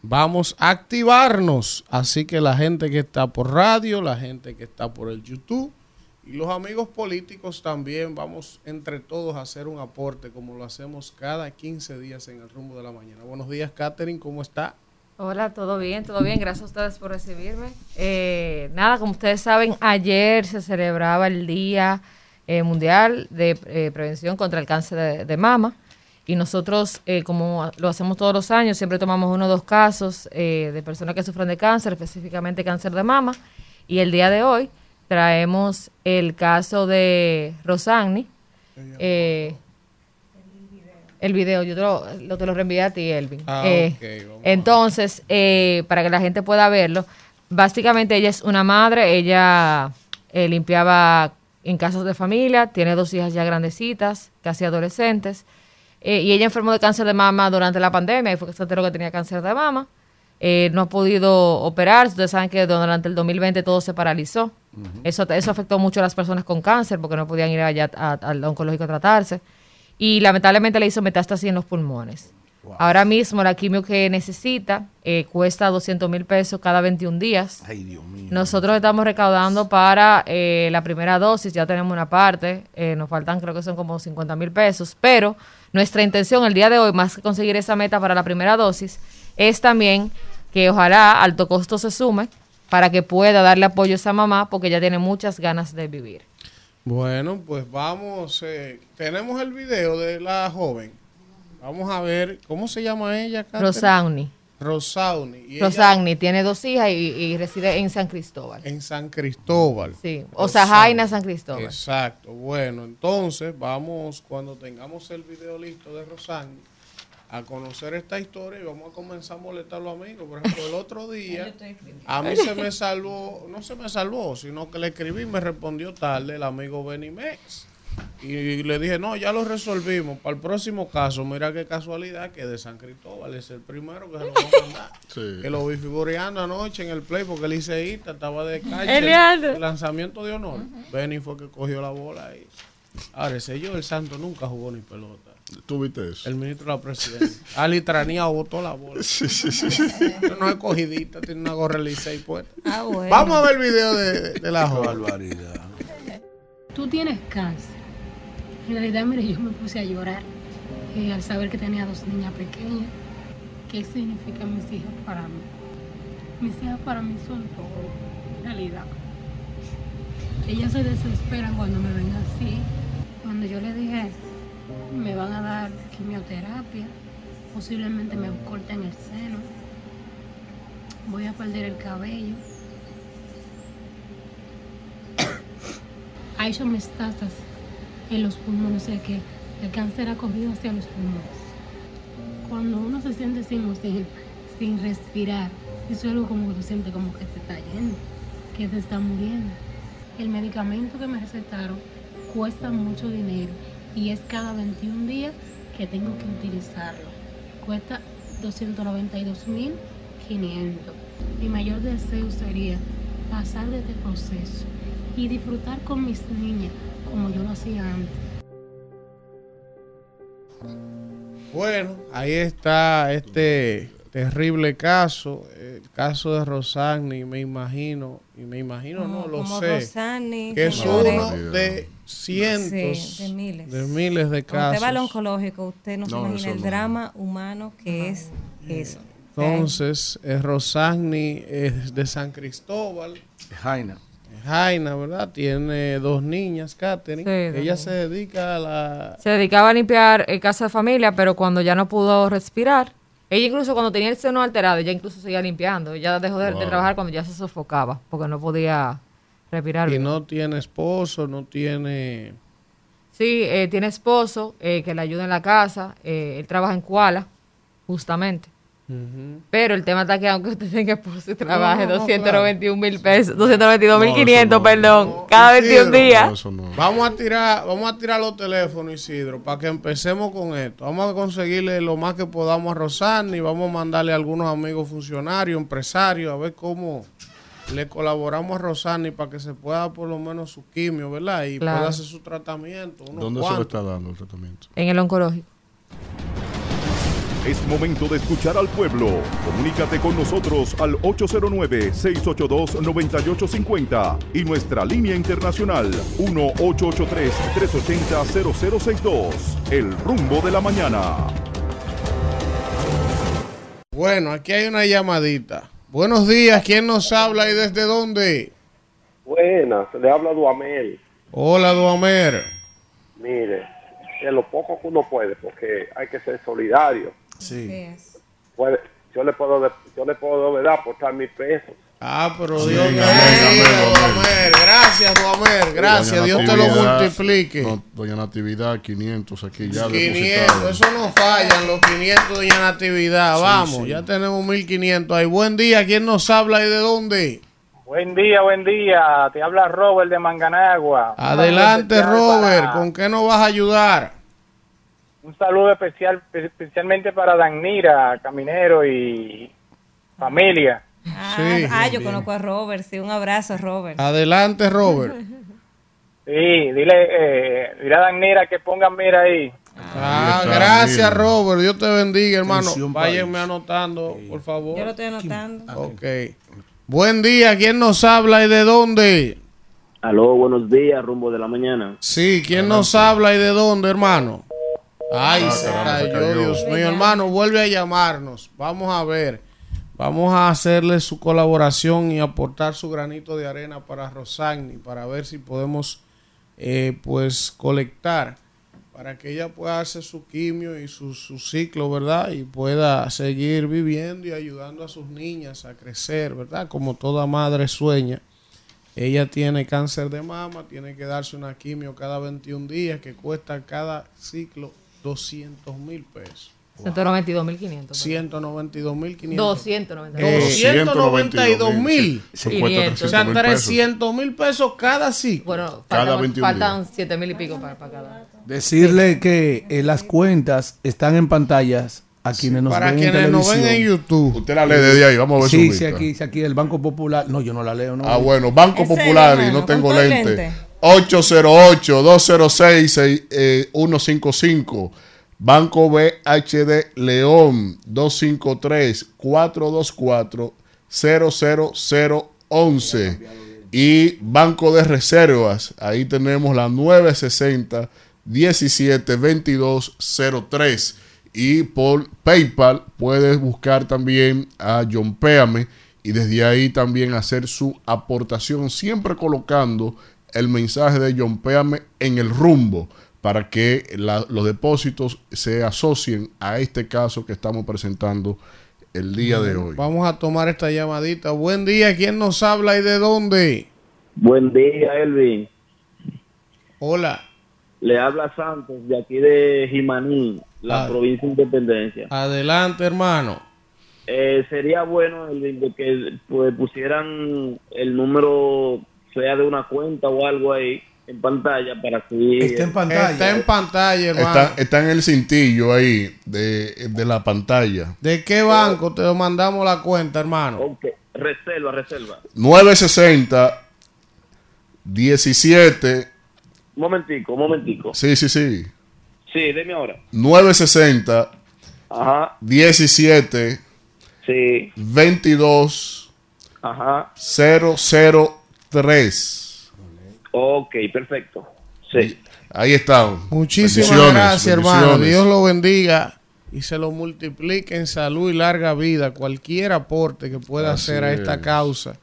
vamos a activarnos. Así que la gente que está por radio, la gente que está por el YouTube y los amigos políticos también vamos entre todos a hacer un aporte como lo hacemos cada 15 días en el rumbo de la mañana. Buenos días, Catherine, ¿cómo está? Hola, todo bien, todo bien. Gracias a ustedes por recibirme. Eh, nada, como ustedes saben, ayer se celebraba el Día eh, Mundial de eh, Prevención contra el Cáncer de, Mama. Y nosotros, como lo hacemos todos los años, siempre tomamos uno o dos casos de personas que sufren de cáncer, específicamente cáncer de mama. Y el día de hoy traemos el caso de Rosani. El video, yo te lo, te lo reenvié a ti, Elvin. Ah, eh, entonces, eh, para que la gente pueda verlo, básicamente ella es una madre, ella eh, limpiaba en casas de familia, tiene dos hijas ya grandecitas, casi adolescentes, y ella enfermó de cáncer de mama durante la pandemia, y fue que se enteró que tenía cáncer de mama. no ha podido operar, ustedes saben que durante el 2020 todo se paralizó. eso, eso afectó mucho a las personas con cáncer porque no podían ir allá al oncológico a tratarse y lamentablemente le hizo metástasis en los pulmones. Ahora mismo la quimio que necesita eh, cuesta 200 mil pesos cada 21 días. Ay, Dios mío. Nosotros estamos recaudando para eh, la primera dosis, ya tenemos una parte, eh, nos faltan creo que son como 50 mil pesos, pero nuestra intención el día de hoy, más que conseguir esa meta para la primera dosis, es también que ojalá alto costo se sume para que pueda darle apoyo a esa mamá porque ella tiene muchas ganas de vivir. Bueno, pues vamos, eh, tenemos el video de la joven. Vamos a ver, ¿cómo se llama ella? Rosauni. Rosauni. Rosauni, tiene dos hijas y, reside en San Cristóbal. En San Cristóbal. Sí, o sea, Jaina San Cristóbal. Exacto, bueno, entonces vamos, cuando tengamos el video listo de Rosauni, a conocer esta historia y vamos a comenzar a molestar a los amigos. Por ejemplo, el otro día a mí se me salvó, no se me salvó, sino que le escribí y me respondió tarde el amigo Benny Mex. Y le dije, no, ya lo resolvimos. Para el próximo caso, mira qué casualidad que de San Cristóbal es el primero que se lo va a mandar. Que lo vi figureando anoche en el play porque el ICEITA estaba de calle. El, lanzamiento de honor. Benny fue que cogió la bola ahí. Ahora, ese yo, el santo, nunca jugó ni pelota. ¿Tú viste eso? El ministro de la presidencia. Ali Tranía botó la bola. Sí, sí, sí. sí. No es cogidita, tiene una gorra lisa y puesta. Ah, bueno. Vamos a ver el video de, de la Qué joven. barbaridad. Tú tienes cáncer. En realidad, mire, yo me puse a llorar eh, al saber que tenía dos niñas pequeñas. ¿Qué significan mis hijas para mí? Mis hijas para mí son todo, en realidad. Ellas se desesperan cuando me ven así. Cuando yo les dije, me van a dar quimioterapia, posiblemente me corten el seno, voy a perder el cabello. ha hecho metástasis en los pulmones, o sea que el cáncer ha corrido hacia los pulmones. Cuando uno se siente sin oxígeno, sin respirar, eso es algo como que tú sientes como que te está yendo, que te está muriendo. El medicamento que me recetaron cuesta mucho dinero y es cada 21 días que tengo que utilizarlo. Cuesta 292.500. Mi mayor deseo sería pasar de este proceso y disfrutar con mis niñas como yo lo hacía antes. Bueno, ahí está este terrible caso, el caso de Rosagni, me imagino, y me imagino, no lo sé, Rosani, que es uno de cientos, Sí, de miles. de miles de Cuando usted va al casos. oncológico, usted no, se imagina el no. drama humano que es eso. Entonces, eh, Rosagni es de San Cristóbal. Jaina. Jaina, ¿verdad? Tiene dos niñas, Katherine. Sí, Ella se dedica a la... Se dedicaba a limpiar eh, casa de familia, pero cuando ya no pudo respirar, ella incluso cuando tenía el seno alterado, ella incluso seguía limpiando. Ella dejó de, trabajar cuando ya se sofocaba, porque no podía respirar Y no tiene esposo, no tiene... Sí, eh, tiene esposo eh, que le ayuda en la casa. eh, él trabaja en Kuala, justamente. Pero el tema está que aunque usted tenga esposo y trabaje No, no, 291 mil pesos, 292 mil No, 500, eso no, perdón, no. cada Isidro, 21 días. Vamos a tirar, vamos a tirar los teléfonos, Isidro, para que empecemos con esto. Vamos a conseguirle lo más que podamos a Rosani, vamos a mandarle a algunos amigos funcionarios, empresarios, a ver cómo le colaboramos a Rosani para que se pueda dar por lo menos su quimio, ¿verdad? Y Claro. pueda hacer su tratamiento. ¿Dónde se le cuantos. está dando el tratamiento? En el oncológico. Es momento de escuchar al pueblo. Comunícate con nosotros al 809-682-9850 y nuestra línea internacional 1-883-380-0062. El rumbo de la mañana. Bueno, aquí hay una llamadita. Buenos días, ¿quién nos habla y desde dónde? Buenas, le habla Duamel. Hola, Duamer. Mire, de lo poco que uno puede, porque hay que ser solidario. Sí. Puede, yo le puedo, yo le puedo verdad aportar mil pesos. Ah, pero Sí, Dios te. Gracias, Duamer. Gracias, Doña Dios te lo multiplique. no, Doña Natividad, 500 aquí ya 500, depositados. eso no fallan, los 500 de Natividad. Sí, Vamos, sí. ya tenemos 1500 ahí. Buen día, ¿quién nos habla y de dónde? Buen día, buen día. Te habla Robert de Manganagua. Adelante, Robert. ¿Con qué nos vas a ayudar? Un saludo especial, especialmente para Danira, Caminero y familia. Ah, Sí, ah, yo bien. conozco a Robert, sí, un abrazo, Robert. Adelante, Robert. Sí, dile, eh, dile a Danira que pongan mira ahí. Ah, gracias, mira. Robert. Dios te bendiga, hermano. Atención, Váyanme anotando, por favor. Yo lo estoy anotando. Ok. Buen día, ¿quién nos habla y de dónde? Aló, buenos días, rumbo de la mañana. Sí, ¿quién nos habla y de dónde, hermano? Ay, Ah, se caramba, se cayó, cayó. Dios mío, hermano, vuelve a llamarnos. Vamos a ver. Vamos a hacerle su colaboración y aportar su granito de arena para Rosagni, para ver si podemos, eh, pues, colectar para que ella pueda hacer su quimio y su, su ciclo, ¿verdad? Y pueda seguir viviendo y ayudando a sus niñas a crecer, ¿verdad? Como toda madre sueña. Ella tiene cáncer de mama, tiene que darse una quimio cada 21 días que cuesta cada ciclo 200 mil pesos. 192 mil 500. 192 mil 500. 292 Eh, 292 mil. Eso cuesta O sea, 300 mil pesos. 300 mil pesos cada ciclo. Bueno, Cada faltan, 21 faltan 7 mil y pico para, para cada. Decirle que eh, las cuentas están en pantallas a quienes nos para ven quienes en nos ven en YouTube. Usted la lee desde ahí, vamos a ver su Sí, vista. sí, aquí, sí, aquí el Banco Popular. No, yo no la leo. No. Ah, bueno, Banco ¿En serio, Popular y no tengo ¿Con todo el lente. lente? 808-206-155. Banco BHD León 253-424-00011 y Banco de Reservas, ahí tenemos la 960 172203 y por PayPal puedes buscar también a John Péame y desde ahí también hacer su aportación, siempre colocando el mensaje de John Péame en el rumbo para que la- los depósitos se asocien a este caso que estamos presentando el día de hoy. Vamos a tomar esta llamadita. Buen día, ¿quién nos habla y de dónde? Buen día, Elvin. Hola. Le habla Santos de aquí de Jimaní, la Ah. provincia de Independencia. Adelante, hermano. Eh, sería bueno, Elvin, de que pues, pusieran el número, sea de una cuenta o algo ahí en pantalla para así. Está en pantalla, hermano. Está, está en el cintillo ahí de, de la pantalla. ¿De qué banco te mandamos la cuenta, hermano? Ok, reserva, reserva. 960 17 Un momentico, un momentico. Sí, sí, sí. Sí, deme ahora. 960 Ajá, 17 sí, 22 ajá. 003. Ok, perfecto. Sí. Ahí está. Muchísimas Bendiciones, gracias, hermano. Dios lo bendiga y se lo multiplique en salud y larga vida. Cualquier aporte que pueda Así hacer a esta es. causa,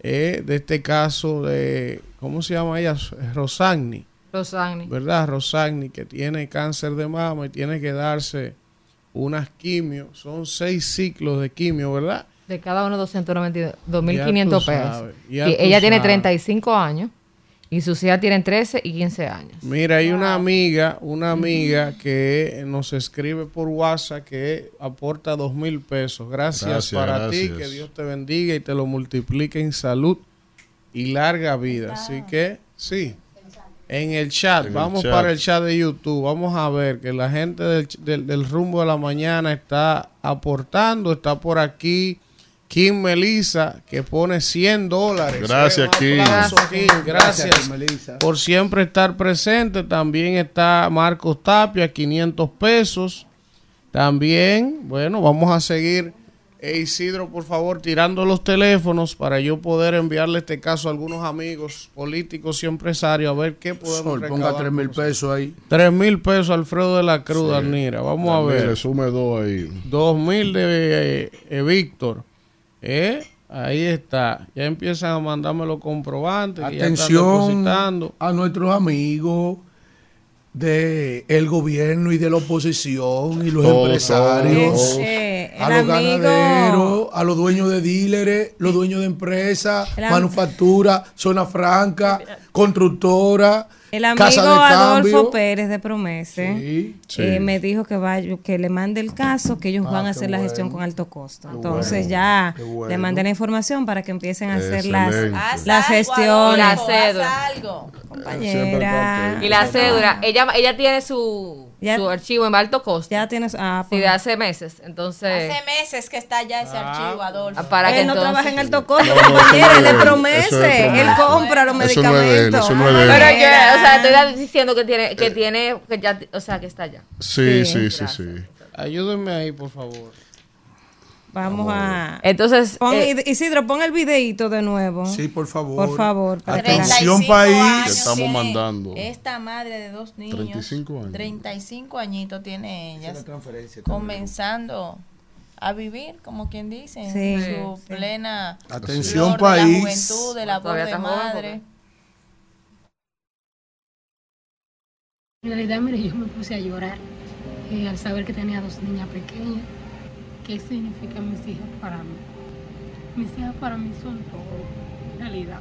eh, de este caso de, ¿cómo se llama ella? Rosagni. Rosagni. ¿Verdad? Rosagni, que tiene cáncer de mama y tiene que darse unas quimios. Son seis ciclos de quimio, ¿verdad? De cada uno 292, Ya 2.500 tú pesos. Y ella tiene sabes. 35 años y sus hijas tienen 13 y 15 años. Mira, hay una amiga, una amiga que nos escribe por WhatsApp que aporta dos mil pesos. Gracias, Gracias, para ti, que Dios te bendiga y te lo multiplique en salud y larga vida. Así que, sí, en el chat, En el vamos chat. para el chat de YouTube, vamos a ver que la gente del, del- del rumbo de la mañana está aportando, está por aquí. Kim Melisa, que pone 100 dólares. Gracias, Kim. aplauso, Kim. Gracias, por siempre estar presente. También está Marcos Tapia, 500 pesos. También, bueno, vamos a seguir. Eh, Isidro, por favor, tirando los teléfonos para yo poder enviarle este caso a algunos amigos políticos y empresarios a ver qué podemos Sol, ponga tres mil pesos ahí. Tres mil pesos, Alfredo de la Cruz, Arnira. Vamos a ver. sume dos ahí. Dos mil de eh, eh, Víctor. ¿Eh? Ahí está. Ya empiezan a mandarme los comprobantes. que ya están Atención depositando. a nuestros amigos de el gobierno y de la oposición y los Todos, empresarios, todos. Eh, a los amigo- ganaderos, a los dueños de dealers, los dueños de empresas, manufactura, zona franca, constructora, El amigo casa de Adolfo cambio. Pérez de Promese Sí, sí. eh, me dijo que vaya, que le mande el caso, que ellos Ah, van a hacer la gestión con alto costo. Qué Entonces bueno, ya bueno. le mandé la información para que empiecen a hacer las, Excelente. Las algo, gestiones. La cédula. haz algo. Compañera. Y la cédula, ella, ella tiene su, Ya- su archivo en alto costo. Ya tienes. Ah, Sí, pues, de hace meses. Entonces, Hace meses que está ya ese archivo, Adolfo. Ah, para que no entonces- trabaja en alto costo, No, no, él le de él. compra los Eso no es de él, medicamentos. eso no es de él. Pero yo, o sea, estoy diciendo que tiene, que tiene, que ya, o sea, que está ya. Sí, Sí, sí, sí, sí. Ayúdenme ahí, por favor. Vamos a. Entonces, Pon, eh, Id- Isidro, pon el videito de nuevo. Sí, por favor. Por favor. para que la- Atención, 35 país. años Que estamos mandando. Esta madre de dos niños. 35 años. 35 añitos tiene ella. transferencia Comenzando a vivir, como quien dice, en Sí. su plena Atención, flor de país. la juventud, de la joven, madre. En realidad, mire, yo me puse a llorar eh, al saber que tenía dos niñas pequeñas. ¿Qué significan mis hijas para mí? Mis hijas para mí son todo, en realidad.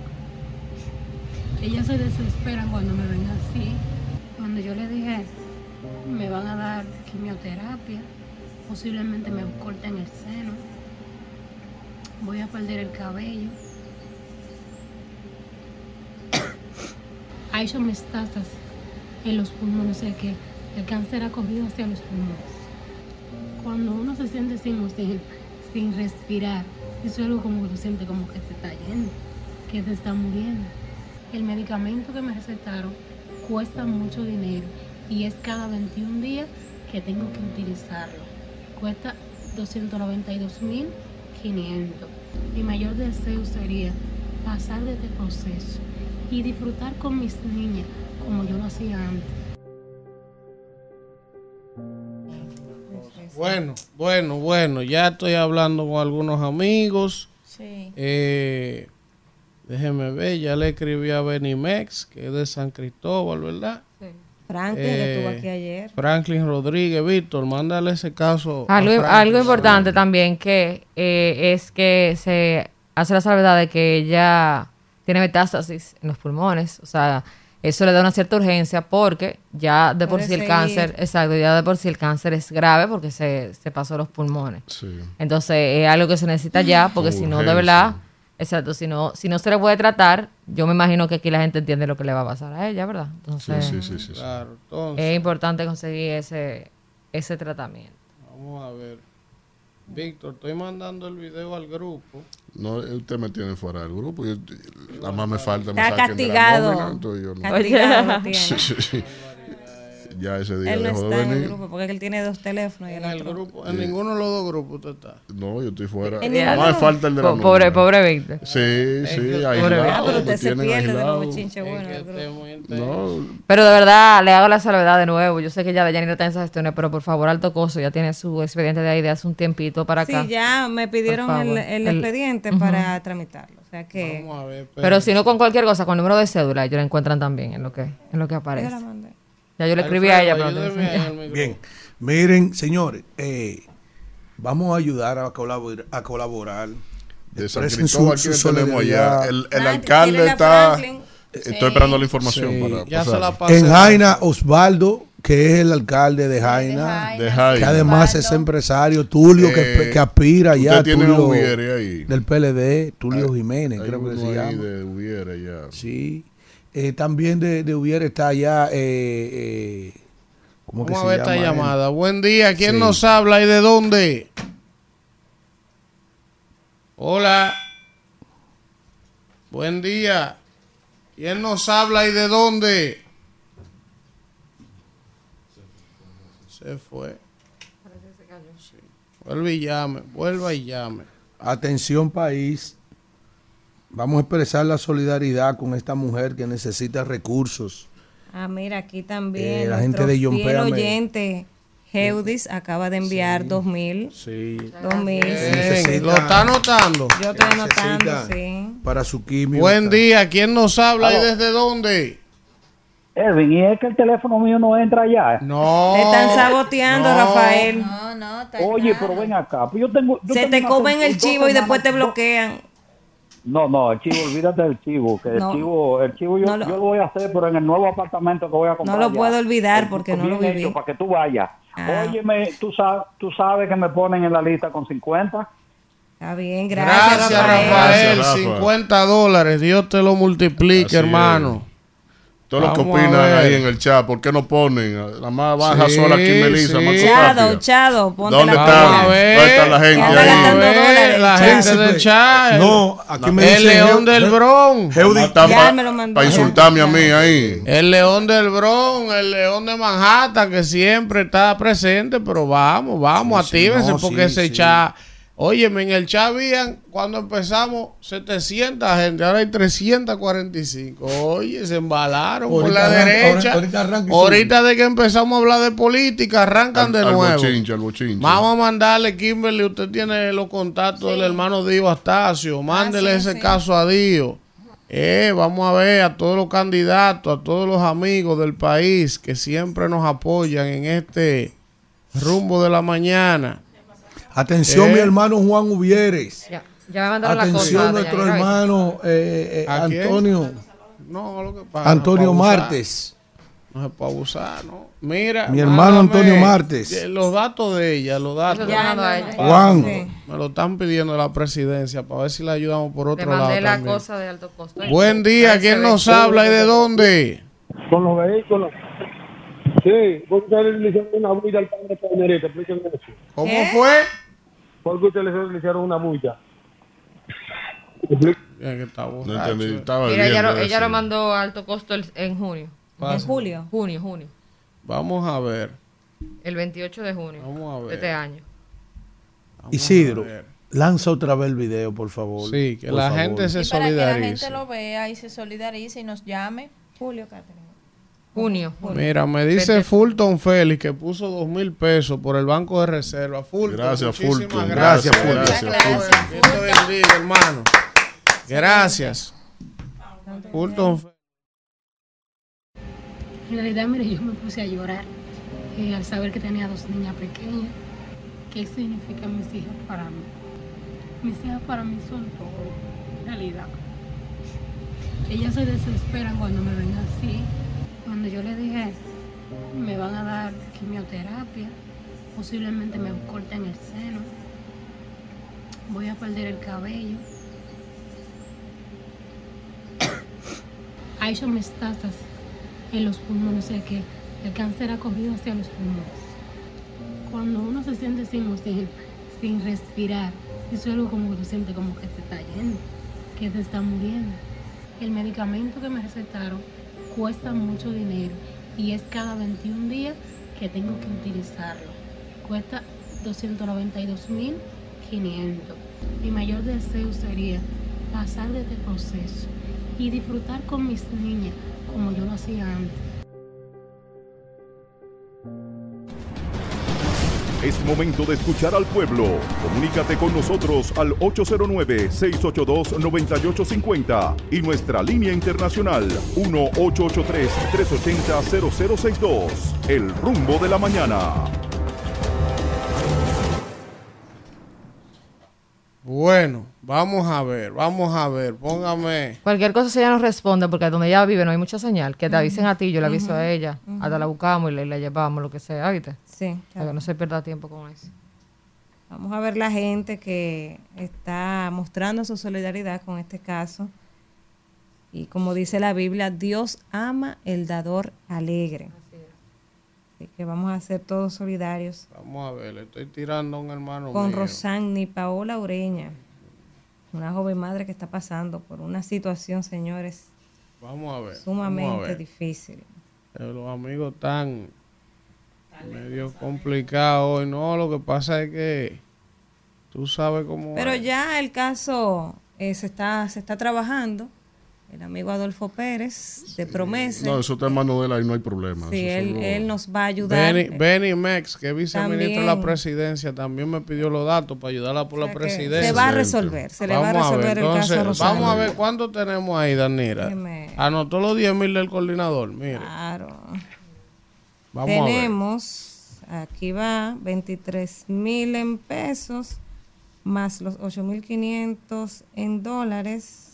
Ellas se desesperan cuando me ven así. Cuando yo les dije, me van a dar quimioterapia, posiblemente me corten el seno, voy a perder el cabello. Ha hecho metástasis en los pulmones, o sea que el cáncer ha corrido hacia los pulmones. Cuando uno se siente sin oxígeno, sin respirar, eso es algo como que lo siente como que se está yendo, que se está muriendo. El medicamento que me recetaron cuesta mucho dinero y es cada 21 días que tengo que utilizarlo. Cuesta 292.500. Mi mayor deseo sería pasar de este proceso y disfrutar con mis niñas como yo lo hacía antes. Bueno, bueno, bueno, ya estoy hablando con algunos amigos. Sí. Eh, déjeme ver, ya le escribí a Benimex, que es de San Cristóbal, ¿verdad? Franklin, Eh, que estuvo aquí ayer. Franklin Rodríguez, Víctor, mándale ese caso. algo importante también que eh, es que se hace la salvedad de que ella tiene metástasis en los pulmones. O sea, eso le da una cierta urgencia porque ya de por Puede sí el seguir. cáncer, exacto, ya de por sí el cáncer es grave porque se, se pasó los pulmones. Entonces es algo que se necesita ya porque si no, de verdad, exacto, si no, si no se le puede tratar, yo me imagino que aquí la gente entiende lo que le va a pasar a ella, ¿verdad? Entonces, sí, sí, sí, sí. Claro, entonces, es importante conseguir ese, ese tratamiento. vamos a ver. Víctor, estoy mandando el video al grupo. No, usted me tiene fuera del grupo. Yo, nada más me falta. me Está la castigado. nómina, entonces yo no- Castigado. Sí, sí, sí. Ya ese día Él no dejó de está en el venir. grupo porque él tiene dos teléfonos. Y En el otro- grupo, en ninguno de los dos grupos usted está. No, yo estoy fuera. Más falta el de la Po- pobre, pobre Víctor. Sí, sí, aislado. Ah, pero usted se pierde de los bochinches buenos. No, Pero de verdad, le hago la salvedad de nuevo. Yo sé que ya de Yanira está en esas gestiones, pero por favor, Alto Coso ya tiene su expediente de ahí de hace un tiempito para acá. Sí, ya me pidieron el, favor. el El- expediente para tramitarlo. O sea que. Vamos a ver, Pero si no con cualquier cosa, con el número de cédula, ellos la encuentran también en lo que, en lo que aparece. Yo la mandé. Ya yo le escribí a ella, pero no Bien, miren, señores, eh, vamos a ayudar a colaborar. A colaborar. de San su- Cristóbal, su ¿quién tenemos solidaridad. allá? El, alcalde está. Franklin. Estoy esperando la información Sí, para ya se pasar. la pasé. En Jaina, Osvaldo, que es el alcalde de Jaina, De Jaina. que además es empresario, Tulio, que, Eh, que aspira ya, Tulio ahí. del PLD, Tulio Jiménez, Hay creo que se ahí llama. de Ubiere ya. Sí. Eh, también de, de Ubiere está allá, eh, eh, ¿cómo que se esta llama él? llamada. Buen día, ¿quién Sí. nos habla y de dónde? Hola. Buen día. ¿Quién nos habla y de dónde? Se fue. Sí. Vuelve y llame, vuelva y llame. Atención país, vamos a expresar la solidaridad con esta mujer que necesita recursos. Ah, mira, aquí también. Eh, la gente de John fiel oyente, Geudis, acaba de enviar dos mil. Sí. Dos mil. Bien, ¿Lo está anotando? Yo estoy anotando, sí. Para su quimio. Buen día, ¿quién nos habla y desde dónde? Edwin, ¿y es que el teléfono mío no entra allá? No. Te están saboteando, no. Rafael. No, no, está Oye, pero ven acá. pues yo tengo, yo Se tengo te comen el chivo y después te bloquean. No, no, el chivo, olvídate del chivo. Que No. el chivo, el chivo yo, No lo- yo lo voy a hacer, pero en el nuevo apartamento que voy a comprar. No lo allá. puedo olvidar porque no lo bien viví. hecho Para que tú vayas. Ah. Óyeme, tú sabes, tú sabes que me ponen en la lista con 50. Está bien, gracias, Gracias, Rafael. Rafael. Gracias, Rafa. 50 dólares. Dios te lo multiplique, Así hermano. Todos los que opinan ahí en el chat, ¿por qué no ponen? Nada más baja Sí, sola aquí Melissa, sí. Chado. Chado, ponte ¿Dónde la están? ¿Dónde está la gente ahí? La gente del chat. No, aquí me El león del Bronx. Geudis- Ya me lo mandó. Para insultarme a mí ahí. El león del Bronx, el león de Manhattan, que siempre está presente, pero vamos, vamos, Sí, sí, actívense no, porque sí, ese sí. chat. Óyeme, en el chat habían, cuando empezamos, 700 gente, ahora hay 345. Oye, se embalaron por la arranca- derecha. ahorita de que empezamos a hablar de política, arrancan de Al nuevo. bochinche, al bochinche. Vamos a mandarle, Kimberly, usted tiene los contactos del hermano Dio Astacio, mándele Ah, sí, ese sí. caso a Dio. Eh, vamos a ver a todos los candidatos, a todos los amigos del país que siempre nos apoyan en este rumbo de la mañana. Atención, Eh. mi hermano Juan Uvieres. Ya, ya me mandaron la Atención, cosa. nuestro hermano eh, eh, ¿A quién? Antonio. No, lo que pasa. Antonio no. Martes. No se puede abusar, ¿no? Mira. Mi hermano mándame Antonio Martes. eh, Los datos de ella, los datos. Juan. Sí. Me lo están pidiendo la presidencia para ver si le ayudamos por Te otro lado. mandé la también. cosa de alto costo. Buen día, ¿quién nos habla y de dónde? Con los vehículos. Sí, porque ustedes le hicieron una bulla al pan de Palmerita, explíquenme eso. ¿Cómo ¿Qué? fue? Porque ustedes le hicieron una bulla. Bien, que está No entendí, estaba Mira, ella, lo, ella lo mandó a alto costo el- en junio. En julio. Junio, junio. Vamos a ver. El 28 de junio Vamos a ver. de este año. Isidro, lanza otra vez el video, por favor. Sí, que Por la favor. gente se Y para que la solidarice. gente lo vea y se solidarice y nos llame. Julio, Catherine. Junio. Mira, me dice Fulton Félix que puso dos mil pesos por el Banco de Reserva. Fulton, Gracias, Fulton. Gracias, Gracias, Fulton. gracias, te bendiga, hermano. Gracias. Fulton Félix. En realidad, mire, yo me puse a llorar eh, al saber que tenía dos niñas pequeñas. ¿Qué significan mis hijas para mí? Mis hijas para mí son todo, en realidad. Ellas se desesperan cuando me ven así. Cuando yo les dije, me van a dar quimioterapia, posiblemente me corten el seno, voy a perder el cabello. Hay metástasis en los pulmones, o sea que el cáncer ha corrido hacia los pulmones. Cuando uno se siente sin oxígeno, sin respirar, es algo como que tú sientes como que se está yendo, que te está muriendo. El medicamento que me recetaron cuesta mucho dinero y es cada 21 días que tengo que utilizarlo. Cuesta 292.500. Mi mayor deseo sería pasar de este proceso y disfrutar con mis niñas como yo lo hacía antes. Es momento de escuchar al pueblo. Comunícate con nosotros al 809-682-9850 y nuestra línea internacional 1-883-380-0062. El rumbo de la mañana. Bueno, vamos a ver, vamos a ver, póngame. Cualquier cosa si ella no responde, porque donde ella vive no hay mucha señal, que te avisen a ti, yo le aviso a ella, hasta la buscamos y le, la llevamos, lo que sea, ¿viste? Sí, Para que no se pierda tiempo con eso. Vamos a ver la gente que está mostrando su solidaridad con este caso. Y como dice la Biblia, Dios ama el dador alegre. Así que vamos a ser todos solidarios Vamos a ver, le estoy tirando a un hermano con mío. Rosani Paola Ureña, una joven madre que está pasando por una situación, señores, Vamos a ver. vamos a sumamente ver. difícil. Eh, Los amigos están medio complicados hoy. No, lo que pasa es que tú sabes cómo. Pero ya el caso eh, se está se está trabajando. El amigo Adolfo Pérez de Promesa. No, eso está en manos de él, ahí no hay problema. Sí, Eso él, él nos va a ayudar. Benny, Benny Mex, que es viceministro de la presidencia, también me pidió los datos para ayudarla por la presidencia. se va a resolver, se le va a Vamos ver, resolver el caso entonces, Rosario. Vamos a ver cuánto tenemos ahí, Danira. Déjeme- Anotó los 10 mil del coordinador, mire. Claro. Vamos a ver. Tenemos, aquí va, 23 mil en pesos, más los 8.500 en dólares,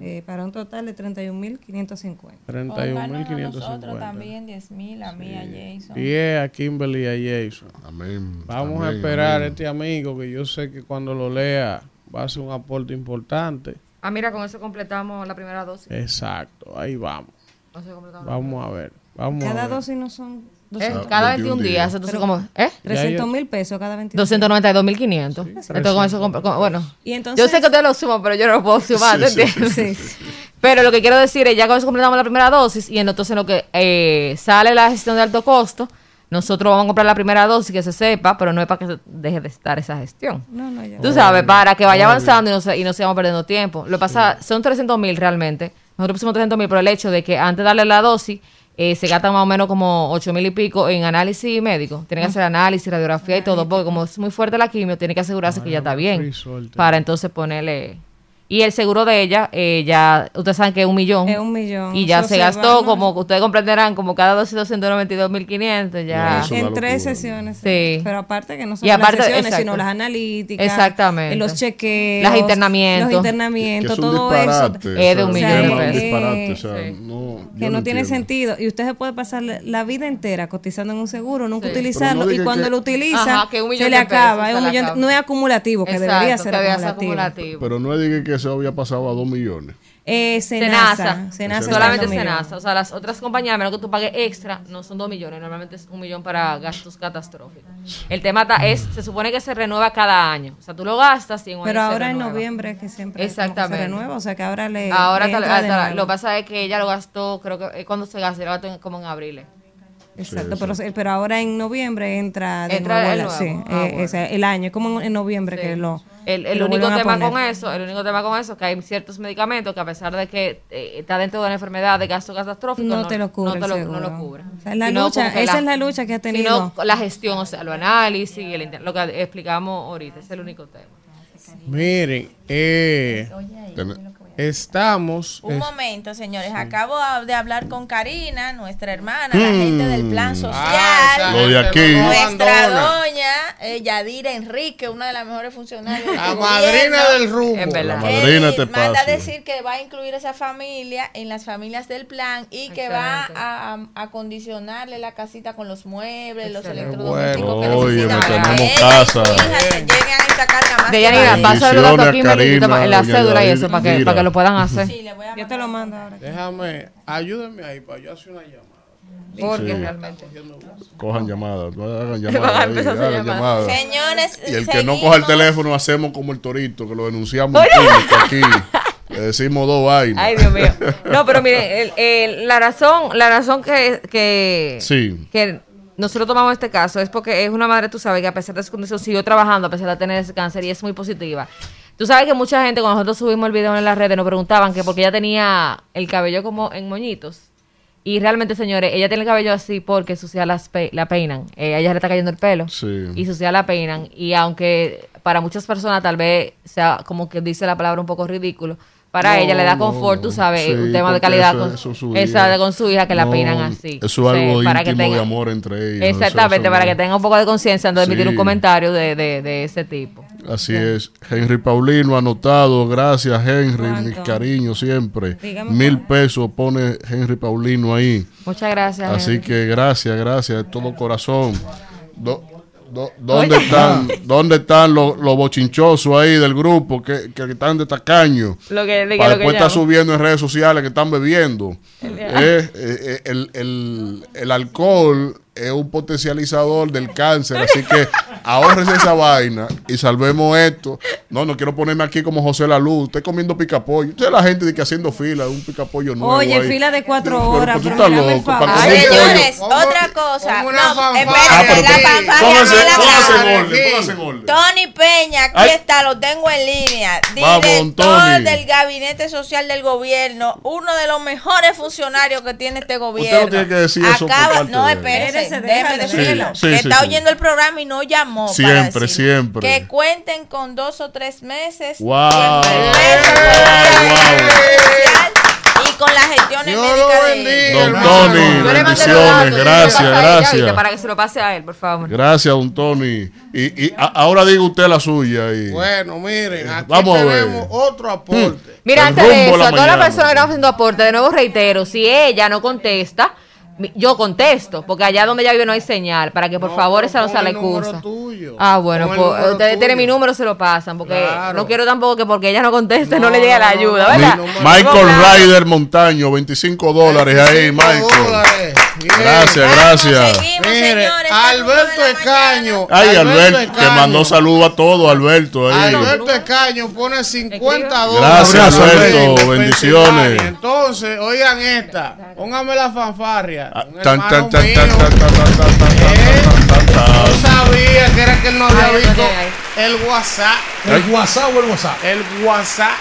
eh, para un total de 31.550. 31.550. nosotros también, 10 mil, a mí, a Jason. 10 a Kimberly y a Jason. Amén. Vamos a esperar amén. a este amigo que yo sé que cuando lo lea va a ser un aporte importante. Ah, mira, con eso completamos la primera dosis. Exacto, ahí vamos. Vamos a ver. Vamos Cada dosis no son... Eh, cada 21 días, entonces como, ¿eh? 300 mil pesos cada 21 292.500. Entonces con eso, con- bueno, Y entonces- yo sé que usted lo suma, pero yo no lo puedo sumar, Sí, ¿te sí, entiendes? sí. Pero lo que quiero decir es, ya con eso completamos la primera dosis y entonces en lo que eh, sale la gestión de alto costo, nosotros vamos a comprar la primera dosis, que se sepa, pero no es para que se deje de estar esa gestión. No, no, ya. Tú sabes, para que vaya avanzando y no, se, y no sigamos perdiendo tiempo. Lo que pasa, son 300 mil realmente. Nosotros pusimos 300 mil por el hecho de que antes de darle la dosis, eh, se gastan más o menos como 8 mil y pico en análisis médico. Tienen que hacer análisis, radiografía y todo, porque como es muy fuerte la quimio, tiene que asegurarse que ya está bien. Para entonces ponerle... Y el seguro de ella, eh, ya, ustedes saben que es un millón. Es un millón. Y ya Eso se se gastó, va, como ustedes comprenderán, como cada dosis 292.500, ya. En tres sesiones. Sí. Pero aparte que no son Y aparte, las sesiones, exacto. sino las analíticas. Exactamente. eh, Los chequeos. Los internamientos. Los internamientos, Que es un todo disparate, eso. Es de un es millón de pesos. disparate, o sea, Sí. no, yo que no, tiene sentido. Y usted se puede pasar la vida entera cotizando en un seguro, nunca Sí. utilizarlo. No y cuando que- lo utiliza, Ajá, que un millón se le pesos acaba. se es un millón- acaba. no es acumulativo, que Exacto, debería ser acumulativo. Pero no diga que eso había pasado a dos millones. Eh, Senasa, Senasa. Solamente. Senasa. O sea, las otras compañías, a menos que tú pagues extra, no son dos millones. Normalmente es un millón para gastos catastróficos. El tema está- es, se supone que se renueva cada año. O sea, tú lo gastas y en un Pero ahora en noviembre que siempre Exactamente. se renueva, o sea que ahora le Ahora le tal- entra de hasta- nuevo. lo que pasa es que ella lo gastó, creo que eh, cuando se gastó, lo gastó en- como en abril. eh. Exacto, Sí, pero, sí. pero ahora en noviembre entra de Entra nuevo el la- nuevo. sí, Ah, eh, bueno. el año, es como en noviembre que lo El, el lo único tema con eso, el único tema con eso, que hay ciertos medicamentos que a pesar de que eh, está dentro de una enfermedad de gasto catastrófico, No te lo cubre no, te lo, no lo cubre. O sea, la Sino lucha- esa es la lucha que ha tenido. sino la gestión, o sea, los análisis, el inter- lo que explicamos ahorita, ese es el único tema. Miren, eh, estamos. Un momento, señores. Acabo de hablar con Karina, nuestra hermana, la Mm. gente del plan social. Ah, Lo de aquí. Nuestra doña eh, Yadira Enrique, una de las mejores funcionarias La madrina del rumbo. En verdad. La madrina te manda a paso. decir que va a incluir esa familia en las familias del plan y que va a, a- a acondicionarle la casita con los muebles, los electrodomésticos que Oye, tenemos casa. hija se a esta carga más De Yanira, pasa aquí, la cédula y eso, para que, Mira. para que lo puedan hacer. Sí, le voy a Yo te lo mando ahora. Déjame, ayúdenme ahí para yo hacer una llamada. Porque Sí. realmente. Cojan llamadas, hagan llamadas. ahí, hagan. Señores, Y el que no coja el teléfono, hacemos como el torito, que lo denunciamos aquí. Le decimos dos vainas. Ay, Dios mío. No, pero mire, el- el- la razón, la razón que, que, Sí. que nosotros tomamos este caso es porque es una madre, tú sabes, que a pesar de su condición siguió trabajando, a pesar de tener ese cáncer y es muy positiva. Tú sabes que mucha gente, cuando nosotros subimos el video en las redes, nos preguntaban que porque ella tenía el cabello como en moñitos. Y realmente, señores, ella tiene el cabello así porque sus hijas las pe- la peinan. Eh, a ella le está cayendo el pelo. Sí. Y sus hijas la peinan. Y aunque para muchas personas tal vez sea como que dice la palabra un poco ridículo, para No, ella le da confort, no. tú sabes, Sí, un tema de calidad eso- con, eso es su esa con su hija que la peinan así. Eso es algo para que íntimo de tenga- amor entre ellos. Exactamente, eso para que tenga un poco de conciencia antes de emitir un comentario de, de, de ese tipo. Así es. Henry Paulino anotado. Gracias, Henry. Mis cariños siempre. Dígame Mil pesos pone Henry Paulino ahí. Muchas gracias. Así Henry. que gracias, gracias de todo corazón. Do- do- ¿Dónde Oye. están, ¿dónde están los, los bochinchosos ahí del grupo que, que están de tacaño? Lo que, lo que- Para lo que después llamo. subiendo en redes sociales que están bebiendo. El- Eh, eh, eh, el, el- el alcohol es un potencializador del cáncer, así que ahorrese esa vaina y salvemos esto. No, no quiero ponerme aquí como José La Luz. Usted comiendo picapollo. Usted la gente de que haciendo fila, un picapollo nuevo. Oye, ahí. fila de cuatro horas, pero tú pero estás loco, para Ay, señores, otra cosa. No, espérate, Ah, pero la tú- fanfarria póngase- no es la póngase grande. en orden, póngase en orden. Tony Peña, aquí Ay. está, lo tengo en línea. Vamos, Director Tony. del Gabinete Social del Gobierno, uno de los mejores funcionarios que tiene este gobierno. Usted no tiene que decir eso por Acaba, parte no, de él. espérese, Espérese, déjeme déjale. decirlo. Sí, sí, que sí, está oyendo el programa y no llamó. para Siempre, decirlo. siempre. Que cuenten con dos o tres meses. Wow. Y con las gestiones Dios médicas de bendiga, Don. Tony, Yo le mandé los bendiciones, gracias, gracias. Para que se lo pase a él, por favor. Gracias, don Tony. Y, y a- ahora diga usted la suya. ahí. Bueno, miren, aquí Vamos a ver. tenemos otro aporte. Mira, El antes de eso, a todas las personas que están haciendo aporte, de nuevo reitero, si ella no contesta, yo contesto, porque allá donde ella vive no hay señal, para que por No, favor esa no sea la excusa. tuyo. Ah, bueno, pues ustedes tienen mi número, se lo pasan, porque Claro. no quiero tampoco que porque ella no conteste no, No, le llegue la ayuda, ¿verdad? Michael. Ryder Montaño, 25 dólares ahí, 25 Michael. dólares. Gracias, gracias. Mire, Alberto Escaño. Ay, Alberto, Alberto que mandó saludos a todos, Alberto. Alberto Escaño pone 50 dólares. Gracias, Alberto. Bendiciones. Entonces, oigan esta. Pónganme la fanfarria. Ah, no eh, sabía que era que él no había visto el WhatsApp. ¿Eh? ¿El WhatsApp o el WhatsApp? El WhatsApp.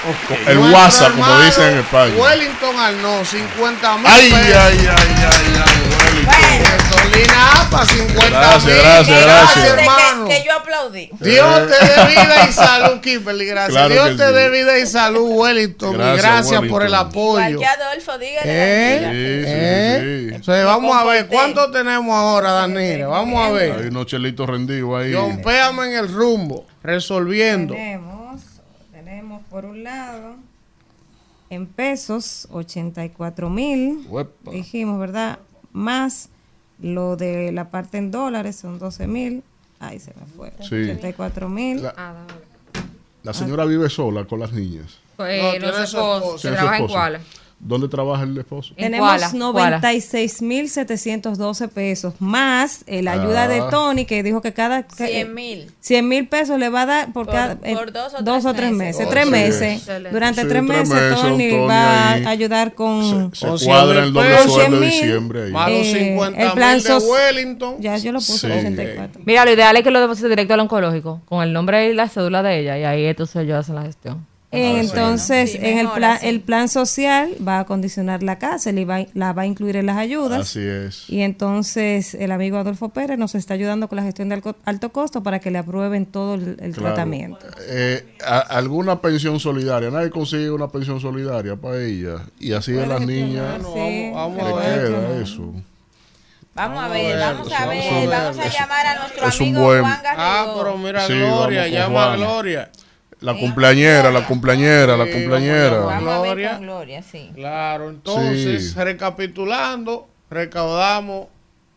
El WhatsApp, como dicen en España. Wellington Arno, 50 mil. Ay, ay, ay, ay, ay. Gasolina APA, 50 Gracias, mil. gracias, gracias. hermano. Que, que yo aplaudí. Dios te dé vida y salud, Kimberly. Gracias. Claro Dios te sí. dé vida y salud, Wellington. Gracias, y gracias por el Wellington. Igual apoyo. que Adolfo, dígale. ¿Eh? Sí, sí, ¿Eh? sí, sí. Entonces, vamos a ver. ¿cuánto tenemos ahora, Danira? Vamos a Hay ver. unos chelitos rendidos ahí. Yompéame en el rumbo, resolviendo. Tenemos, tenemos por un lado, en pesos, 84 mil, dijimos, ¿verdad? Más lo de la parte en dólares, son 12 mil. Ahí se me fue. Sí. 84 mil. La- La señora vive sola con las niñas. Pues, No, no, tiene sé su esposo, se trabaja en cuáles. ¿Dónde trabaja el esposo? Tenemos Koala, 96.712 pesos, más eh, la ayuda de Ah. Tony, que dijo que cada... que- 100 mil. 100 mil pesos le va a dar por, Por- cada, por eh, dos o dos tres o tres meses. meses. Oh, tres sí. meses. Durante Sí, tres tres meses, Tony, Tony va ahí. a ayudar con... Se Con cuadra 100 el doble sueldo de 100.000. diciembre ahí. Más los Eh, 50 el plan mil de Wellington. Ya yo lo puse Sí. 84. Mira, lo ideal es que lo deposite directo al oncológico, con el nombre y la cédula de ella, y ahí entonces ellos hacen la gestión. Entonces, Sí, en el mejor plan, así. el plan social va a condicionar la casa, le va- la va a incluir en las ayudas. Así es. Y entonces el amigo Adolfo Pérez nos está ayudando con la gestión de alto costo para que le aprueben todo el, el Claro. tratamiento. Eh, a- ¿Alguna pensión solidaria? Nadie consigue una pensión solidaria para ella. Y así a las niñas Bueno, Sí, vamos, le vamos a ver. queda eso. Vamos a Vamos a ver, ver, vamos a vamos a ver, vamos a Eso- llamar a nuestro amigo buen- Juan Ah, Garrido. pero mira, Sí, Gloria, llama a. Gloria. La cumpleañera, la cumpleañera, la cumpleañera. vamos a ver Gloria. con Gloria, sí. Claro, entonces, Sí. recapitulando, recaudamos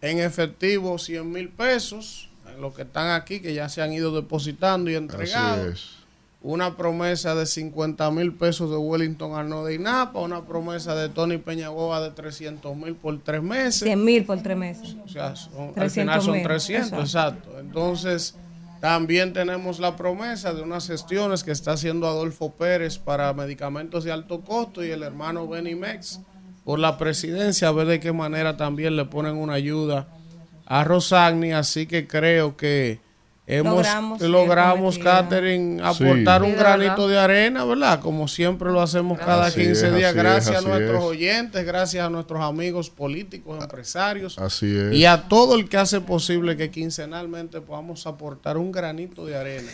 en efectivo 100 mil pesos, en los que están aquí, que ya se han ido depositando y Así entregando. es. Una promesa de 50 mil pesos de Wellington Arnaud de INAPA, una promesa de Tony Peñagoa de 300 mil por tres meses. 100 mil por tres meses. O sea, son- al 300 final son mil, 300, exacto. Entonces, también tenemos la promesa de unas gestiones que está haciendo Adolfo Pérez para medicamentos de alto costo y el hermano Benny Mex por la presidencia, a ver de qué manera también le ponen una ayuda a Rosagni. Así que creo que hemos Logramos. Catherine, aportar Sí. un granito de arena, ¿verdad? Como siempre lo hacemos cada Así 15 es, días, es, gracias a nuestros es. oyentes, gracias a nuestros amigos políticos, empresarios. Así es. Y a todo el que hace posible que quincenalmente podamos aportar un granito de arena.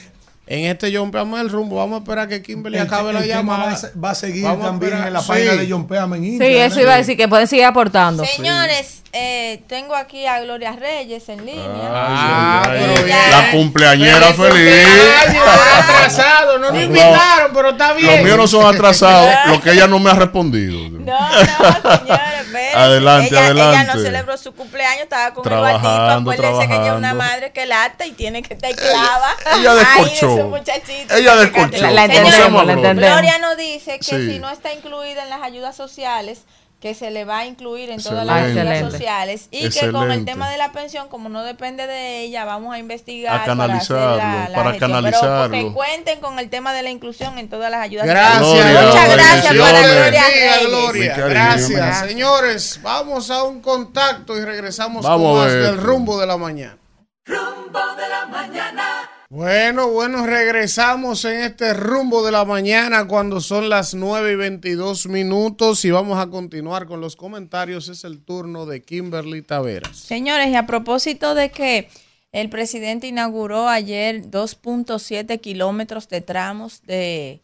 En este John Peame el rumbo, vamos a esperar que Kimberly El, acabe la el tema llamada. va a se- va a seguir Vamos también en la Sí. página de John Peam en Sí, Instagram. eso iba a decir, que pueden seguir aportando. Señores, eh, tengo aquí a Gloria Reyes en línea. Ah, Ay, pero ay, bien. La cumpleañera feliz. cumpleaños, atrasado, no me invitaron, pero está bien. Los míos no son atrasados, lo que ella no me ha respondido. No, no, señores, Adelante, ella, Ella adelante. no celebró su cumpleaños, estaba con Trabajando, el batito. Acuérdense que ella es una madre que lata y tiene que estar clava. ella descorchó. Ay, de su muchachito. Ella descorchó. La- la entendemos, Conocemos a la Gloria. entendemos. Gloria nos dice que Sí. si no está incluida en las ayudas sociales, que se le va a incluir en todas las Excelente. sociales y que con el tema de la pensión, como no depende de ella, vamos a investigar A canalizarlo, para, hacer la, la para canalizarlo. Pero que cuenten con el tema de la inclusión en todas las ayudas Gracias, sociales. Gloria, Muchas gracias para. Gloria. Gloria. Cariño. Gracias. Señores, vamos a un contacto y regresamos Vamos con más del rumbo de la mañana. Rumbo de la mañana. Bueno, bueno, regresamos en este rumbo de la mañana cuando son las 9 y 22 minutos y vamos a continuar con los comentarios. Es el turno de Kimberly Taveras. Señores, y a propósito de que el presidente inauguró ayer 2.7 kilómetros de tramos de,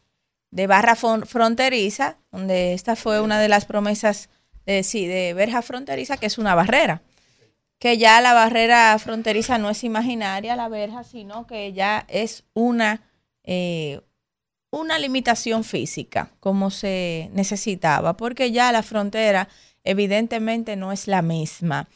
de barra fron- fronteriza, donde esta fue una de las promesas de, sí, de verja fronteriza, que es una barrera. Que ya la barrera fronteriza no es imaginaria, la verja, sino que ya es una, eh, una limitación física, como se necesitaba, porque ya la frontera evidentemente no es la misma.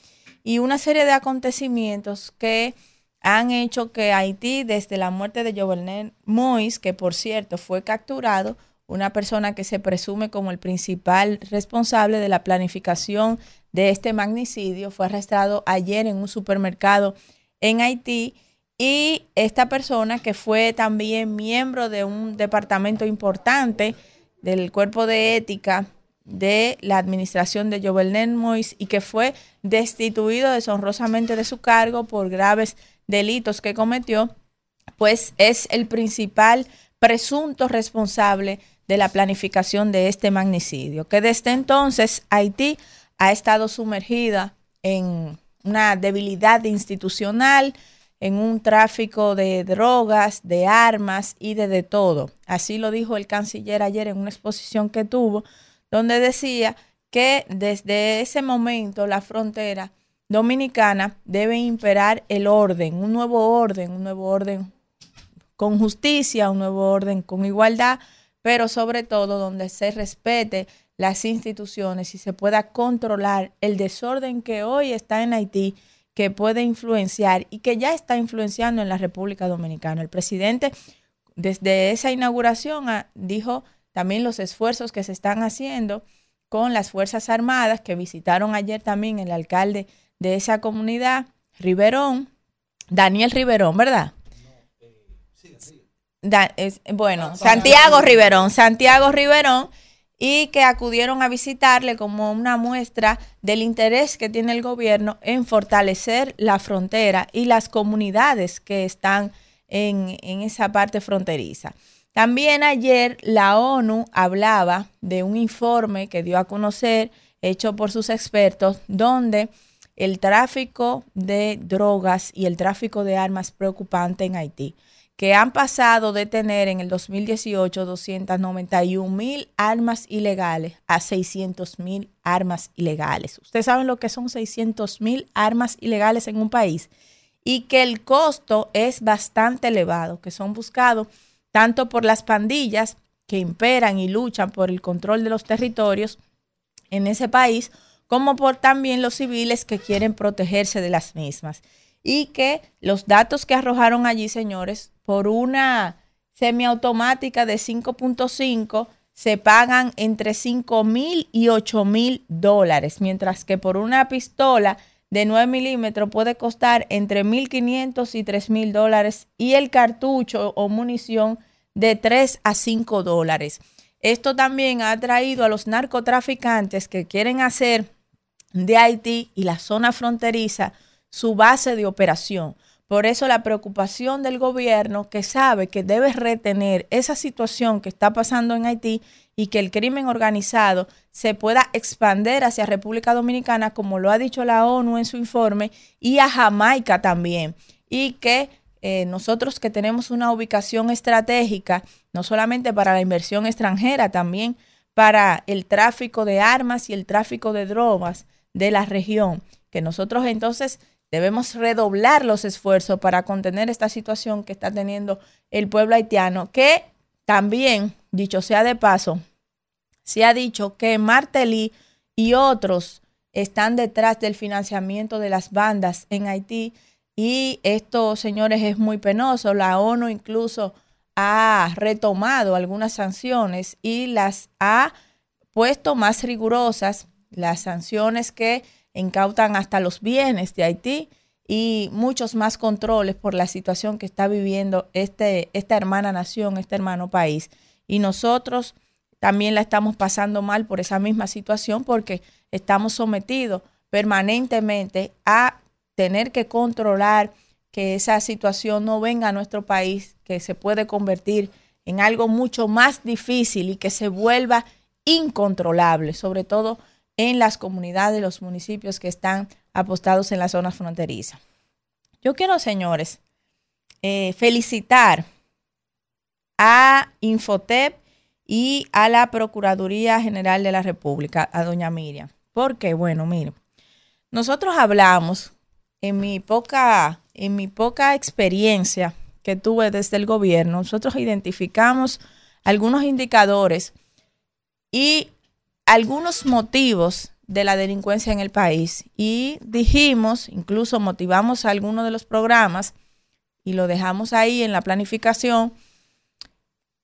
Y una serie de acontecimientos que han hecho que Haití, desde la muerte de Jovenel Moïse, que por cierto fue capturado, una persona que se presume como el principal responsable de la planificación de este magnicidio, fue arrestado ayer en un supermercado en Haití y esta persona que fue también miembro de un departamento importante del cuerpo de ética de la administración de Jovenel Moïse y que fue destituido deshonrosamente de su cargo por graves delitos que cometió, pues es el principal presunto responsable de la planificación de este magnicidio, que desde entonces Haití ha estado sumergida en una debilidad institucional, en un tráfico de drogas, de armas y de, de todo. Así lo dijo el canciller ayer en una exposición que tuvo, donde decía que desde ese momento la frontera dominicana debe imperar el orden, un nuevo orden, un nuevo orden con justicia, un nuevo orden con igualdad, pero sobre todo donde se respete las instituciones y se pueda controlar el desorden que hoy está en Haití, que puede influenciar y que ya está influenciando en la República Dominicana. El presidente, desde esa inauguración, dijo también los esfuerzos que se están haciendo con las Fuerzas Armadas que visitaron ayer también el alcalde de esa comunidad, Riverón, Daniel Riverón, ¿verdad? Da- es- bueno, Santiago Riverón, Santiago Riverón, y que acudieron a visitarle como una muestra del interés que tiene el gobierno en fortalecer la frontera y las comunidades que están en, en esa parte fronteriza. También ayer la ONU hablaba de un informe que dio a conocer, hecho por sus expertos, donde el tráfico de drogas y el tráfico de armas preocupante en Haití, que han pasado de tener en el 2018 291 mil armas ilegales a 600 mil armas ilegales. Ustedes saben lo que son 600 mil armas ilegales en un país y que el costo es bastante elevado, que son buscados tanto por las pandillas que imperan y luchan por el control de los territorios en ese país, como por también los civiles que quieren protegerse de las mismas. Y que los datos que arrojaron allí, señores, por una semiautomática de 5.5 se pagan entre 5 mil y 8 mil dólares, mientras que por una pistola de 9 milímetros puede costar entre 1.500 y 3 mil dólares y el cartucho o munición de 3 a 5 dólares. Esto también ha traído a los narcotraficantes que quieren hacer de Haití y la zona fronteriza su base de operación. Por eso la preocupación del gobierno que sabe que debe retener esa situación que está pasando en Haití y que el crimen organizado se pueda expander hacia República Dominicana, como lo ha dicho la ONU en su informe, y a Jamaica también. Y que eh, nosotros que tenemos una ubicación estratégica, no solamente para la inversión extranjera, también para el tráfico de armas y el tráfico de drogas de la región, que nosotros entonces debemos redoblar los esfuerzos para contener esta situación que está teniendo el pueblo haitiano, que también, dicho sea de paso, se ha dicho que Martelly y otros están detrás del financiamiento de las bandas en Haití y esto, señores, es muy penoso. La ONU incluso ha retomado algunas sanciones y las ha puesto más rigurosas, las sanciones que incautan hasta los bienes de Haití y muchos más controles por la situación que está viviendo este, esta hermana nación, este hermano país. Y nosotros también la estamos pasando mal por esa misma situación porque estamos sometidos permanentemente a tener que controlar que esa situación no venga a nuestro país, que se puede convertir en algo mucho más difícil y que se vuelva incontrolable, sobre todo en las comunidades, los municipios que están apostados en la zona fronteriza. Yo quiero, señores, eh, felicitar a Infotep y a la Procuraduría General de la República, a doña Miriam. Porque, bueno, miren, nosotros hablamos en mi poca, en mi poca experiencia que tuve desde el gobierno, nosotros identificamos algunos indicadores y algunos motivos de la delincuencia en el país. Y dijimos, incluso motivamos a algunos de los programas y lo dejamos ahí en la planificación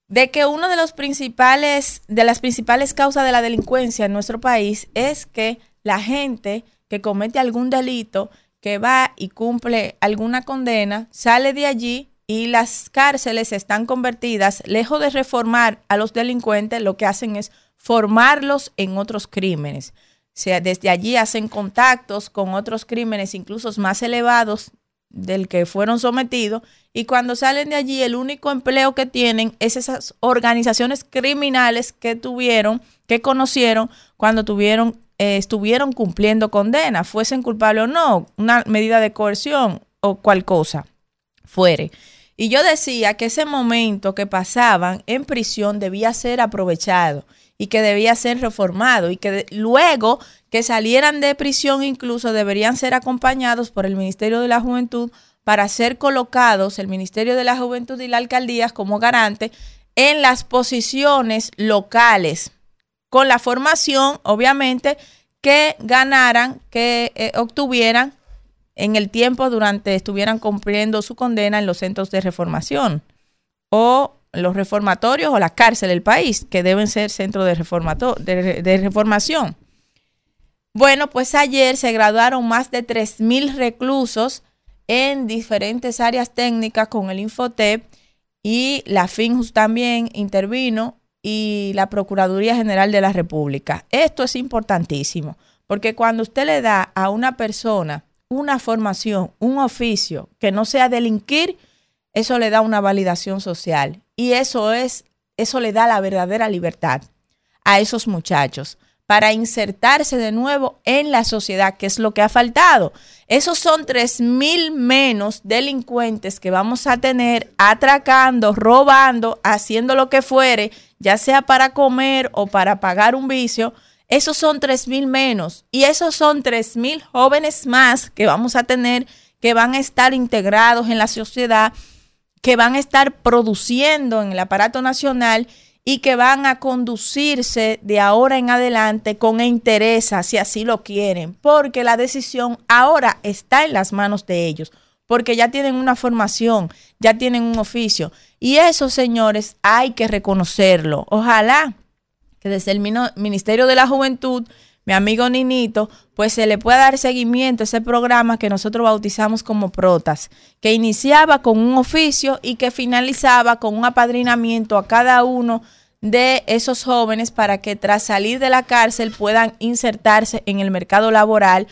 de que uno de los principales de las principales causas de la delincuencia en nuestro país es que la gente que comete algún delito, que va y cumple alguna condena, sale de allí y las cárceles están convertidas, lejos de reformar a los delincuentes, lo que hacen es formarlos en otros crímenes. Sea, desde allí hacen contactos con otros crímenes, incluso más elevados del que fueron sometidos, y cuando salen de allí, el único empleo que tienen es esas organizaciones criminales que tuvieron, que conocieron cuando tuvieron, eh, estuvieron cumpliendo condena, fuesen culpables o no, una medida de coerción o cual cosa fuere. Y yo decía que ese momento que pasaban en prisión debía ser aprovechado y que debía ser reformado y que luego que salieran de prisión incluso deberían ser acompañados por el Ministerio de la Juventud para ser colocados el Ministerio de la Juventud y la alcaldías como garante en las posiciones locales con la formación obviamente que ganaran, que eh, obtuvieran en el tiempo durante estuvieran cumpliendo su condena en los centros de reformación o los reformatorios o la cárcel del país, que deben ser centros de, de reformación. Bueno, pues ayer se graduaron más de 3.000 reclusos en diferentes áreas técnicas con el Infotep y la FINJUS también intervino y la Procuraduría General de la República. Esto es importantísimo, porque cuando usted le da a una persona una formación, un oficio que no sea delinquir, eso le da una validación social y eso es eso le da la verdadera libertad a esos muchachos para insertarse de nuevo en la sociedad, que es lo que ha faltado. Esos son tres mil menos delincuentes que vamos a tener atracando, robando, haciendo lo que fuere, ya sea para comer o para pagar un vicio. Esos son tres mil menos. Y esos son tres mil jóvenes más que vamos a tener que van a estar integrados en la sociedad, que van a estar produciendo en el aparato nacional y que van a conducirse de ahora en adelante con interés, si así lo quieren, porque la decisión ahora está en las manos de ellos, porque ya tienen una formación, ya tienen un oficio. Y eso, señores, hay que reconocerlo. Ojalá que desde el Ministerio de la Juventud, mi amigo Ninito, pues se le pueda dar seguimiento a ese programa que nosotros bautizamos como Protas, que iniciaba con un oficio y que finalizaba con un apadrinamiento a cada uno de esos jóvenes para que tras salir de la cárcel puedan insertarse en el mercado laboral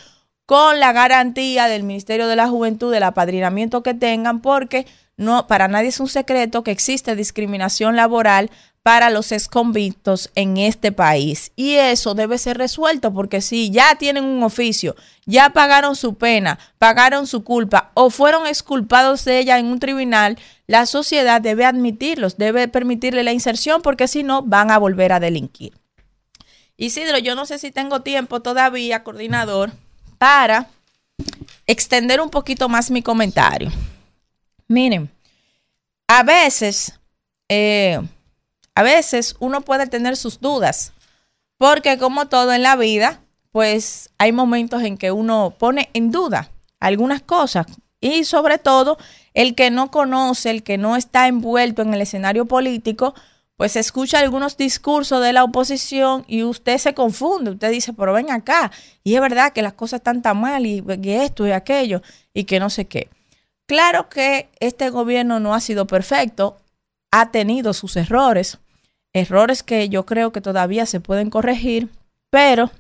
con la garantía del Ministerio de la Juventud del apadrinamiento que tengan, porque no para nadie es un secreto que existe discriminación laboral para los exconvictos en este país. Y eso debe ser resuelto porque si ya tienen un oficio, ya pagaron su pena, pagaron su culpa o fueron exculpados de ella en un tribunal, la sociedad debe admitirlos, debe permitirle la inserción porque si no van a volver a delinquir. Isidro, yo no sé si tengo tiempo todavía, coordinador, para extender un poquito más mi comentario. Miren, a veces, eh, a veces uno puede tener sus dudas, porque como todo en la vida, pues hay momentos en que uno pone en duda algunas cosas y sobre todo el que no conoce, el que no está envuelto en el escenario político, pues escucha algunos discursos de la oposición y usted se confunde, usted dice, pero ven acá, y es verdad que las cosas están tan mal y, y esto y aquello y que no sé qué. Claro que este gobierno no ha sido perfecto, ha tenido sus errores, errores que yo creo que todavía se pueden corregir, pero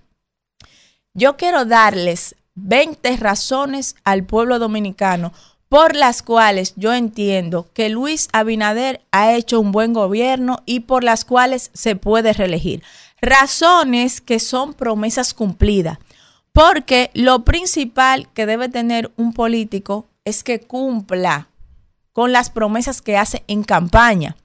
yo quiero darles 20 razones al pueblo dominicano por las cuales yo entiendo que Luis Abinader ha hecho un buen gobierno y por las cuales se puede reelegir. Razones que son promesas cumplidas. Porque lo principal que debe tener un político es que cumpla con las promesas que hace en campaña.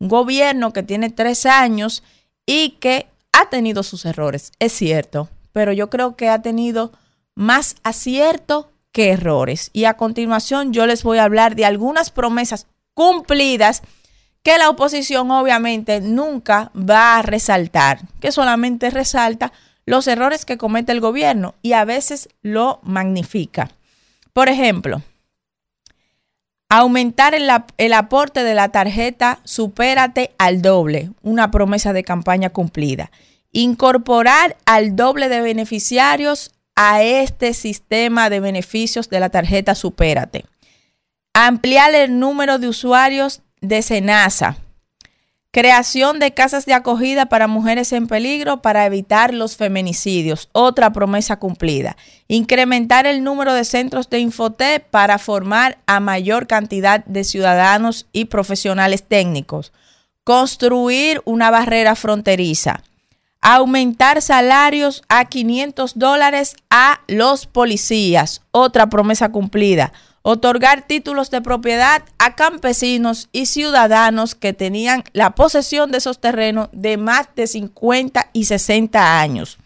Un gobierno que tiene tres años y que ha tenido sus errores, es cierto, pero yo creo que ha tenido más acierto que errores. Y a continuación yo les voy a hablar de algunas promesas cumplidas que la oposición obviamente nunca va a resaltar, que solamente resalta los errores que comete el gobierno y a veces lo magnifica. Por ejemplo, aumentar el, ap- el aporte de la tarjeta Supérate al doble, una promesa de campaña cumplida. Incorporar al doble de beneficiarios a este sistema de beneficios de la tarjeta Supérate. Ampliar el número de usuarios de Senasa. Creación de casas de acogida para mujeres en peligro para evitar los feminicidios. Otra promesa cumplida. Incrementar el número de centros de Infotep para formar a mayor cantidad de ciudadanos y profesionales técnicos. Construir una barrera fronteriza. Aumentar salarios a 500 dólares a los policías. Otra promesa cumplida. Otorgar títulos de propiedad a campesinos y ciudadanos que tenían la posesión de esos terrenos de más de 50 y 60 años.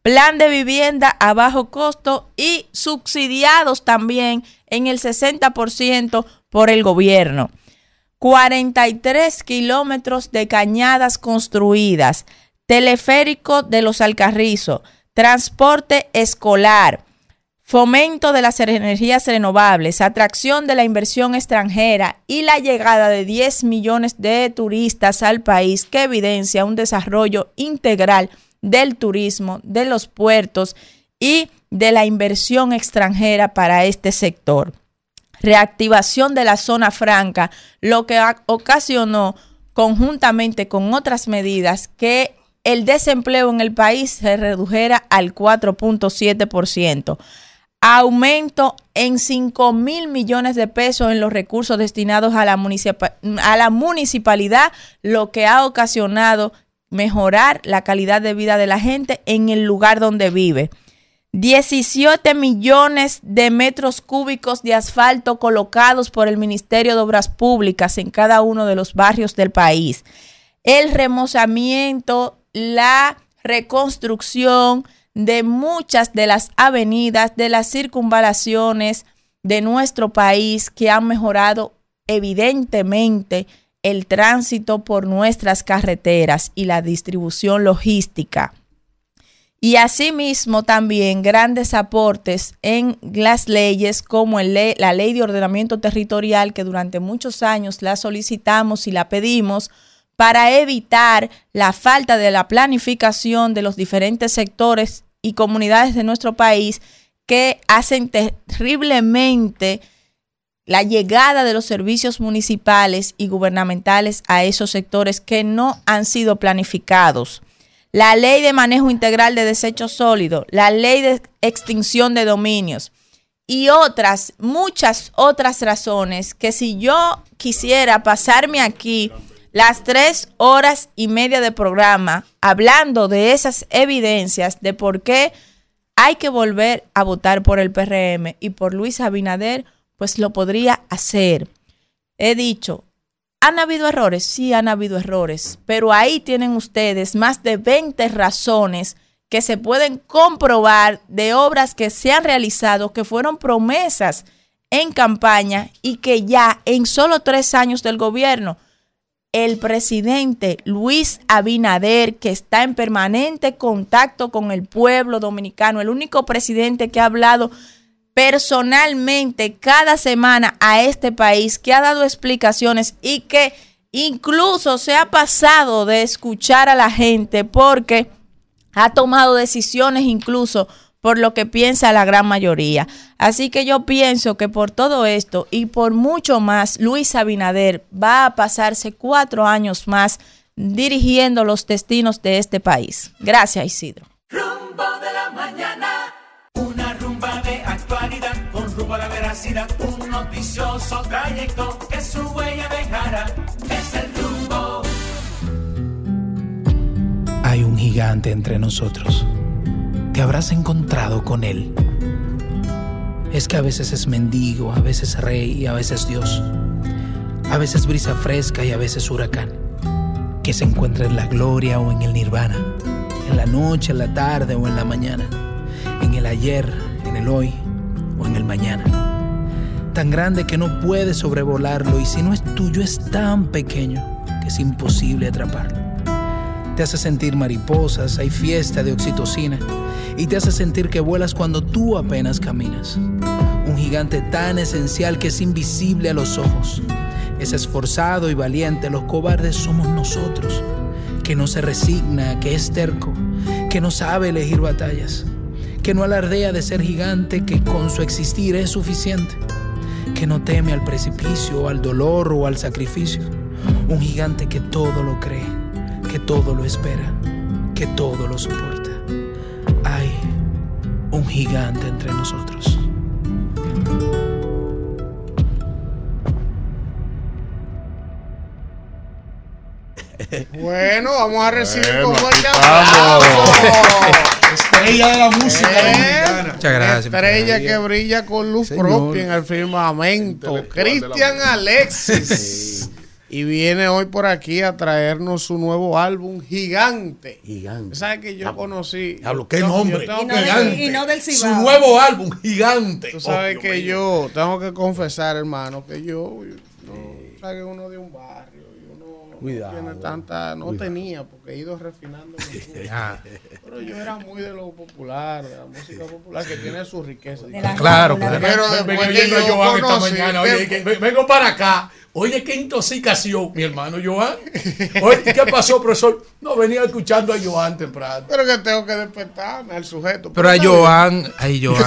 Plan de vivienda a bajo costo y subsidiados también en el 60% por el gobierno. 43 kilómetros de cañadas construidas, teleférico de los Alcarrizos, transporte escolar, fomento de las energías renovables, atracción de la inversión extranjera y la llegada de 10 millones de turistas al país que evidencia un desarrollo integral del turismo, de los puertos y de la inversión extranjera para este sector. Reactivación de la zona franca, lo que ocasionó conjuntamente con otras medidas que el desempleo en el país se redujera al 4.7% aumento en 5 mil millones de pesos en los recursos destinados a la, a la municipalidad, lo que ha ocasionado mejorar la calidad de vida de la gente en el lugar donde vive. 17 millones de metros cúbicos de asfalto colocados por el Ministerio de Obras Públicas en cada uno de los barrios del país. El remozamiento, la reconstrucción, de muchas de las avenidas, de las circunvalaciones de nuestro país que han mejorado evidentemente el tránsito por nuestras carreteras y la distribución logística. Y asimismo también grandes aportes en las leyes como la ley de ordenamiento territorial que durante muchos años la solicitamos y la pedimos para evitar la falta de la planificación de los diferentes sectores y comunidades de nuestro país que hacen terriblemente la llegada de los servicios municipales y gubernamentales a esos sectores que no han sido planificados. La ley de manejo integral de desechos sólidos, la ley de extinción de dominios y otras, muchas otras razones que si yo quisiera pasarme aquí las tres horas y media de programa hablando de esas evidencias de por qué hay que volver a votar por el PRM y por Luis Abinader, pues lo podría hacer. He dicho, ¿han habido errores? Sí, han habido errores, pero ahí tienen ustedes más de 20 razones que se pueden comprobar de obras que se han realizado, que fueron promesas en campaña y que ya en solo tres años del gobierno el presidente Luis Abinader, que está en permanente contacto con el pueblo dominicano, el único presidente que ha hablado personalmente cada semana a este país, que ha dado explicaciones y que incluso se ha pasado de escuchar a la gente porque ha tomado decisiones incluso por lo que piensa la gran mayoría. Así que yo pienso que por todo esto y por mucho más, Luis Abinader va a pasarse cuatro años más dirigiendo los destinos de este país. Gracias, Isidro. Rumbo de la mañana, una rumba de actualidad con rumbo a la veracidad, un noticioso trayecto que su huella dejará. Es el rumbo. Hay un gigante entre nosotros te habrás encontrado con Él. Es que a veces es mendigo, a veces rey y a veces Dios. A veces brisa fresca y a veces huracán. Que se encuentra en la gloria o en el nirvana. En la noche, en la tarde o en la mañana. En el ayer, en el hoy o en el mañana. Tan grande que no puedes sobrevolarlo y si no es tuyo es tan pequeño que es imposible atraparlo. Te hace sentir mariposas, hay fiesta de oxitocina y te hace sentir que vuelas cuando tú apenas caminas. Un gigante tan esencial que es invisible a los ojos. Es esforzado y valiente, los cobardes somos nosotros, que no se resigna, que es terco, que no sabe elegir batallas, que no alardea de ser gigante, que con su existir es suficiente, que no teme al precipicio, al dolor o al sacrificio. Un gigante que todo lo cree, que todo lo espera, que todo lo soporta un gigante entre nosotros. Bueno, vamos a recibir Bueno, con fuerte aplauso. Estrella de la música Eh, dominicana. Muchas gracias. Estrella que brilla con luz Señor. propia en el firmamento. Cristian Alexis. Y viene hoy por aquí a traernos su nuevo álbum, Gigante. Gigante. ¿Sabes que yo conocí? Diablo, qué yo- yo nombre. Y no Gigante. y no del Su Cibao. nuevo álbum, Gigante. Tú sabes Oh, que yo tengo que confesar, hermano, que yo, no, sabes que uno de un barrio, y uno Cuidado. tiene tanta, no tenía, porque he ido refinando. Pero yo era muy de lo popular, de la música popular, que tiene su riqueza. Claro, pero, claro. después que oyendo a yo Joan esta conocí, mañana. Oye, que vengo para acá. Oye, qué intoxicación, mi hermano Joan. Oye, ¿qué pasó, profesor? No, venía escuchando a Joan temprano. Pero que tengo que despertarme al sujeto. Pero a. Joan, ay Joan.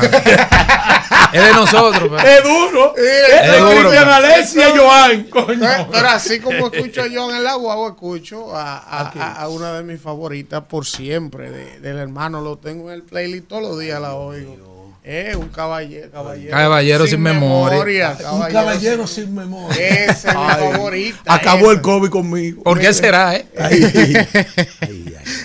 es de nosotros. pero- Es duro. Es Es duro, Cristian pero- Alexia Joan. Coño. Pero, pero así como escucho a John en la guagua, escucho a, a- a- a una de mis favoritas por siempre, de- del hermano. Lo tengo en el playlist todos los días, la oigo. Es un caballero. Caballero, Caballero sin memoria. Un caballero sin memoria. Ese es mi favorita. Acabó el COVID conmigo. ¿Por qué será, eh?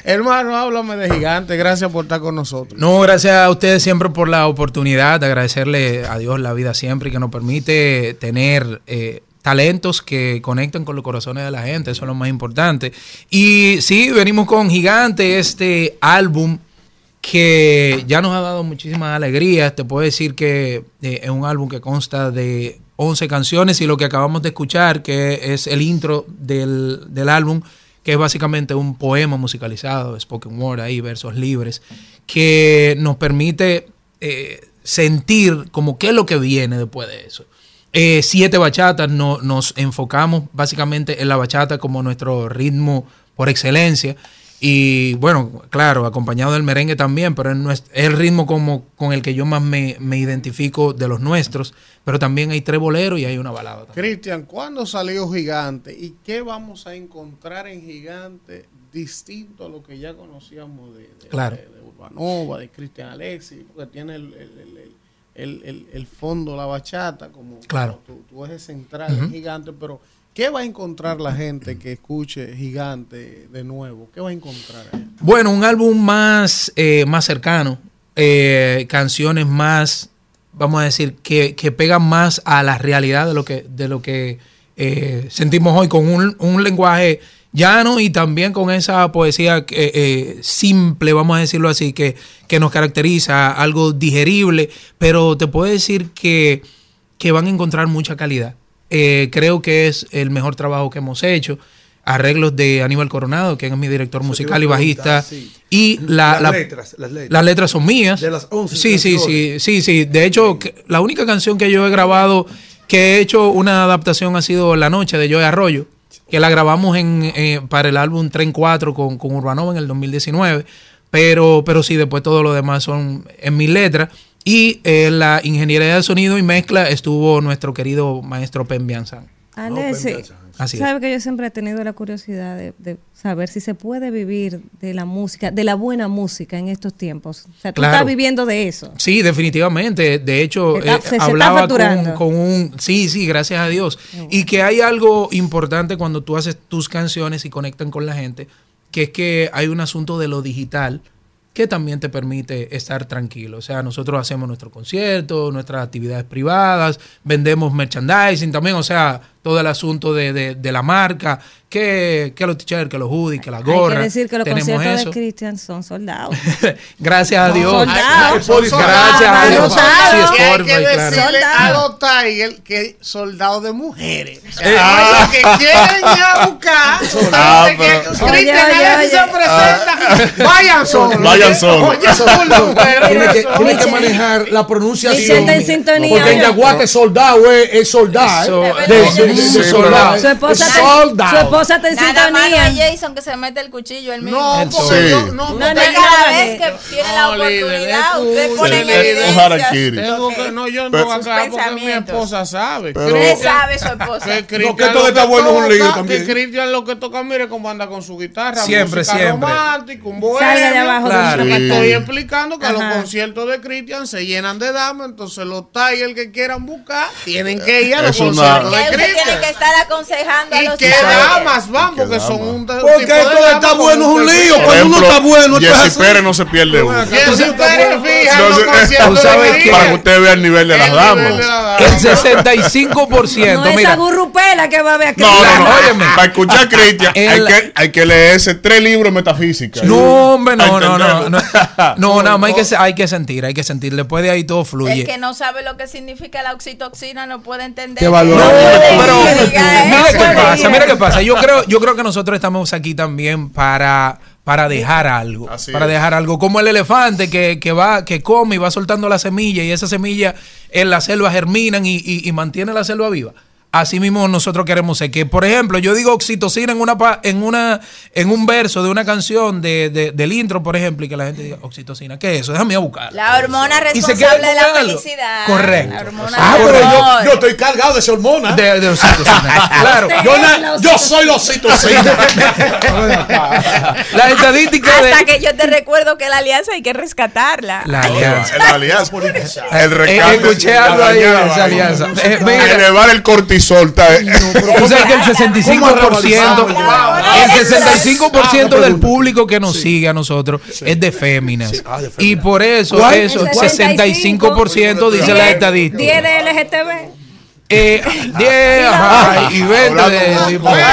Hermano, háblame de gigante. Gracias por estar con nosotros. No, gracias a ustedes siempre por la oportunidad de agradecerle a Dios la vida siempre y que nos permite tener eh, talentos que conecten con los corazones de la gente, eso es lo más importante. Y sí, venimos con Gigante, este álbum que ya nos ha dado muchísimas alegrías. Te puedo decir que eh, es un álbum que consta de 11 canciones y lo que acabamos de escuchar, que es el intro del, del álbum, que es básicamente un poema musicalizado, spoken word ahí, versos libres, que nos permite eh, sentir como qué es lo que viene después de eso. Eh, siete bachatas, no- nos enfocamos básicamente en la bachata como nuestro ritmo por excelencia. Y bueno, claro, acompañado del merengue también, pero es el ritmo como, con el que yo más me, me identifico de los nuestros. Pero también hay tres boleros y hay una balada. Cristian, ¿cuándo salió Gigante? ¿Y qué vamos a encontrar en Gigante distinto a lo que ya conocíamos de, de, Claro. de- de Urbanova, de Cristian Alexis? Porque tiene el, el- el- el- fondo, la bachata, como, Claro. como tu, tu eje central en Ujú. Gigante, pero ¿qué va a encontrar la gente que escuche Gigante de nuevo? ¿Qué va a encontrar? Bueno, un álbum más, eh, más cercano, eh, canciones más, vamos a decir, que, que pegan más a la realidad de lo que, de lo que eh, sentimos hoy, con un, un lenguaje llano y también con esa poesía eh, simple, vamos a decirlo así, que, que nos caracteriza, algo digerible, pero te puedo decir que, que van a encontrar mucha calidad. Eh, creo que es el mejor trabajo que hemos hecho. Arreglos de Aníbal Coronado, que es mi director Eso musical y bajista. sí. Y la, Las la- letras, las letras. las letras son mías. De las 11 Sí, sí, sí, sí, sí. De hecho, la única canción que yo he grabado, que he hecho una adaptación ha sido La Noche de Joey Arroyo, que la grabamos en, eh, para el álbum Tren 4 con, con Urbanova en el 2019. Pero, pero sí, después todo lo demás son en mis letras. Y eh, la ingeniería de sonido y mezcla estuvo nuestro querido maestro Pen Bianzan. Alexi, Así es. sabe que yo siempre he tenido la curiosidad de, de saber si se puede vivir de la música, de la buena música en estos tiempos. O sea, tú Claro. estás viviendo de eso. Sí, definitivamente. De hecho, Se está- eh, se- se hablaba con, facturando. con un... Sí, sí, gracias a Dios. Y que hay algo importante cuando tú haces tus canciones y conectan con la gente, que es que hay un asunto de lo digital que también te permite estar tranquilo. O sea, nosotros hacemos nuestros conciertos, nuestras actividades privadas, vendemos merchandising también, o sea, todo el asunto de, de- de la marca, que, que los t-shirts, que los hoodies, que las Hay gorras. que decir que los tenemos conciertos eso. de Christian son soldados. Gracias a Dios. soldados. Son Soldados. Gracias a Dios. Soldados. Sí, Y hay que decirle a los Tiger que soldados de mujeres. O sea, Eh, oye, que quieren ir a buscar. Ah, oye. se presenta. Vayan solos. Vayan solos. Tiene que, eso- tiene que manejar la pronunciación. Porque en. Yaguate soldado es soldado. Soldado. Su esposa, soldado. su esposa está en sintonía. Jason que se mete el cuchillo él mismo. No, El porque no, No, no, cada no, vez no. que tiene No, la oportunidad, usted pone en evidencia. no, yo no voy a aclarar porque mi esposa sabe. Cristian- sabe su esposa. No, que Cristian todo lo está que bueno es un lío toca, también. Que Cristian lo que toca, mire cómo anda con su guitarra. Siempre, siempre. romántica, un bohemio. Salga de abajo estoy explicando que los conciertos de Cristian se llenan de damas, entonces los Tigers que quieran buscar tienen que ir a los conciertos de usted tiene que Cristian. estar aconsejando a ¿Y los qué damas van? ¿Y qué Porque son un de- Porque esto de está bueno es un lío. Cuando uno está bueno, así. Pérez no se pierde uno. Para que Cristian, usted vea el nivel de las el damas. El 65%, No esa gurrupela que va a ver a No, no, Cristian. no. Óyeme. Para escuchar a Cristian hay El- que, hay que leerse tres libros de metafísica. No, hombre, no, no, no, no. nada más hay que, se- hay que sentir, hay que sentir. Después de ahí todo El fluye. que no sabe lo que significa la oxitoxina no puede entender. Qué valor. Pero mira qué pasa, mira qué pasa. Yo creo, yo creo que nosotros estamos aquí también para para dejar algo, Así para es. dejar algo, como el elefante que, que va, que come y va soltando la semilla y esa semilla en la selva germinan y, y- y mantiene la selva viva. Así mismo nosotros queremos ser que, por ejemplo, yo digo oxitocina en una pa- en una en un verso de una canción de, de- del intro, por ejemplo, y que la gente diga oxitocina, ¿qué es eso? Déjame ir a buscar. La hormona Y se queda responsable de la felicidad. Correcto. La hormona Ah, pero yo, yo estoy cargado de esa hormona. De, de oxitocina. claro. Yo, soy los oxitocina. La estadística Hasta de que yo te recuerdo que la alianza hay que rescatarla. la alianza. La alianza. El Eh, recambio. escuché algo ahí de esa alianza. Eh, mira. Elevar el cortisol. está- Tú sabes que el 65%, el 65% del público que nos sigue a nosotros es de féminas. Y por eso, eso, El 65% dice la estadística. 10 de LGTB. Eh, 10 ajá, y 20 de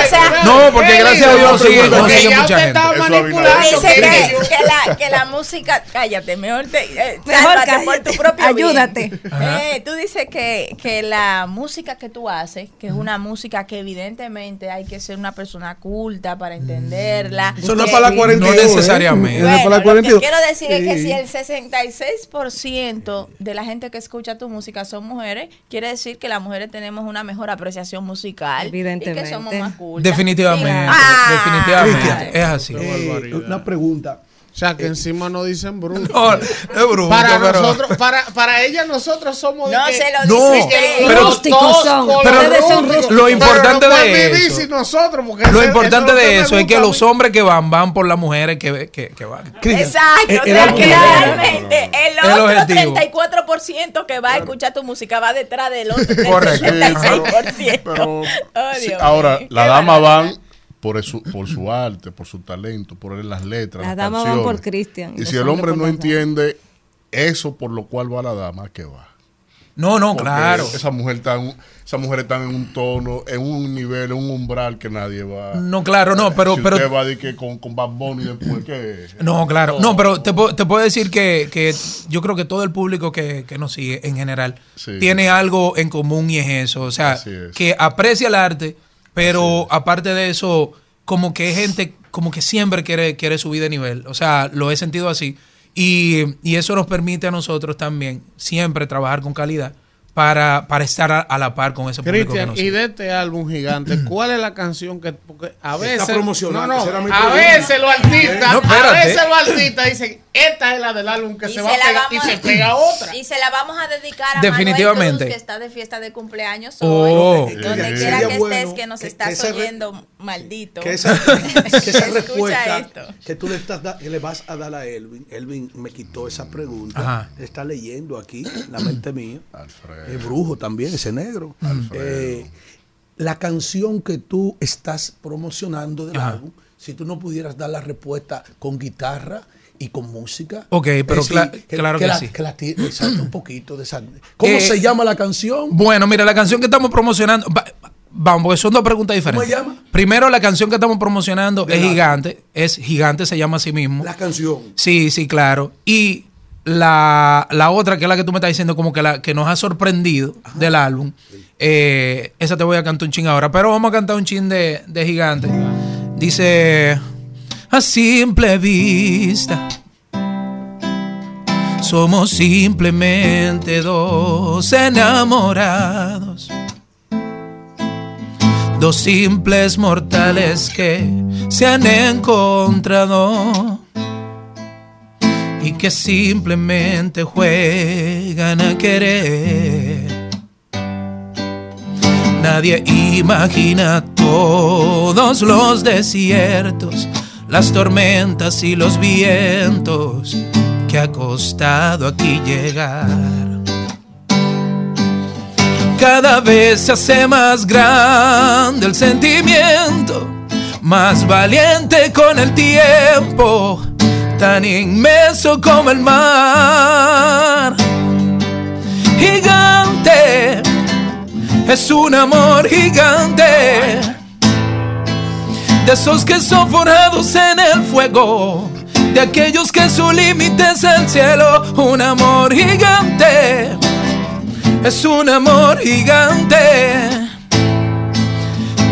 sea, No, porque gracias a Dios sigue, no Porque sigue ya mucha usted gente. está manipulando. Dice que- que, la, que la música. Cállate, mejor te. eh, Mejor por tu propio bien. Ayúdate. Eh, tú dices que, que la música que tú haces, que es una música que evidentemente hay que ser una persona culta para entenderla. Eso no es para la 42. No necesariamente. Eso no es para la Bueno, lo que 42. quiero decir es que si el 66% de la gente que escucha tu música son mujeres, quiere decir que las mujeres tenemos una mejor apreciación musical y Evidentemente. que somos más cultas. Definitivamente, Ah. definitivamente. Es así. Eh, una pregunta. O sea, que encima no dicen bruto. No, es bruto, para pero- nosotros, para, para ella nosotros somos No que- se lo No, dice usted. pero- Rústicos Todos son. con pero los son rústicos. lo importante Pero no de eso- sin nosotros, porque Lo ese- importante eso de eso es que los hombres que van, van por las mujeres que, que, que van. Exacto, El- o el sea alquiler. que realmente el El otro objetivo. 34% que va a escuchar tu música va detrás del otro Correcto. 66%. Pero, Oh, Dios ahora, las damas van por su, por su arte, por su talento, por las letras. Las las damas van por canciones. Cristian. Y si el hombre no entiende eso por lo cual va la dama, ¿qué va? No, no, Porque claro. Esa mujer está en un- esa mujer está en un tono, en un nivel, en un umbral que nadie va. No, claro, no, pero- si pero- va a decir que con, con Bad Bunny después que. No, claro. No, pero te, puedo- te puedo decir que, que yo creo que todo el público que, que nos sigue en general Sí. tiene algo en común y es eso. O sea, es. que aprecia el arte, pero aparte de eso, como que es gente como que siempre quiere, quiere subir de nivel. O sea, lo he sentido así. Y, y eso nos permite a nosotros también siempre trabajar con calidad para, para estar a, a la par con ese público que Cristian, nos y sigue. de este álbum gigante, ¿cuál es la canción que porque a veces promocionando, no, no, a veces los artistas, No, a veces los artistas dicen, esta es la del álbum que Y se va a pegar y se pega otra. Y se la vamos a dedicar a Definitivamente. Manuel Cruz, que está de fiesta de cumpleaños Oh. hoy. Donde quiera que bueno estés, que nos que- estás que oyendo, maldito. Que esa, que esa respuesta esto. que tú le, estás da- que le vas a dar a Elvin, Elvin me quitó esa pregunta. Ajá. Está leyendo aquí, la mente mía. Alfredo. Es brujo también, ese negro. Eh, la canción que tú estás promocionando del Ajá. álbum, si tú no pudieras dar la respuesta con guitarra y con música. Ok, pero cla- claro que la, sí. Que la exacto, un poquito de esa. ¿Cómo Eh, se llama la canción? Bueno, mira, la canción que estamos promocionando. va- Vamos, porque son dos preguntas diferentes. ¿Cómo se llama? Primero, la canción que estamos promocionando De es Gigante. Es Gigante, se llama así mismo. La canción. Sí, sí, claro. Y la, la otra, que es la que tú me estás diciendo, como que la que nos ha sorprendido del álbum. eh, esa te voy a cantar un ching ahora. Pero vamos a cantar un ching de, de Gigante. Dice. A simple vista. Somos simplemente dos enamorados. Dos simples mortales que se han encontrado y que simplemente juegan a querer. Nadie imagina todos los desiertos, las tormentas y los vientos que ha costado aquí llegar. Cada vez se hace más grande el sentimiento, más valiente con el tiempo, tan inmenso como el mar. Gigante, es un amor gigante, de esos que son forjados en el fuego, de aquellos que su límite es el cielo, un amor gigante es un amor gigante.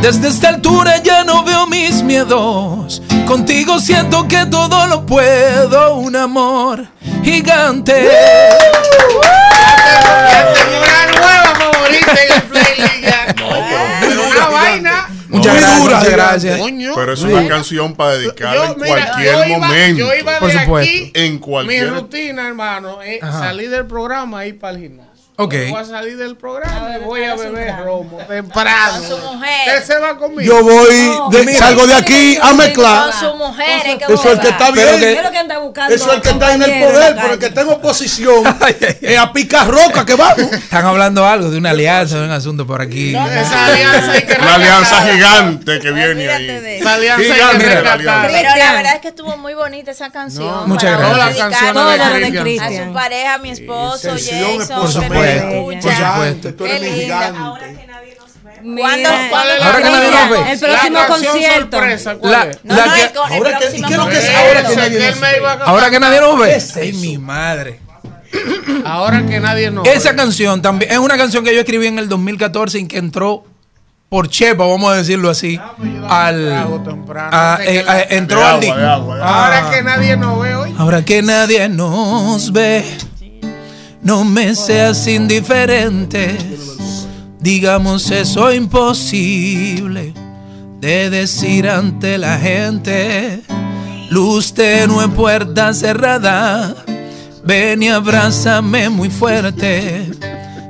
Desde esta altura ya no veo mis miedos. Contigo siento que todo lo puedo. Un amor gigante. Una nueva favorita en el playlist ya. Pero una vaina. Muchas Muy gracias, dura, muchas gracias. Pero es Sí. una canción para dedicarla Yo, en mira, cualquier yo iba- momento. Yo iba Por de supuesto. aquí. En Mi cualquier. rutina, hermano, es Ajá. salir del programa y ir para el gimnasio. Ok. Yo Voy a salir del programa y voy a beber romo temprano. Con su mujer. Usted se va conmigo. Yo voy, de- mira. salgo de aquí a mezclar. Con su mujer. es que Eso es el que está bien. ¿qué es lo que anda buscando? Eso es el que está en el poder, la pero el que está en oposición es a picar roca que vamos. Están hablando algo de una alianza, de un asunto por aquí. Esa alianza hay que Una alianza gigante que viene ahí. Esa alianza hay que Gigante la. Pero la verdad es que estuvo muy bonita esa canción. muchas gracias. dedicarle Todas las canciones Todo de lo de Cristian. A su pareja, mi esposo, Jason, por que me supuesto, por supuesto. Tú eres Qué mi linda. gigante. Mira, ¿Cuándo, cuándo es Ahora que nadie nos ve. El próximo La concierto. sorpresa, ¿cuál La- es? No, la no, que- el, Ahora que- próximo ¿y qué es lo que es concierto. ahora que Eso, nadie que nos él me iba a- Ahora que nadie nos ve. Ay, mi madre. Ahora que nadie nos Esa ve. canción también es una canción que yo escribí en el 2014 y que entró por chepa, vamos a decirlo así, al trago temprano, a- antes que eh, a- entró al agua, agua, Ahora Ah. que nadie nos ve hoy. Ahora que nadie nos ve, no me seas indiferente. Digamos eso imposible de decir ante la gente. Luz tenue, puerta cerrada. Ven y abrázame muy fuerte.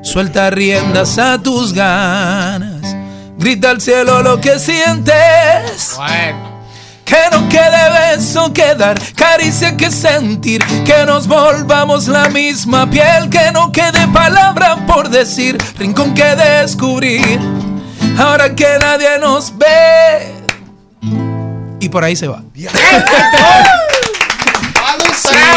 Suelta riendas a tus ganas. Grita al cielo lo que sientes. Que no quede beso que dar, caricia que sentir, que nos volvamos la misma piel, que no quede palabra por decir, rincón que descubrir, ahora que nadie nos ve. Y por ahí se va. Dale un trago, hacia papote, Cristian, coño.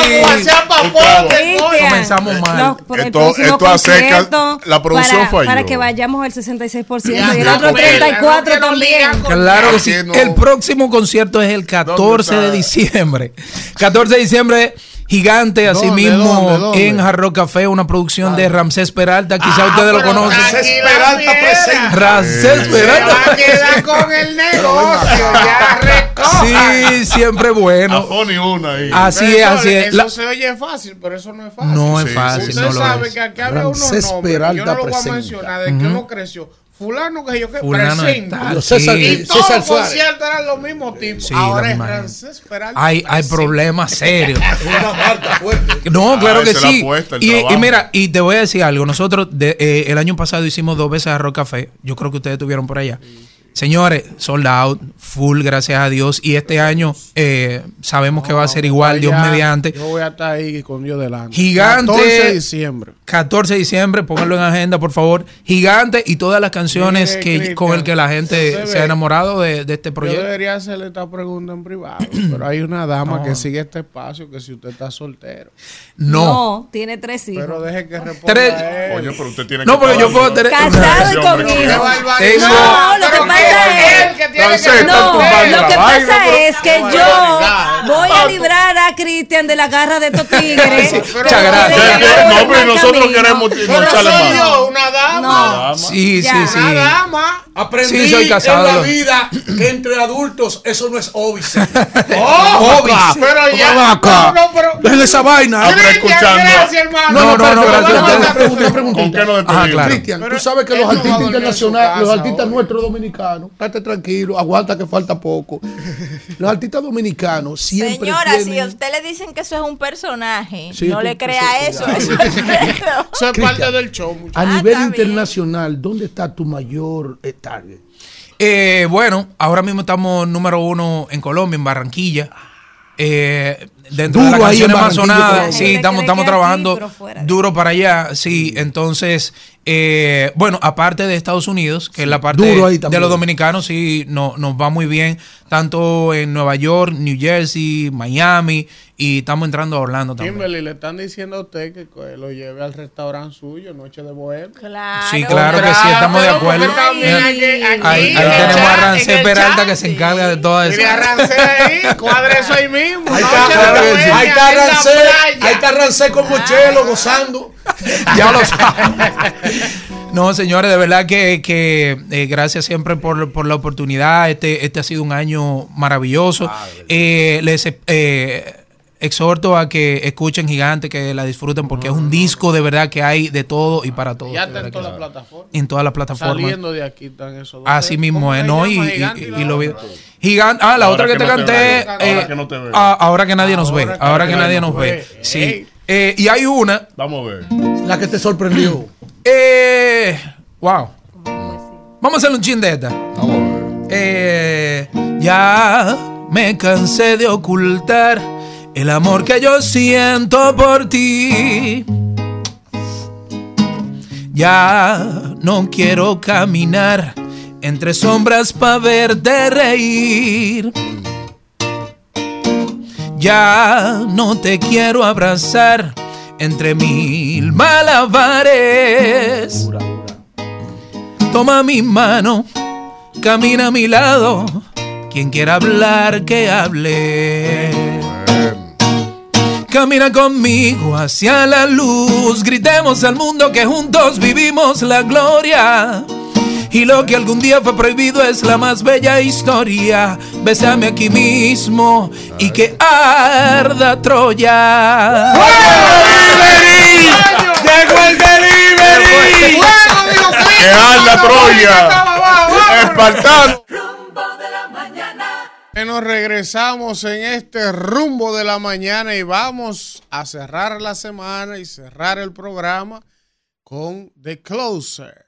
Comenzamos mal. el Esto- próximo esto acerca- concierto, la producción para, falló. Para que vayamos al 66% Ya, y el otro pues, 34 no quiero también. Claro que ¿Por sí. El próximo concierto es el 14 de diciembre. 14 de diciembre, gigante, así ¿Dónde, mismo dónde, dónde? en Hard Rock Café, una producción de Ramsés Peralta. Quizá Ah, ustedes lo pero conocen. tranquila, Peralta fiera. presenta. Ramsés Se Peralta. va a quedar con el negocio. Ya recoja. Sí, siempre bueno. Una ahí. Así es, Profesor, así es. Eso La- se oye fácil, pero eso no es fácil. no es Sí, fácil, Usted no lo sabe es. que aquí había unos Ramsés nombres. Yo Peralta no lo voy a presenta. mencionar de que uno creció. Fulano que yo que Fulano presenta. César. Y todos los conciertos eran los mismos tipos. Sí, Ahora la es Peralta. Hay, hay problemas serios. Una marca fuerte. No, Ah, claro que sí. apuesta, Y, y mira, y te voy a decir algo. Nosotros de- eh, el año pasado hicimos dos veces a Rock Café. Yo creo que ustedes estuvieron por allá. Señores, sold out, full, gracias a Dios. Y este año eh, sabemos que va a ser igual, Dios mediante. Yo voy a estar ahí con Dios delante. Gigante. 14 de diciembre. 14 de diciembre, pónganlo en agenda, por favor. Gigante y todas las canciones que con el que la gente se se ha enamorado de, de este Yo proyecto. debería hacerle esta pregunta en privado, pero hay una dama No. que sigue este espacio que si usted está soltero. No. No, tiene tres hijos. Pero deje que responda Tres- él. Coño, pero usted tiene No, que porque yo estar puedo tener. Casado y con hombre, ¡Qué hijos. No, lo que Pero pasa ¿qué es- él que tiene Entonces, que está No, tumbando lo que pasa es que yo voy a librar a Cristian de la garra de estos tigres. Sí, pero- Muchas gracias. No, pero nosotros queremos Pero no soy mano. yo, una dama. No. Sí, sí, Ya. sí. Una dama. Aprendí Sí, soy casado. en la vida que entre adultos eso no es óbice. ¡Oh! Óbice. Pero ya. No, no, pero. Esa vaina. Ah, escuchando. Gracias, hermano. No, no, no, gracias. Una una pregunta, una. ¿Con qué despedimos? claro. Cristian, tú sabes que los no artistas internacionales, los artistas nuestros dominicanos, estate tranquilo, aguanta que falta poco. Los artistas dominicanos siempre Señora, si a usted le dicen que eso es un personaje, Sí, no tú- le crea eso- eso. eso es. Eso es parte del show, muchachos. A Ah, nivel está bien. internacional, ¿dónde está tu mayor eh, target? Eh, bueno, ahora mismo estamos número uno en Colombia, en Barranquilla. Eh, dentro de Duro las ahí en canciones más sonadas, sí, estamos, estamos trabajando de- duro para allá, sí. Entonces, eh, bueno, aparte de Estados Unidos, que es la parte de los dominicanos, sí, no, nos va muy bien, tanto en Nueva York, New Jersey, Miami, y estamos entrando a Orlando también. Kimberly, le están diciendo a usted que lo lleve al restaurante suyo, Noche de Bohemia. Claro. Sí, claro que sí, estamos de acuerdo. Ahí, ahí tenemos a Rancé Peralta chat, que se encarga de todo eso. Mire a Rancé ahí, cuadre eso ahí mismo. Ahí está, ahí está Rancé, ahí está Rancé con Mochelo gozando. ya lo saben. No, señores, de verdad que, que eh, gracias siempre por, por la oportunidad. Este, este ha sido un año maravilloso. Eh, les eh, exhorto a que escuchen Gigante, que la disfruten, porque es un disco de verdad que hay de todo y para todo. Ya está en todas las plataformas. En todas las plataformas. Saliendo de aquí están esos dos. Así mismo ¿Cómo es, se ¿no? Y, lo vi-? Gigante. Ah, la Ahora otra que, que te canté. Ahora eh, que no te veo. ah, ahora que nadie nos ve. Ahora que Ahora que nadie nos ve. ve. Sí. Eh, y hay una. Vamos a ver. La que te sorprendió. Eh, wow. Vamos a hacerle un chin de esta. Eh, ya me cansé de ocultar el amor que yo siento por ti. Ya no quiero caminar entre sombras para verte reír. Ya no te quiero abrazar entre mil malabares. Toma mi mano, camina a mi lado. Quien quiera hablar, que hable. Camina conmigo hacia la luz. Gritemos al mundo que juntos vivimos la gloria. Y lo que algún día fue prohibido es la más bella historia. Bésame aquí mismo y que arda Troya. ¡Llegó el delivery! ¡Que anda Troya! ¡Espartano! Que Nos regresamos en este rumbo de la mañana y vamos a cerrar la semana y cerrar el programa con The Closer.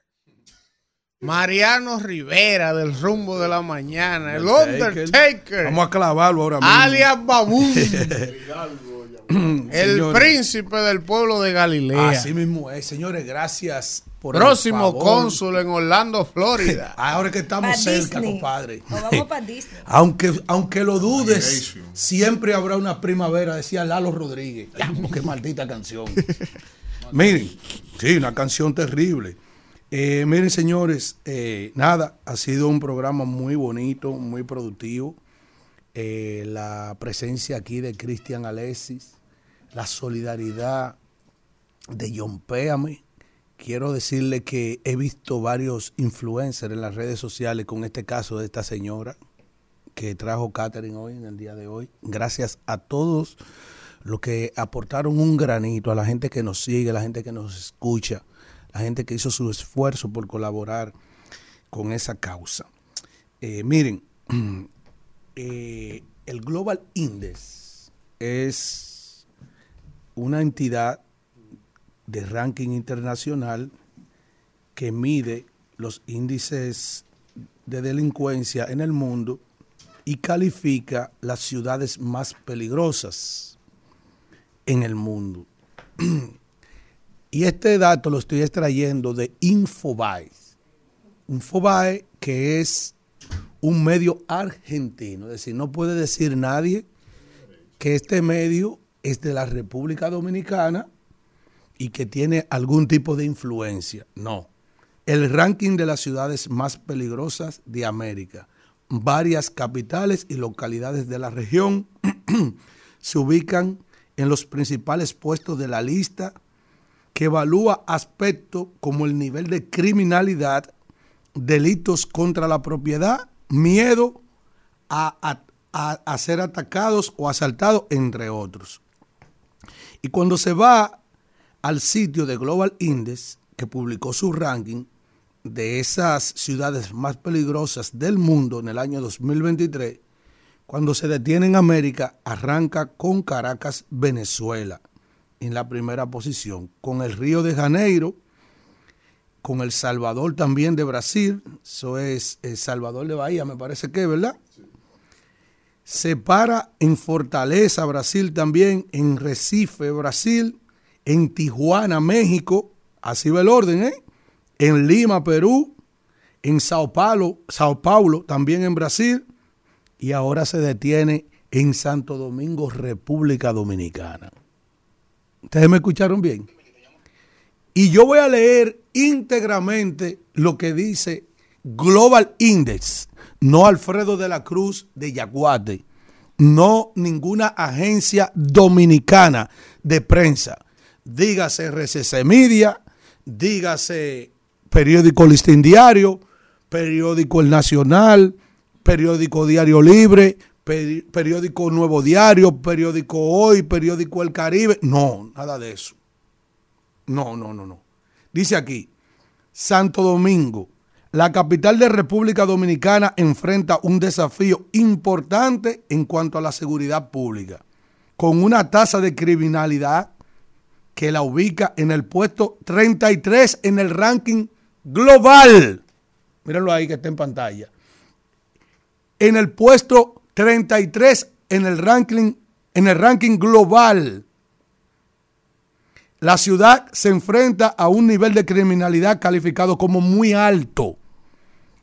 Mariano Rivera del rumbo de la mañana, el Undertaker, Vamos a clavarlo ahora mismo. alias Babún, el Señores. príncipe del pueblo de Galilea. Así mismo es, señores, gracias por el Próximo favor. cónsul en Orlando, Florida. Ahora que estamos Pa' cerca, Disney. compadre. Nos vamos para Disney. Aunque, aunque lo dudes, siempre habrá una primavera, decía Lalo Rodríguez. Qué maldita canción. miren, sí, una canción terrible. Eh, miren, señores, eh, nada, ha sido un programa muy bonito, muy productivo. Eh, la presencia aquí de Cristian Alexis, la solidaridad de John Péame. Quiero decirle que he visto varios influencers en las redes sociales con este caso de esta señora que trajo Catherine hoy, en el día de hoy. Gracias a todos los que aportaron un granito, a la gente que nos sigue, a la gente que nos escucha, la gente que hizo su esfuerzo por colaborar con esa causa. Eh, miren, eh, el Global Index es una entidad de ranking internacional que mide los índices de delincuencia en el mundo y califica las ciudades más peligrosas en el mundo. y este dato lo estoy extrayendo de Infobae. Infobae que es un medio argentino, es decir, no puede decir nadie que este medio es de la República Dominicana y que tiene algún tipo de influencia. No. El ranking de las ciudades más peligrosas de América. Varias capitales y localidades de la región se ubican en los principales puestos de la lista que evalúa aspectos como el nivel de criminalidad, delitos contra la propiedad, miedo a, ser atacados o asaltados, entre otros. Y cuando se va al sitio de Global Index, que publicó su ranking de esas ciudades más peligrosas del mundo en el año 2023, cuando se detiene en América, arranca con Caracas, Venezuela, en la primera posición, con el Río de Janeiro, con El Salvador también de Brasil, eso es El Salvador de Bahía, me parece que, ¿verdad? Se para en Fortaleza, Brasil también, en Recife, Brasil, en Tijuana, México, así va el orden, ¿eh? En Lima, Perú, en Sao Paulo, Sao Paulo, también en Brasil, y ahora se detiene en Santo Domingo, República Dominicana. ¿Ustedes me escucharon bien? Y yo voy a leer íntegramente lo que dice Global Index, no Alfredo de la Cruz de Yaguate, no ninguna agencia dominicana de prensa, dígase RCC Media, dígase periódico Listín Diario, periódico El Nacional, periódico Diario Libre, peri- periódico Nuevo Diario, periódico Hoy, periódico El Caribe. No, nada de eso. No, no, no, no. Dice aquí, Santo Domingo, la capital de República Dominicana enfrenta un desafío importante en cuanto a la seguridad pública, con una tasa de criminalidad que la ubica en el puesto 33 en el ranking global. Mírenlo ahí que está en pantalla. En el puesto 33 en el ranking, en el ranking global. La ciudad se enfrenta a un nivel de criminalidad calificado como muy alto.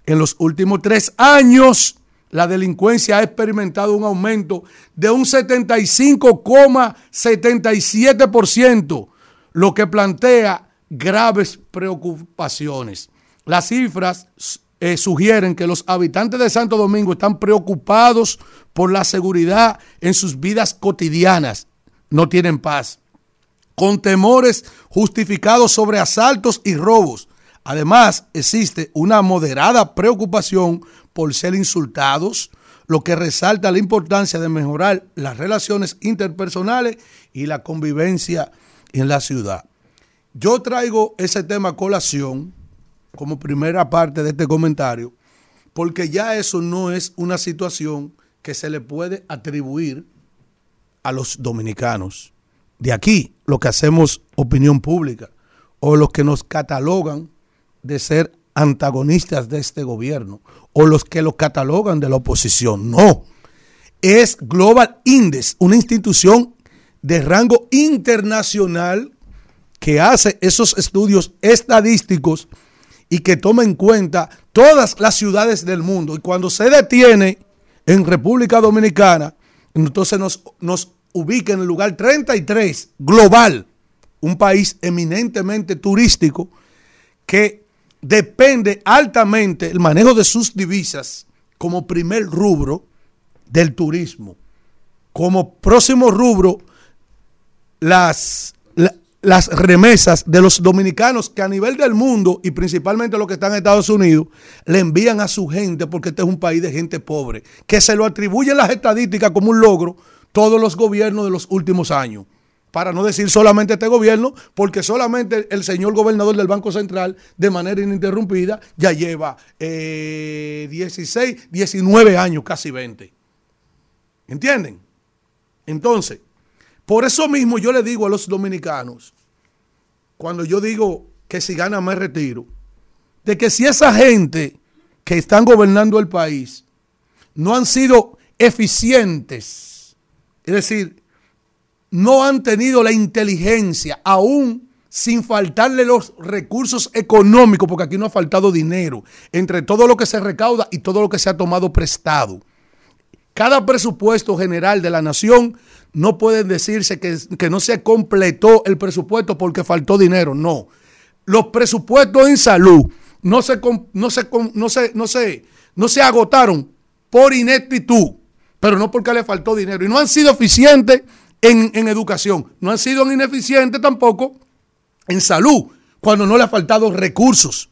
En los últimos tres años, la delincuencia ha experimentado un aumento de un 75,77%, lo que plantea graves preocupaciones. Las cifras eh, sugieren que los habitantes de Santo Domingo están preocupados por la seguridad en sus vidas cotidianas. No tienen paz con temores justificados sobre asaltos y robos. Además, existe una moderada preocupación por ser insultados, lo que resalta la importancia de mejorar las relaciones interpersonales y la convivencia en la ciudad. Yo traigo ese tema a colación como primera parte de este comentario, porque ya eso no es una situación que se le puede atribuir a los dominicanos de aquí, lo que hacemos opinión pública, o los que nos catalogan de ser antagonistas de este gobierno, o los que lo catalogan de la oposición. No, es Global Index, una institución de rango internacional que hace esos estudios estadísticos y que toma en cuenta todas las ciudades del mundo. Y cuando se detiene en República Dominicana, entonces nos, nos ubica en el lugar 33 global, un país eminentemente turístico que depende altamente el manejo de sus divisas como primer rubro del turismo. Como próximo rubro, las, la- las remesas de los dominicanos que a nivel del mundo y principalmente los que están en Estados Unidos le envían a su gente porque este es un país de gente pobre, que se lo atribuyen las estadísticas como un logro todos los gobiernos de los últimos años. Para no decir solamente este gobierno, porque solamente el señor gobernador del Banco Central, de manera ininterrumpida, ya lleva eh, 16, 19 años, casi 20. ¿Entienden? Entonces, por eso mismo yo le digo a los dominicanos, cuando yo digo que si gana me retiro, de que si esa gente que están gobernando el país no han sido eficientes, es decir, no han tenido la inteligencia, aún sin faltarle los recursos económicos, porque aquí no ha faltado dinero, entre todo lo que se recauda y todo lo que se ha tomado prestado. Cada presupuesto general de la nación no puede decirse que, que no se completó el presupuesto porque faltó dinero, no. Los presupuestos en salud no se, no se, no se, no se, no se agotaron por ineptitud, pero no porque le faltó dinero. Y no han sido eficientes en, educación, no han sido ineficientes tampoco en salud, cuando no le ha faltado recursos.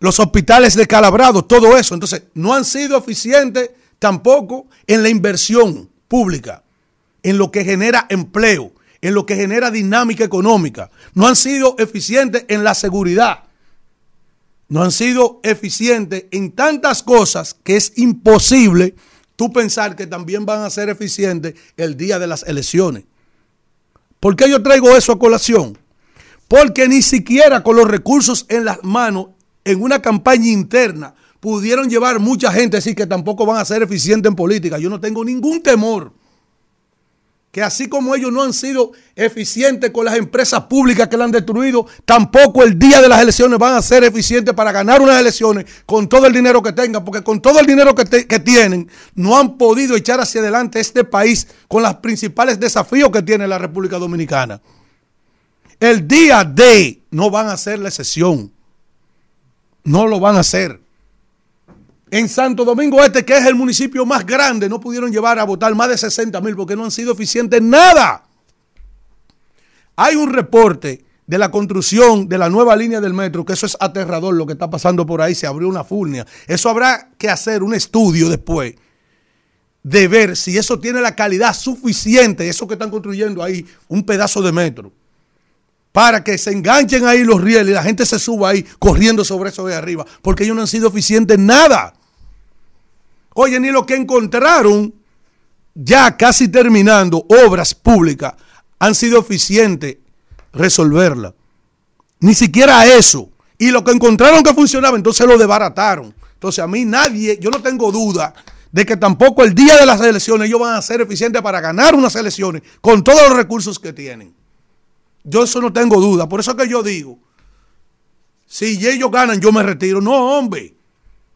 Los hospitales de Calabrado, todo eso. Entonces, no han sido eficientes tampoco en la inversión pública, en lo que genera empleo, en lo que genera dinámica económica. No han sido eficientes en la seguridad. No han sido eficientes en tantas cosas que es imposible tú pensar que también van a ser eficientes el día de las elecciones. ¿Por qué yo traigo eso a colación? Porque ni siquiera con los recursos en las manos, en una campaña interna, pudieron llevar mucha gente así que tampoco van a ser eficientes en política. Yo no tengo ningún temor que así como ellos no han sido eficientes con las empresas públicas que la han destruido, tampoco el día de las elecciones van a ser eficientes para ganar unas elecciones con todo el dinero que tengan, porque con todo el dinero que, tienen, no han podido echar hacia adelante este país con los principales desafíos que tiene la República Dominicana. El día de no van a hacer la excepción. No lo van a hacer. En Santo Domingo Este, que es el municipio más grande, no pudieron llevar a votar más de 60 mil porque no han sido eficientes en nada. Hay un reporte de la construcción de la nueva línea del metro, que eso es aterrador lo que está pasando por ahí, se abrió una furnia. Eso habrá que hacer un estudio después de ver si eso tiene la calidad suficiente, eso que están construyendo ahí, un pedazo de metro, para que se enganchen ahí los rieles y la gente se suba ahí corriendo sobre eso de arriba, porque ellos no han sido eficientes en nada. Oye, ni lo que encontraron, ya casi terminando, obras públicas, han sido eficientes resolverla. Ni siquiera eso. Y lo que encontraron que funcionaba, entonces lo desbarataron. Entonces a mí nadie, yo no tengo duda de que tampoco el día de las elecciones ellos van a ser eficientes para ganar unas elecciones con todos los recursos que tienen. Yo eso no tengo duda. Por eso que yo digo, si ellos ganan, yo me retiro. No, hombre.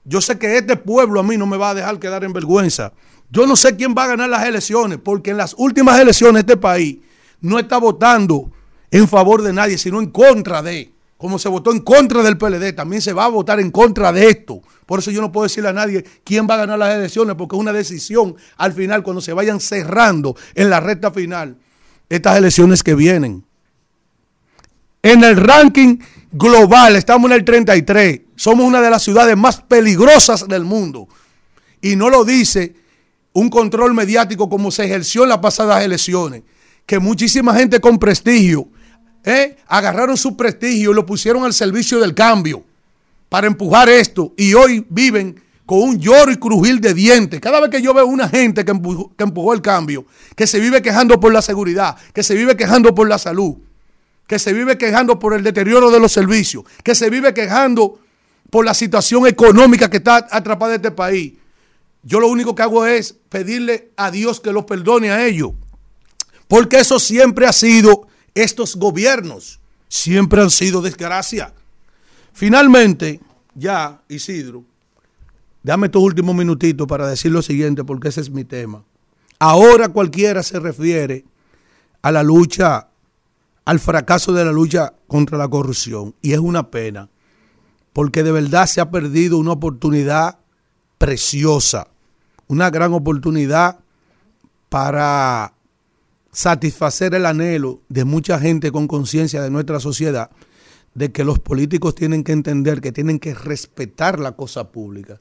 Yo sé que este pueblo a mí no me va a dejar quedar en vergüenza. Yo no sé quién va a ganar las elecciones, porque en las últimas elecciones este país no está votando en favor de nadie, sino en contra de. Como se votó en contra del PLD, también se va a votar en contra de esto. Por eso yo no puedo decirle a nadie quién va a ganar las elecciones, porque es una decisión al final, cuando se vayan cerrando en la recta final estas elecciones que vienen. En el ranking global estamos en el 33. Somos una de las ciudades más peligrosas del mundo. Y no lo dice un control mediático como se ejerció en las pasadas elecciones. Que muchísima gente con prestigio ¿eh? agarraron su prestigio y lo pusieron al servicio del cambio para empujar esto. Y hoy viven con un lloro y crujir de dientes. Cada vez que yo veo una gente que empujó, que empujó el cambio, que se vive quejando por la seguridad, que se vive quejando por la salud, que se vive quejando por el deterioro de los servicios, que se vive quejando por la situación económica que está atrapada este país. Yo lo único que hago es pedirle a Dios que los perdone a ellos. Porque eso siempre ha sido, estos gobiernos siempre han sido desgracia. Finalmente, ya, Isidro, dame estos últimos minutitos para decir lo siguiente, porque ese es mi tema. Ahora cualquiera se refiere a la lucha, al fracaso de la lucha contra la corrupción. Y es una pena, porque de verdad se ha perdido una oportunidad preciosa, una gran oportunidad para satisfacer el anhelo de mucha gente con conciencia de nuestra sociedad de que los políticos tienen que entender que tienen que respetar la cosa pública,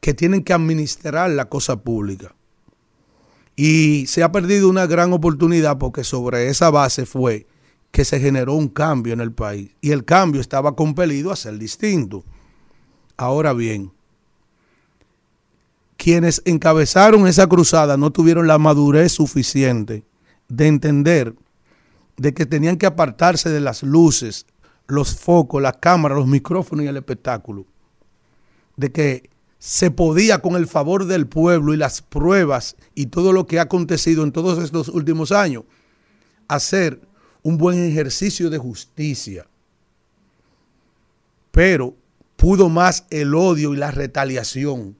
que tienen que administrar la cosa pública. Y se ha perdido una gran oportunidad porque sobre esa base fue que se generó un cambio en el país y el cambio estaba compelido a ser distinto. Ahora bien, quienes encabezaron esa cruzada no tuvieron la madurez suficiente de entender de que tenían que apartarse de las luces, los focos, las cámaras, los micrófonos y el espectáculo. De que se podía con el favor del pueblo y las pruebas y todo lo que ha acontecido en todos estos últimos años, hacer un buen ejercicio de justicia. Pero pudo más el odio y la retaliación.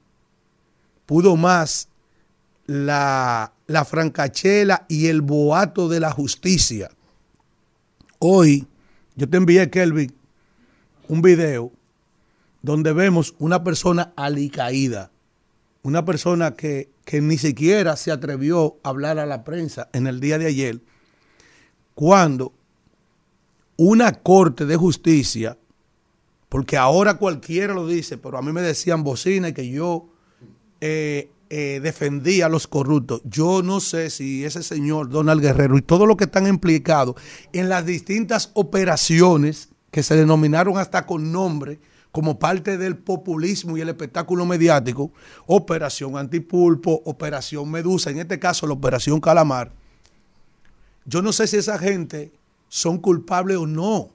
Pudo más la, la francachela y el boato de la justicia. Hoy, yo te envié, Kelvin, un video donde vemos una persona alicaída, una persona que, que ni siquiera se atrevió a hablar a la prensa en el día de ayer, cuando una corte de justicia, porque ahora cualquiera lo dice, pero a mí me decían bocina que yo eh, eh, defendía a los corruptos. Yo no sé si ese señor Donald Guerrero y todo lo que están implicados en las distintas operaciones que se denominaron hasta con nombre como parte del populismo y el espectáculo mediático, Operación Antipulpo, Operación Medusa, en este caso la Operación Calamar. Yo no sé si esa gente son culpables o no,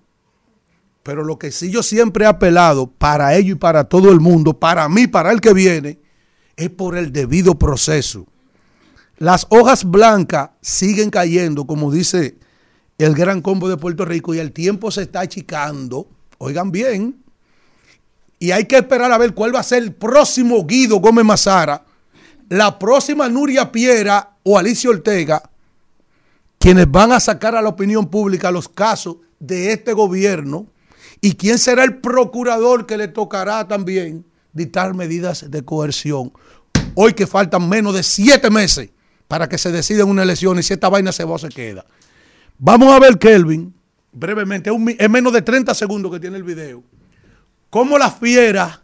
pero lo que sí yo siempre he apelado para ellos y para todo el mundo, para mí, para el que viene, es por el debido proceso. Las hojas blancas siguen cayendo, como dice el gran combo de Puerto Rico, y el tiempo se está achicando. Oigan bien. Y hay que esperar a ver cuál va a ser el próximo Guido Gómez Mazara, la próxima Nuria Piera o Alicia Ortega, quienes van a sacar a la opinión pública los casos de este gobierno y quién será el procurador que le tocará también dictar medidas de coerción. Hoy que faltan menos de siete meses para que se decida una elección y si esta vaina se va o se queda. Vamos a ver, Kelvin, brevemente, es, menos de 30 segundos que tiene el video. Cómo la fiera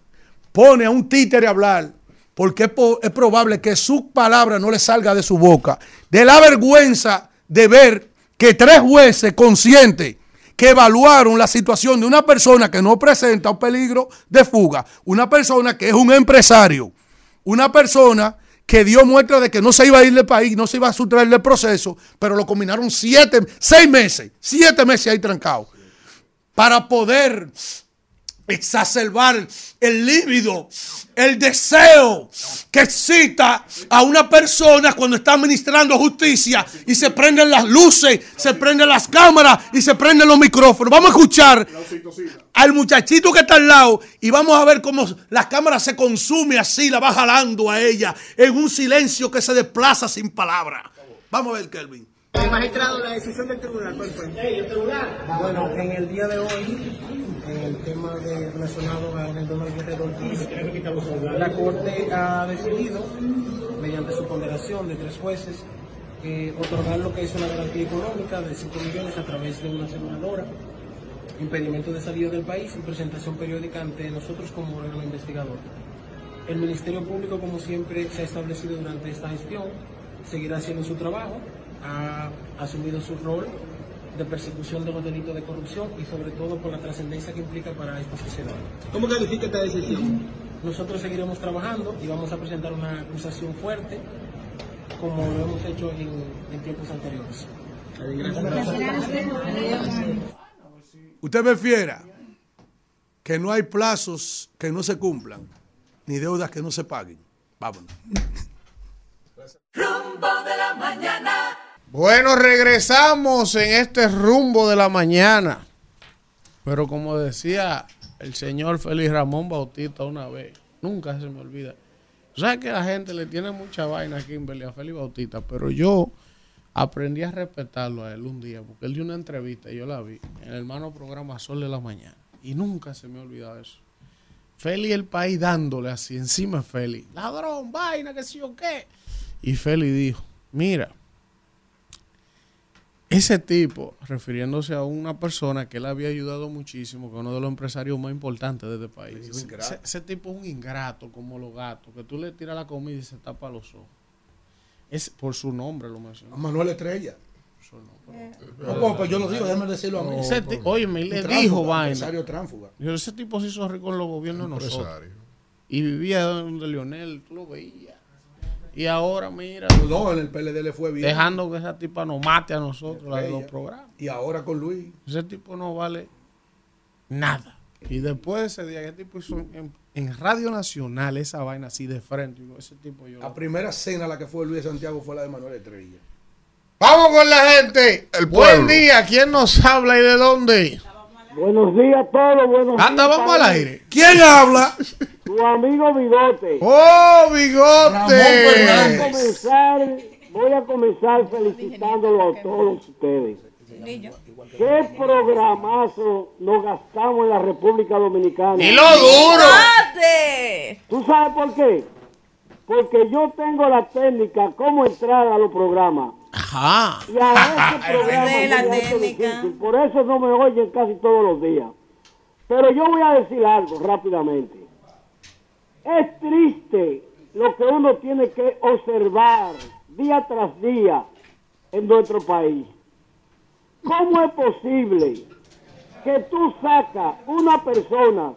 pone a un títere a hablar, porque es, po- es probable que su palabra no le salga de su boca. De la vergüenza de ver que tres jueces conscientes que evaluaron la situación de una persona que no presenta un peligro de fuga, una persona que es un empresario, una persona que dio muestra de que no se iba a ir del país, no se iba a sustraer del proceso, pero lo combinaron siete, seis meses, siete meses ahí trancado, para poder exacerbar el líbido, el deseo que excita a una persona cuando está administrando justicia y se prenden las luces, se prenden las cámaras y se prenden los micrófonos. Vamos a escuchar al muchachito que está al lado y vamos a ver cómo la cámara se consume así, la va jalando a ella en un silencio que se desplaza sin palabra. Vamos a ver, Kelvin. Magistrado, la decisión del tribunal, ¿cuál fue? Bueno, en el día de hoy, en el tema de, relacionado a el don Guerrero Ortiz, la Corte ha decidido, mediante su ponderación de tres jueces, eh, otorgar lo que es una garantía económica de 5 millones a través de una aseguradora, impedimento de salida del país y presentación periódica ante nosotros como órgano investigador. El Ministerio Público, como siempre se ha establecido durante esta gestión, seguirá haciendo su trabajo, ha asumido su rol de persecución de los delitos de corrupción y sobre todo por la trascendencia que implica para esta sociedad. ¿Cómo califica esta decisión? Nosotros seguiremos trabajando y vamos a presentar una acusación fuerte como lo hemos hecho en, en tiempos anteriores. Usted me fiera que no hay plazos que no se cumplan, ni deudas que no se paguen. Vámonos. Rumbo de la mañana. Bueno, regresamos en este rumbo de la mañana. Pero como decía el señor Félix Ramón Bautista una vez, nunca se me olvida. Sea que la gente le tiene mucha vaina a Kimberly, a Félix Bautista, pero yo aprendí a respetarlo a él un día, porque él dio una entrevista, y yo la vi, en el hermano programa Sol de la Mañana. Y nunca se me ha olvidado eso. Félix el país dándole así, encima Félix. Ladrón, vaina, que sí o qué. Y Félix dijo, mira, ese tipo, refiriéndose a una persona que él había ayudado muchísimo, que es uno de los empresarios más importantes de este país. Ese, ese tipo es un ingrato, como los gatos, que tú le tiras la comida y se tapa los ojos. Es por su nombre lo mencionó. A Manuel Estrella. Su nombre. No, pues, pues yo lo digo, déjame decirlo a mí. Ese le Un dijo vaina. empresario tránsfuga. Yo, ese tipo se hizo rico en los gobiernos de nosotros. Y vivía donde Lionel, tú lo veías. Y ahora, mira. No, en el PLD le fue bien. Dejando que esa tipa nos mate a nosotros, la de los programas. Y ahora con Luis. Ese tipo no vale nada. Y después de ese día, ese tipo hizo en, en Radio Nacional esa vaina así de frente. Ese tipo yo. La primera cena la que fue Luis de Santiago fue la de Manuel Estrella. Vamos con la gente. El Buen pueblo. día. ¿Quién nos habla y de dónde? Buenos días a todos, buenos Anda, días, vamos al aire. ¿Quién habla? Tu amigo Bigote. ¡Oh, Voy a bigote! comenzar, voy a comenzar felicitándolo a todos ustedes. ¿Qué programazo nos gastamos en la República Dominicana? ¡Y lo duro! ¿Tú sabes por qué? Porque yo tengo la técnica cómo entrar a los programas. Ajá. Y a ese programa de la técnica. Por eso no me oyen casi todos los días. Pero yo voy a decir algo rápidamente. Es triste lo que uno tiene que observar día tras día en nuestro país. ¿Cómo es posible que tú sacas una persona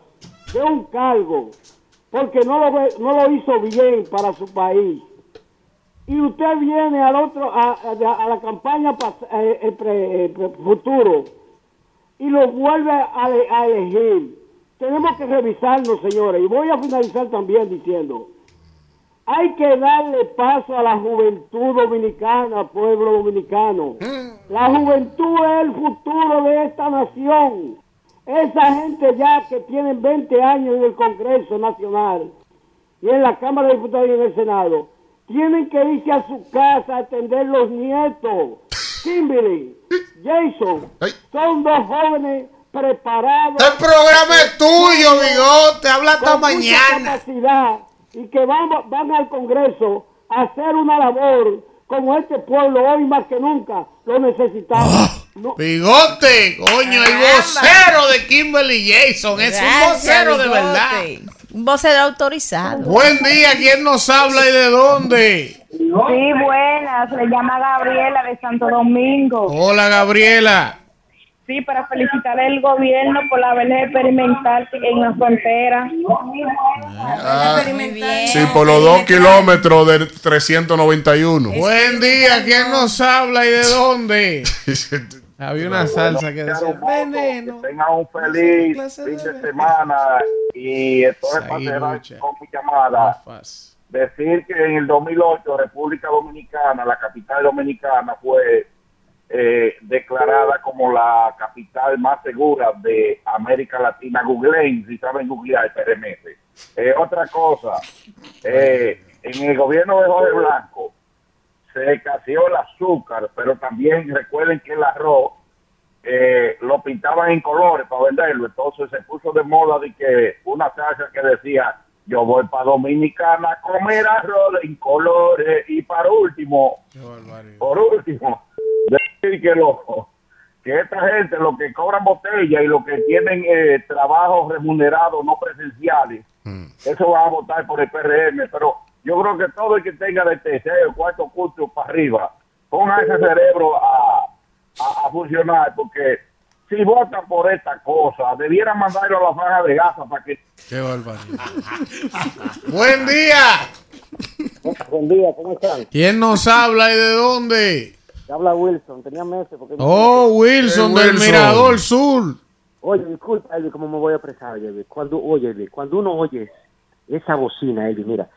de un cargo porque no lo, no lo hizo bien para su país y usted viene al otro a, a- a la campaña pas- eh, eh, pre- eh, pre- futuro y lo vuelve a, ele- a elegir. Tenemos que revisarnos, señores, y voy a finalizar también diciendo, hay que darle paso a la juventud dominicana, pueblo dominicano. La juventud es el futuro de esta nación. Esa gente ya que tienen 20 años en el Congreso Nacional y en la Cámara de Diputados y en el Senado, tienen que irse a su casa a atender los nietos. Kimberly, Jason, son dos jóvenes preparados. El programa es tuyo, bigote. Habla hasta mañana. capacidad y que van, van al Congreso a hacer una labor como este pueblo hoy más que nunca lo necesitamos. Bigote, coño, el vocero de Kimberly Jason. Es un vocero de verdad. Un vocero autorizado. Buen día, ¿quién nos habla y de dónde? Sí, buenas. Le llama Gabriela de Santo Domingo. Hola, Gabriela. Sí, para felicitar al gobierno por la haber experimental en la frontera. Ah, sí, por los dos kilómetros de 391. Buen día, ¿quién nos habla y de dónde? Había una salsa que decía veneno. Que tengan un feliz fin de semana y cerrar lucha. con mi llamada, decir que en el 2008 República Dominicana, la capital dominicana, fue eh, declarada como la capital más segura de América Latina. Googleen, si saben googlear, PRMS. Eh, otra cosa, eh, en el gobierno de Jorge Blanco, se escaseó el azúcar, pero también recuerden que el arroz eh, lo pintaban en colores para venderlo. Entonces se puso de moda de que una salsa que decía, yo voy para Dominicana a comer arroz en colores. Y para último, por último, decir que, lo, que esta gente, los que cobran botella y los que tienen eh, trabajos remunerados no presenciales, eso va a votar por el PRM, pero yo creo que todo el que tenga de tercero, cuarto curso para arriba, ponga ese cerebro a, a, a funcionar, porque si votan por esta cosa, debieran mandarlo a la franja de Gaza para que... Qué barbaridad. Buen día. Buen día, ¿cómo están? ¿Quién nos habla y de dónde? Te habla Wilson, tenía meses porque... Oh, Wilson Eh, del Wilson. Mirador Sur. Oye, disculpa, Elvi, cómo me voy a expresar, Elvi. Cuando, oye, Elvi, cuando uno oye esa bocina, Elvi, mira,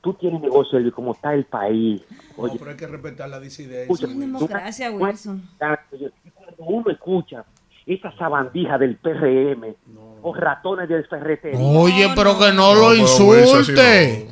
tú tienes negocio, Elvi, como está el país. Oye, pero hay que respetar la disidencia. Democracia, Wilson. cuando uno escucha esa sabandija del PRM o ratones del ferretería. Oye, pero que no lo sí, insulte.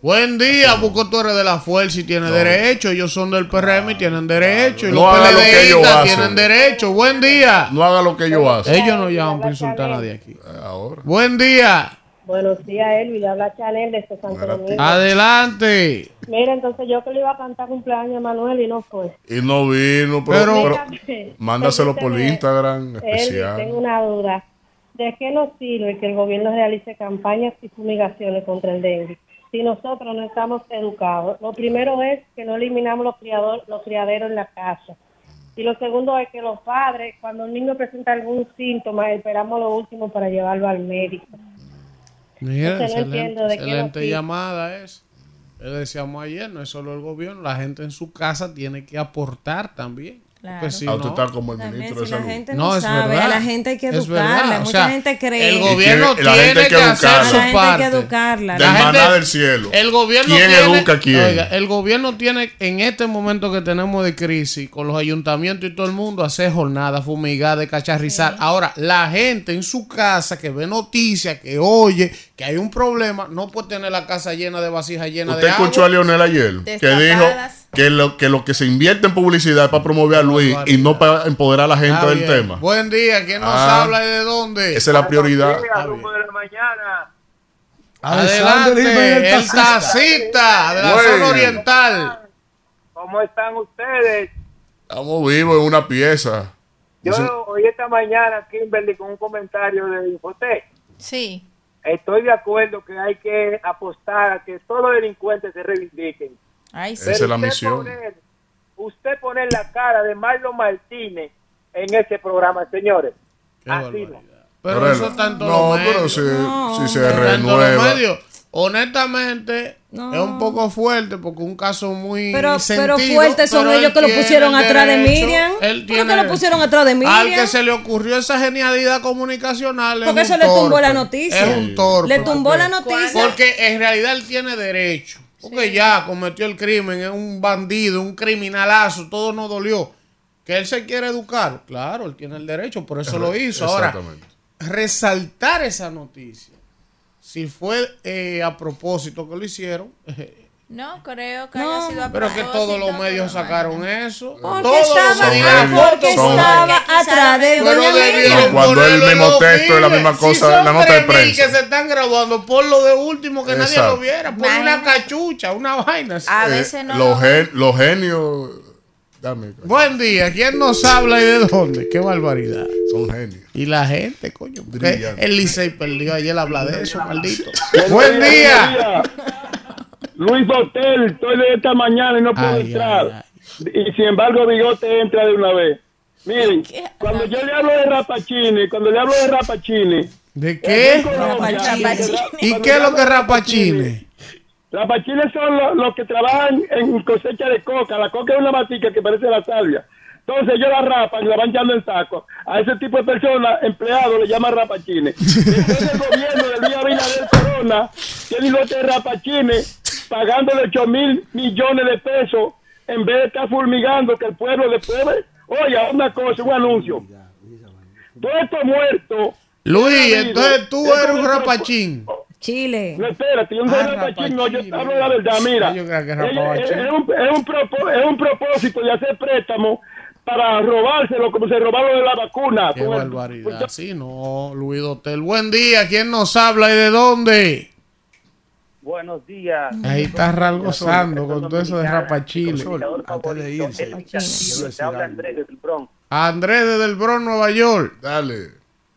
Buen día, porque tú eres de la fuerza y tienes derecho. Ellos son del PRM y tienen derecho. Y No los haga lo que ellos PLDistas hacen. tienen derecho. Buen día. No haga lo que ellos hacen. Ellos no llaman para insultar a nadie aquí. Ahora. Buen día. Buenos días, Elvi. Habla Chanel desde Santo Domingo. Adelante. Mira, entonces yo que le iba a cantar cumpleaños a Manuel y no fue. Y no vino, pero, Pero- pero mándaselo por Instagram Elvi, especial. tengo una duda. ¿De qué nos sirve que el gobierno realice campañas y fumigaciones contra el dengue si nosotros no estamos educados? Lo primero es que no eliminamos los, criador, los criaderos en la casa. Y lo segundo es que los padres, cuando un niño presenta algún síntoma, esperamos lo último para llevarlo al médico. Mira, no excelente, excelente llamada es. Le decíamos ayer, no es solo el gobierno, la gente en su casa tiene que aportar también. Claro. Porque si Ah, usted no- está como el También ministro si de la salud. gente no, es sabe, verdad. a la gente hay que Es educarla. verdad, o Mucha sea, gente cree. El gobierno tiene- la gente tiene hay que, que hacer educarla. su La gente hay parte. que educarla. Del La gente- del cielo. El gobierno ¿Quién tiene, educa a quién? Oiga, el gobierno tiene en este momento que tenemos de crisis con los ayuntamientos y todo el mundo hacer jornadas, fumigar, de cacharrizar. Ahora, la gente en su casa que ve noticias, que oye que hay un problema, no puede tener la casa llena de vasijas llenas ¿Usted de agua. escuchó a Leonel ayer? Que dijo. Que lo, que lo que se invierte en publicidad es para promover a Luis y no para empoderar a la gente Está del bien. tema. Buen día, ¿quién nos Ah, habla y de dónde? Esa es la prioridad. De la mañana. Adelante, el tacita de la Güey. zona oriental. ¿Cómo están ustedes? Estamos vivos en una pieza. Yo Eso- oí esta mañana Kimberly con un comentario de Infotec. Sí. Estoy de acuerdo que hay que apostar a que todos los delincuentes se reivindiquen. Ay, Esa es la usted misión. Poner, usted poner la cara de Marlon Martínez en ese programa, señores. Así no. Pero, Pero eso él- está en todos no, los medios. pero si- si se renueva. Honestamente, es un poco fuerte porque un caso muy Pero, sentido, pero fuertes son ellos que lo pusieron atrás de Miriam. Él ¿Por qué tiene lo pusieron atrás de Al Miriam? que se le ocurrió esa genialidad comunicacional. Porque es eso un le tumbó la noticia. Es un torpe. Le tumbó la noticia. Porque en realidad él tiene derecho. Porque ya cometió el crimen, es un bandido, un criminalazo, todo nos dolió. Que él se quiere educar, claro, él tiene el derecho, por eso lo hizo. Ahora, resaltar esa noticia, si fue eh, a propósito que lo hicieron, No, creo que haya sido a pero que propósito, todos los medios sacaron eso. Porque Todos estaba, los medios. porque estaba atrás de Pero. Cuando es el mismo texto es la misma Si cosa, son la nota de 3.000 prensa. que se están graduando, por lo de último que nadie lo viera, por una cachucha, una vaina. así. A Eh, veces no los, lo- gen- los genios Dame. Buen día. ¿Quién nos habla y de dónde? Qué barbaridad. Son genios. Y la gente, coño. El Licey perdió. Ayer habla de eso, maldito. Buen día. Luis Hotel, estoy de esta mañana y no puedo Ay, entrar. Y sin embargo, Bigote entra de una vez. Miren, cuando yo le hablo de Rapachini, cuando le hablo de Rapachini. ¿De qué? Rapachini. ¿Y qué es lo que es rapachine? Rapachines son los, los que trabajan en cosecha de coca. La coca es una matica que parece la salvia. Entonces ellos la rapan y la van echando en saco. A ese tipo de personas, empleados, le llaman rapachines. Entonces el gobierno de Luis Abinader Corona tiene lote de rapachines pagándole 8 mil millones de pesos en vez de estar fulmigando que el pueblo después... ve- Oye, una cosa, un anuncio. Todo esto muerto... Luis, entonces tú es eres un rapachín. Chile. no, espérate, yo no soy Ah, rapachín, no, yo te hablo la verdad, mira. Yo creo que Es, un, es, un propo- es un propósito de hacer préstamos para robárselo como se robaron de la vacuna. Qué el- barbaridad. Sí, no, Luis Hotel. Buen día. ¿Quién nos habla y de dónde? Buenos días. Ahí está Ral gozando con todo eso de rapachile. Antes de irse, Te habla Andrés desde el Bronx. Andrés desde el Bronx, Nueva York. Dale.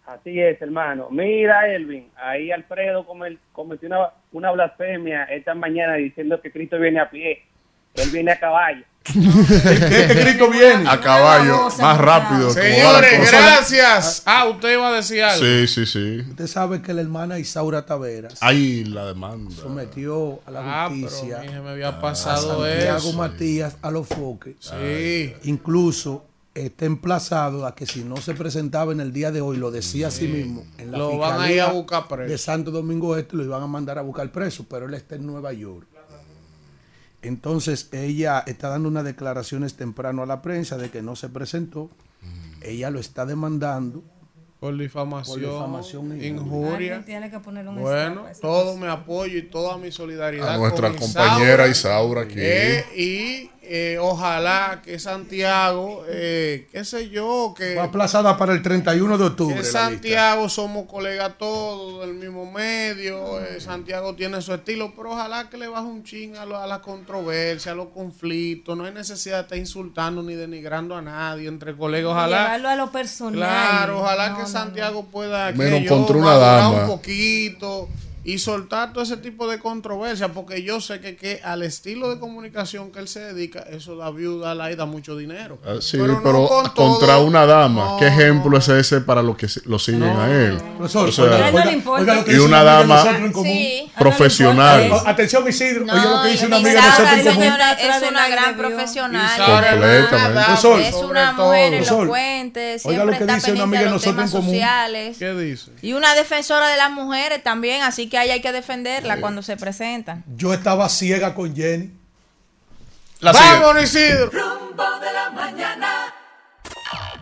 Así es, hermano. Mira, Elvin, ahí Alfredo come- cometió una, una blasfemia esta mañana diciendo que Cristo viene a pie. Él viene a caballo. Este Cristo viene. A caballo, más rápido. Señores, gracias. Ah, usted iba a decir algo. Sí, sí, sí. Usted sabe que la hermana Isaura Taveras Ahí la demanda. sometió a la Ah, pero justicia a mí se me había a pasado Santiago eso. Matías a los foques. Sí. Incluso está emplazado a que si no se presentaba en el día de hoy, lo decía a sí mismo, en la Lo van a ir a buscar preso. de Santo Domingo Este lo iban a mandar a buscar preso, pero él está en Nueva York. Entonces ella está dando unas declaraciones temprano a la prensa de que no se presentó. Ella lo está demandando Por difamación, Por difamación injuria. Alguien tiene que poner un Bueno, todo mi apoyo y toda mi solidaridad. A nuestra con compañera Isaura aquí. Eh, y eh, ojalá que Santiago, eh, qué sé yo, que, fue aplazada para el 31 de octubre. Santiago somos colegas todos del mismo medio. eh, Santiago tiene su estilo, pero ojalá que le baje un ching a, lo- a la controversia, a los conflictos. No hay necesidad de estar insultando ni denigrando a nadie entre colegas. Ojalá. Llevarlo a lo personal. Claro, ojalá No, que no, Santiago pueda Menos aquello, contra una madurar dama. un poquito y soltar todo ese tipo de controversia, porque yo sé que, que al estilo de comunicación que él se dedica, eso da viuda, la da mucho dinero. Ah, Sí, Pero pero, no con todo. contra una dama. No. ¿Qué ejemplo es ese para los que lo siguen a él? Profesor, O sea, oiga, oiga, oiga lo que y una dama profesional. Atención, Isidro. No, Oye, lo que dice una amiga Isaura, nosotros en común. señora, es una gran profesional. Completamente. Es una todo. mujer elocuente, oiga siempre lo que está dice una pendiente amiga nosotros en común. ¿Qué dice? Y una defensora de las mujeres también, así que hay que defenderla cuando se presentan. Yo estaba ciega con Jenny. La Vámonos, Isidro. Rumbo de la mañana.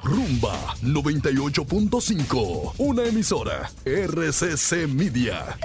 Rumba 98.5, una emisora RCC Media.